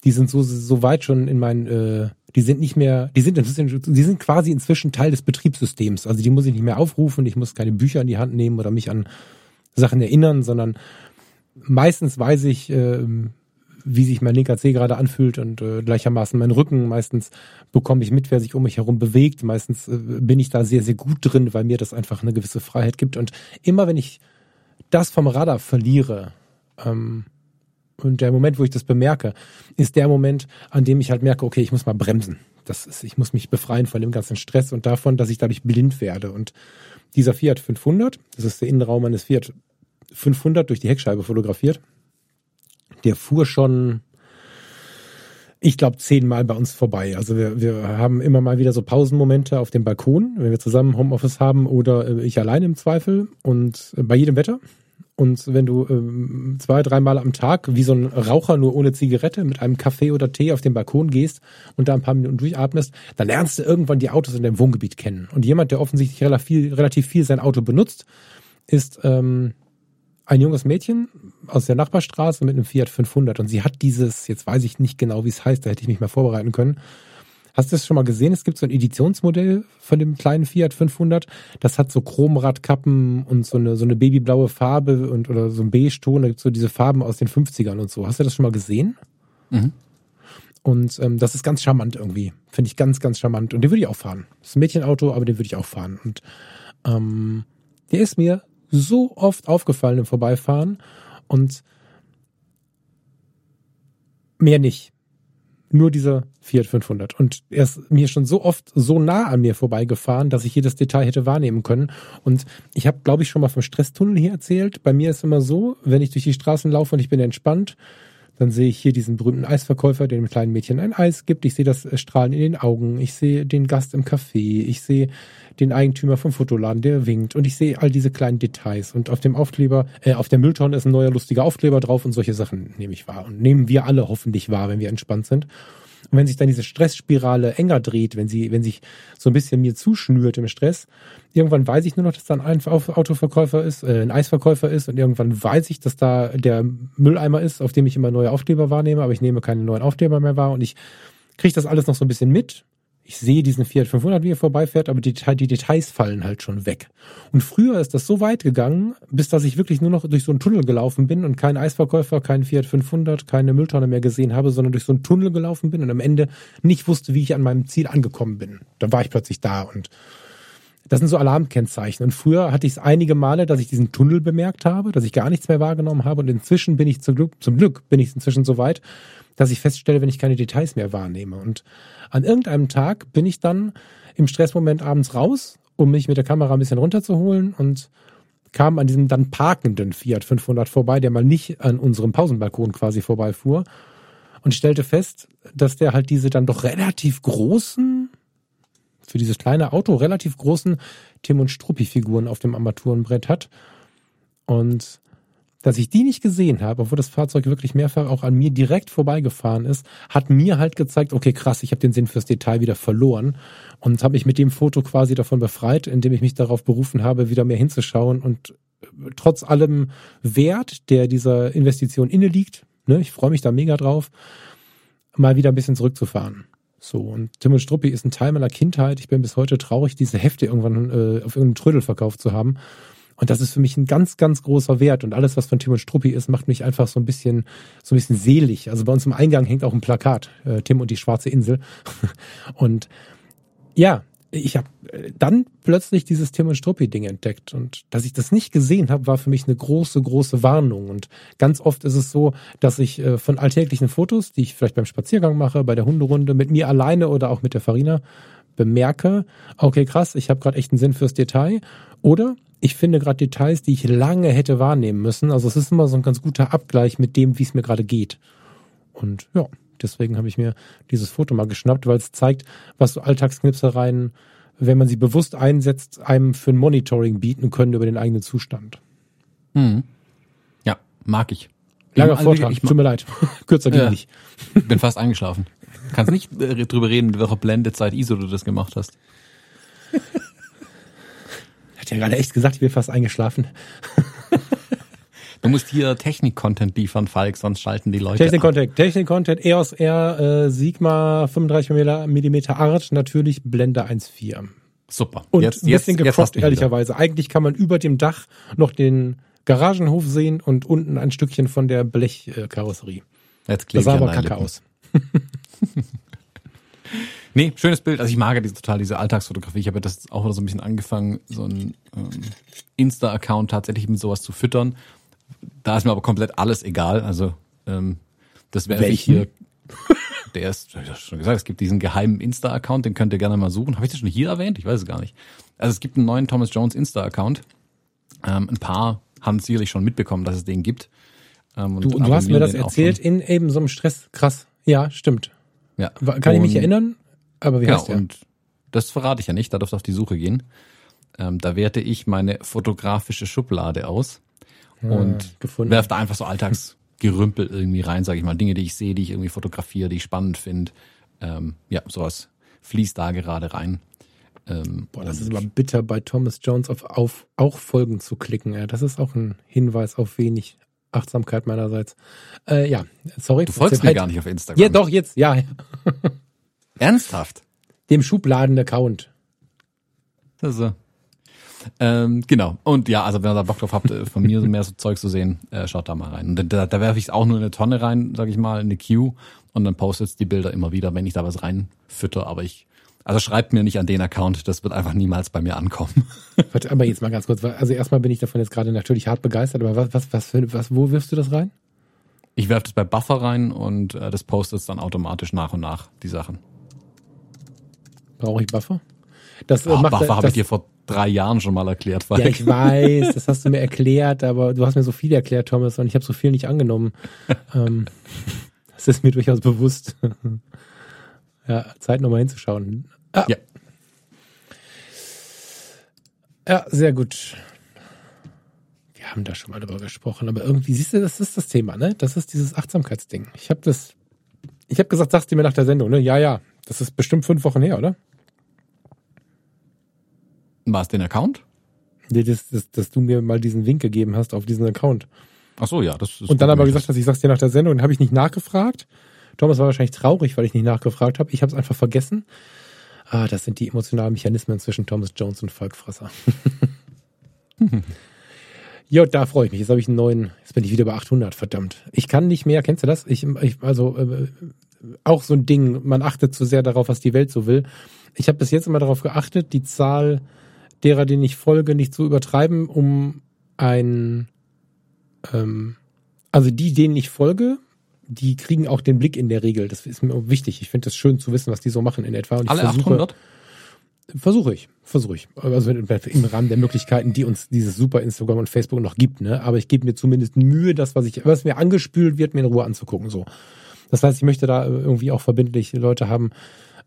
S2: die sind so so weit schon in meinen, äh, die sind nicht mehr, die sind die sind quasi inzwischen Teil des Betriebssystems. Also die muss ich nicht mehr aufrufen, ich muss keine Bücher in die Hand nehmen oder mich an Sachen erinnern, sondern meistens weiß ich, äh, wie sich mein linker Zeh gerade anfühlt und äh, gleichermaßen mein Rücken. Meistens bekomme ich mit, wer sich um mich herum bewegt. Meistens äh, bin ich da sehr, sehr gut drin, weil mir das einfach eine gewisse Freiheit gibt. Und immer wenn ich das vom Radar verliere, ähm, und der Moment, wo ich das bemerke, ist der Moment, an dem ich halt merke, okay, ich muss mal bremsen. Das ist, ich muss mich befreien von dem ganzen Stress und davon, dass ich dadurch blind werde. Und dieser Fiat 500, das ist der Innenraum eines Fiat 500 durch die Heckscheibe fotografiert, der fuhr schon, ich glaube, zehnmal bei uns vorbei. Also wir, wir haben immer mal wieder so Pausenmomente auf dem Balkon, wenn wir zusammen Homeoffice haben oder äh, ich allein im Zweifel und äh, bei jedem Wetter. Und wenn du ähm, zwei, dreimal am Tag wie so ein Raucher nur ohne Zigarette mit einem Kaffee oder Tee auf den Balkon gehst und da ein paar Minuten durchatmest, dann lernst du irgendwann die Autos in deinem Wohngebiet kennen. Und jemand, der offensichtlich relativ viel, relativ viel sein Auto benutzt, ist ähm, ein junges Mädchen aus der Nachbarstraße mit einem Fiat 500 und sie hat dieses, jetzt weiß ich nicht genau, wie es heißt, da hätte ich mich mal vorbereiten können. Hast du das schon mal gesehen? Es gibt so ein Editionsmodell von dem kleinen Fiat 500. Das hat so Chromradkappen und so eine, so eine babyblaue Farbe und oder so ein Beige-Ton. Da gibt so diese Farben aus den 50ern und so. Hast du das schon mal gesehen?
S1: Mhm.
S2: Und ähm, das ist ganz charmant irgendwie. Finde ich ganz, ganz charmant. Und den würde ich auch fahren. Das ist ein Mädchenauto, aber den würde ich auch fahren. Und ähm, der ist mir so oft aufgefallen im Vorbeifahren und mehr nicht. Nur dieser Fiat 500. Und er ist mir schon so oft so nah an mir vorbeigefahren, dass ich jedes Detail hätte wahrnehmen können. Und ich habe, glaube ich, schon mal vom Stresstunnel hier erzählt. Bei mir ist immer so, wenn ich durch die Straßen laufe und ich bin entspannt, dann sehe ich hier diesen berühmten Eisverkäufer, der dem kleinen Mädchen ein Eis gibt. Ich sehe das Strahlen in den Augen. Ich sehe den Gast im Café. Ich sehe den Eigentümer vom Fotoladen, der winkt. Und ich sehe all diese kleinen Details. Und auf dem Aufkleber, äh, auf der Mülltonne ist ein neuer lustiger Aufkleber drauf und solche Sachen nehme ich wahr. Und nehmen wir alle hoffentlich wahr, wenn wir entspannt sind. Und wenn sich dann diese Stressspirale enger dreht, wenn sie, wenn sich so ein bisschen mir zuschnürt im Stress, irgendwann weiß ich nur noch, dass da ein Autoverkäufer ist, äh, ein Eisverkäufer ist und irgendwann weiß ich, dass da der Mülleimer ist, auf dem ich immer neue Aufkleber wahrnehme, aber ich nehme keine neuen Aufkleber mehr wahr und ich kriege das alles noch so ein bisschen mit. Ich sehe diesen Fiat 500, wie er vorbeifährt, aber die, die Details fallen halt schon weg. Und früher ist das so weit gegangen, bis dass ich wirklich nur noch durch so einen Tunnel gelaufen bin und keinen Eisverkäufer, keinen Fiat 500, keine Mülltonne mehr gesehen habe, sondern durch so einen Tunnel gelaufen bin und am Ende nicht wusste, wie ich an meinem Ziel angekommen bin. Dann war ich plötzlich da und das sind so Alarmkennzeichen. Und früher hatte ich es einige Male, dass ich diesen Tunnel bemerkt habe, dass ich gar nichts mehr wahrgenommen habe. Und inzwischen bin ich zum Glück, zum Glück bin ich inzwischen so weit, dass ich feststelle, wenn ich keine Details mehr wahrnehme. Und an irgendeinem Tag bin ich dann im Stressmoment abends raus, um mich mit der Kamera ein bisschen runterzuholen und kam an diesem dann parkenden Fiat 500 vorbei, der mal nicht an unserem Pausenbalkon quasi vorbeifuhr und stellte fest, dass der halt diese dann doch relativ großen, für dieses kleine Auto relativ großen Tim und Struppi-Figuren auf dem Armaturenbrett hat. Und dass ich die nicht gesehen habe, obwohl das Fahrzeug wirklich mehrfach auch an mir direkt vorbeigefahren ist, hat mir halt gezeigt, okay, krass, ich habe den Sinn fürs Detail wieder verloren und habe mich mit dem Foto quasi davon befreit, indem ich mich darauf berufen habe, wieder mehr hinzuschauen und äh, trotz allem Wert, der dieser Investition inne liegt, ne, ich freue mich da mega drauf, mal wieder ein bisschen zurückzufahren. So, und Tim und Struppi ist ein Teil meiner Kindheit. Ich bin bis heute traurig, diese Hefte irgendwann äh, auf irgendeinem Trödel verkauft zu haben. Und das ist für mich ein ganz, ganz großer Wert. Und alles, was von Tim und Struppi ist, macht mich einfach so ein bisschen, so ein bisschen selig. Also bei uns im Eingang hängt auch ein Plakat, äh, Tim und die schwarze Insel. und ja, ich habe äh, dann plötzlich dieses Tim und Struppi-Ding entdeckt. Und dass ich das nicht gesehen habe, war für mich eine große, große Warnung. Und ganz oft ist es so, dass ich äh, von alltäglichen Fotos, die ich vielleicht beim Spaziergang mache, bei der Hunderunde, mit mir alleine oder auch mit der Farina, bemerke, okay, krass, ich habe gerade echt einen Sinn fürs Detail. Oder ich finde gerade Details, die ich lange hätte wahrnehmen müssen. Also es ist immer so ein ganz guter Abgleich mit dem, wie es mir gerade geht. Und ja, deswegen habe ich mir dieses Foto mal geschnappt, weil es zeigt, was so Alltagsknipsereien, wenn man sie bewusst einsetzt, einem für ein Monitoring bieten können über den eigenen Zustand.
S1: Hm. Ja, mag ich.
S2: Langer Vortrag, ich, tut mir leid. Kürzer ging ja, nicht.
S1: Bin fast eingeschlafen. Kannst nicht äh, drüber reden, mit welcher Blendezeit ISO du das gemacht hast.
S2: Hat ja gerade echt gesagt, ich bin fast eingeschlafen.
S1: Du musst hier Technik-Content liefern, Falk, sonst schalten die Leute
S2: Technik-Content, Technik-Content, EOS R, äh, Sigma 35 mm Art, natürlich Blende 1.4.
S1: Super.
S2: Und jetzt, ein bisschen jetzt, gecroppt, ehrlicherweise. Eigentlich kann man über dem Dach noch den Garagenhof sehen und unten ein Stückchen von der Blechkarosserie.
S1: Jetzt das sah aber kacke aus. Nee, schönes Bild. Also ich mag ja diese, total diese Alltagsfotografie. Ich habe das auch so ein bisschen angefangen, so ein ähm, Insta-Account tatsächlich mit sowas zu füttern. Da ist mir aber komplett alles egal. Also ähm, das wäre hier. Der ist, ich schon gesagt, es gibt diesen geheimen Insta-Account, den könnt ihr gerne mal suchen. Habe ich das schon hier erwähnt? Ich weiß es gar nicht. Also es gibt einen neuen Thomas Jones Insta-Account. Ähm, ein paar haben sicherlich schon mitbekommen, dass es den gibt.
S2: Ähm, du, du hast mir das erzählt in eben so einem Stress. Krass. Ja, stimmt. Ja. Kann ich mich erinnern? Aber wie genau, heißt der? Und
S1: das verrate ich ja nicht, da darfst du auf die Suche gehen. Ähm, da werte ich meine fotografische Schublade aus und gefunden. werfe da einfach so Alltagsgerümpel irgendwie rein, sage ich mal. Dinge, die ich sehe, die ich irgendwie fotografiere, die ich spannend finde. Ähm, ja, sowas fließt da gerade rein.
S2: Ähm, Boah, das ist aber bitter, bei Thomas Jones auf, auf auch Folgen zu klicken. Ja, das ist auch ein Hinweis auf wenig Achtsamkeit meinerseits. Äh, ja, sorry.
S1: Du folgst mir gar nicht auf Instagram.
S2: Ja, doch, jetzt, ja.
S1: Ernsthaft?
S2: Dem Schubladen-Account.
S1: Also. Ähm, genau. Und ja, also wenn ihr da Bock drauf habt, äh, von mir mehr so Zeug zu sehen, äh, schaut da mal rein. Und da, da werfe ich es auch nur in eine Tonne rein, sag ich mal, in eine Queue und dann postet die Bilder immer wieder, wenn ich da was reinfütter. Aber ich, also schreibt mir nicht an den Account, das wird einfach niemals bei mir ankommen.
S2: Warte, aber jetzt mal ganz kurz, also erstmal bin ich davon jetzt gerade natürlich hart begeistert, aber was, was, was, für, was, wo wirfst du das rein?
S1: Ich werfe das bei Buffer rein und äh, das postet dann automatisch nach und nach, die Sachen.
S2: Brauche ich Buffer?
S1: Das oh, macht, Buffer habe ich dir vor drei Jahren schon mal erklärt.
S2: Ja, ich weiß, das hast du mir erklärt, aber du hast mir so viel erklärt, Thomas, und ich habe so viel nicht angenommen. ähm, das ist mir durchaus bewusst. ja, Zeit nochmal hinzuschauen. Ah. Ja. Ja, sehr gut. Wir haben da schon mal drüber gesprochen, aber irgendwie siehst du, das ist das Thema, ne? Das ist dieses Achtsamkeitsding. Ich habe das, ich habe gesagt, sagst du mir nach der Sendung, ne? Ja, ja. Das ist bestimmt fünf Wochen her, oder?
S1: War es den Account?
S2: Nee, das, das, dass du mir mal diesen Wink gegeben hast auf diesen Account.
S1: Ach so, ja. Das ist
S2: und dann aber gesagt hast, ich sag's dir nach der Sendung, dann habe ich nicht nachgefragt. Thomas war wahrscheinlich traurig, weil ich nicht nachgefragt habe. Ich habe es einfach vergessen. Ah, das sind die emotionalen Mechanismen zwischen Thomas Jones und Volkfresser. Jo, da freue ich mich. Jetzt habe ich einen neuen, jetzt bin ich wieder bei 800, verdammt. Ich kann nicht mehr, kennst du das? Ich, ich also äh, auch so ein Ding, man achtet zu sehr darauf, was die Welt so will. Ich habe bis jetzt immer darauf geachtet, die Zahl derer, denen ich folge, nicht zu übertreiben, um ein, ähm, also die, denen ich folge, die kriegen auch den Blick in der Regel. Das ist mir wichtig. Ich finde es schön zu wissen, was die so machen in etwa. Und ich
S1: Alle versuche, 800?
S2: Versuche ich, versuche ich. Also im Rahmen der Möglichkeiten, die uns dieses super Instagram und Facebook noch gibt, ne? Aber ich gebe mir zumindest Mühe, das, was ich, was mir angespült wird, mir in Ruhe anzugucken. So. Das heißt, ich möchte da irgendwie auch verbindlich Leute haben,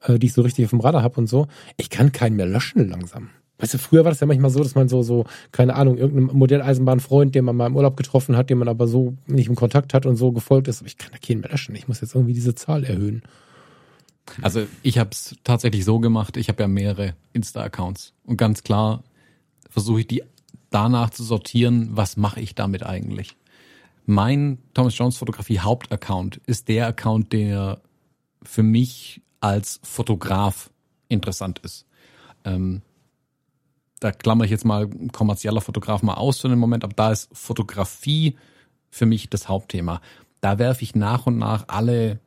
S2: äh, die ich so richtig auf dem Radar habe und so. Ich kann keinen mehr löschen langsam. Weißt du, früher war das ja manchmal so, dass man so, so, keine Ahnung, irgendeinem Modelleisenbahnfreund, den man mal im Urlaub getroffen hat, den man aber so nicht im Kontakt hat und so gefolgt ist. Ich kann da keinen mehr löschen. Ich muss jetzt irgendwie diese Zahl erhöhen.
S1: Also ich habe es tatsächlich so gemacht, ich habe ja mehrere Insta-Accounts und ganz klar versuche ich die danach zu sortieren, was mache ich damit eigentlich. Mein Thomas Jones Fotografie Hauptaccount ist der Account, der für mich als Fotograf interessant ist. Ähm, da klammer ich jetzt mal kommerzieller Fotograf mal aus für den Moment, aber da ist Fotografie für mich das Hauptthema. Da werfe ich nach und nach alle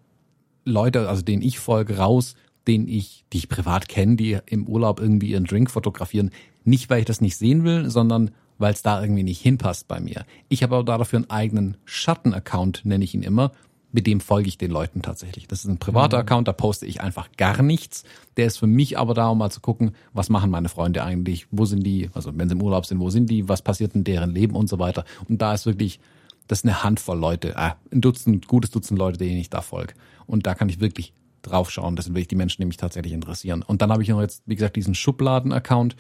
S1: Leute, also denen ich folge, raus, denen ich, die ich privat kenne, die im Urlaub irgendwie ihren Drink fotografieren. Nicht, weil ich das nicht sehen will, sondern weil es da irgendwie nicht hinpasst bei mir. Ich habe aber dafür einen eigenen Schatten-Account, nenne ich ihn immer. Mit dem folge ich den Leuten tatsächlich. Das ist ein privater mhm. Account, da poste ich einfach gar nichts. Der ist für mich aber da, um mal zu gucken, was machen meine Freunde eigentlich, wo sind die, also wenn sie im Urlaub sind, wo sind die, was passiert in deren Leben und so weiter. Und da ist wirklich, das ist eine Handvoll Leute, ah, ein Dutzend, gutes Dutzend Leute, denen ich da folge. Und da kann ich wirklich drauf schauen. Das sind wirklich die Menschen, die mich tatsächlich interessieren. Und dann habe ich noch jetzt, wie gesagt, diesen Schubladen-Account,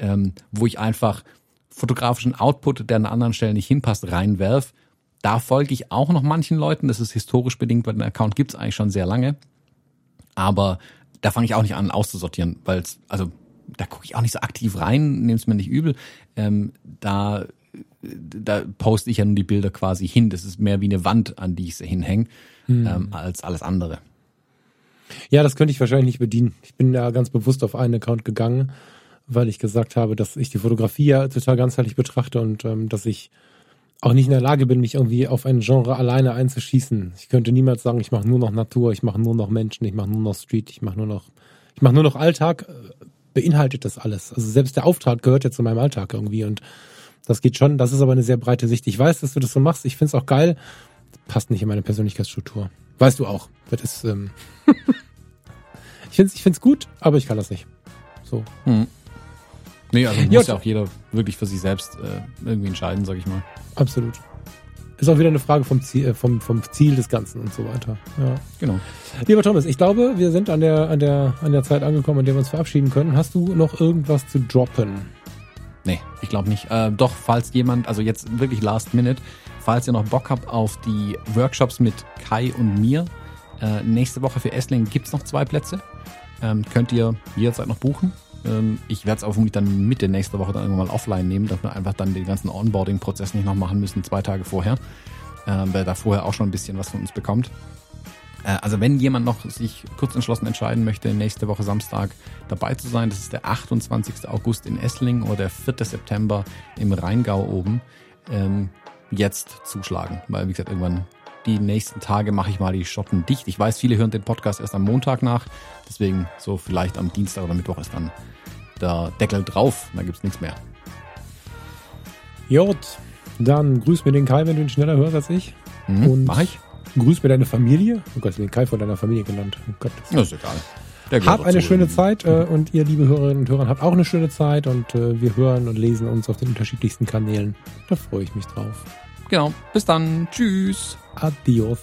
S1: ähm, wo ich einfach fotografischen Output, der an anderen Stellen nicht hinpasst, reinwerf. Da folge ich auch noch manchen Leuten. Das ist historisch bedingt, weil den Account gibt's eigentlich schon sehr lange. Aber da fange ich auch nicht an auszusortieren, weil es, also da gucke ich auch nicht so aktiv rein, nehme es mir nicht übel. Ähm, da da poste ich ja nur die Bilder quasi hin. Das ist mehr wie eine Wand, an die ich sie hinhänge, hm. ähm, als alles andere.
S2: Ja, das könnte ich wahrscheinlich nicht bedienen. Ich bin da ganz bewusst auf einen Account gegangen, weil ich gesagt habe, dass ich die Fotografie ja total ganzheitlich betrachte und ähm, dass ich auch nicht in der Lage bin, mich irgendwie auf ein Genre alleine einzuschießen. Ich könnte niemals sagen, ich mache nur noch Natur, ich mache nur noch Menschen, ich mache nur noch Street, ich mache nur noch, ich mache nur noch Alltag. Beinhaltet das alles. Also selbst der Auftrag gehört ja zu meinem Alltag irgendwie und das geht schon. Das ist aber eine sehr breite Sicht. Ich weiß, dass du das so machst. Ich finde es auch geil. Passt nicht in meine Persönlichkeitsstruktur. Weißt du auch. Das ist, ähm ich finde es ich find's gut, aber ich kann das nicht. So. Hm.
S1: Nee, also muss ja auch jeder wirklich für sich selbst äh, irgendwie entscheiden, sag ich mal.
S2: Absolut. Ist auch wieder eine Frage vom Ziel, äh, vom, vom Ziel des Ganzen und so weiter. Ja.
S1: Genau.
S2: Lieber Thomas, ich glaube, wir sind an der, an der, an der Zeit angekommen, an der wir uns verabschieden können. Hast du noch irgendwas zu droppen?
S1: Nee, ich glaube nicht. Äh, doch, falls jemand, also jetzt wirklich last minute, falls ihr noch Bock habt auf die Workshops mit Kai und mir, äh, nächste Woche für Essling gibt's noch zwei Plätze. Ähm, könnt ihr jederzeit noch buchen. Ähm, ich werde es auch vermutlich dann Mitte nächste Woche dann irgendwann mal offline nehmen, dass wir einfach dann den ganzen Onboarding-Prozess nicht noch machen müssen, zwei Tage vorher. Äh, wer da vorher auch schon ein bisschen was von uns bekommt. Äh, also wenn jemand noch sich kurz entschlossen entscheiden möchte, nächste Woche Samstag dabei zu sein, das ist der 28. August in Essling oder der 4. September im Rheingau oben, ähm, jetzt zuschlagen. Weil, wie gesagt, irgendwann die nächsten Tage mache ich mal die Schotten dicht. Ich weiß, viele hören den Podcast erst am Montag nach. Deswegen so vielleicht am Dienstag oder Mittwoch ist dann der Deckel drauf. Da gibt's nichts mehr.
S2: Jod, dann grüß mir den Kai, wenn du ihn schneller hörst als ich.
S1: Mhm, Und mach ich.
S2: Grüß mir deine Familie. Oh Gott, den Kai von deiner Familie genannt. Oh Gott.
S1: Das ist egal.
S2: Hab eine schöne Zeit äh, und ihr, liebe Hörerinnen und Hörer, habt auch eine schöne Zeit und äh, wir hören und lesen uns auf den unterschiedlichsten Kanälen. Da freue ich mich drauf.
S1: Genau. Bis dann. Tschüss.
S2: Adios.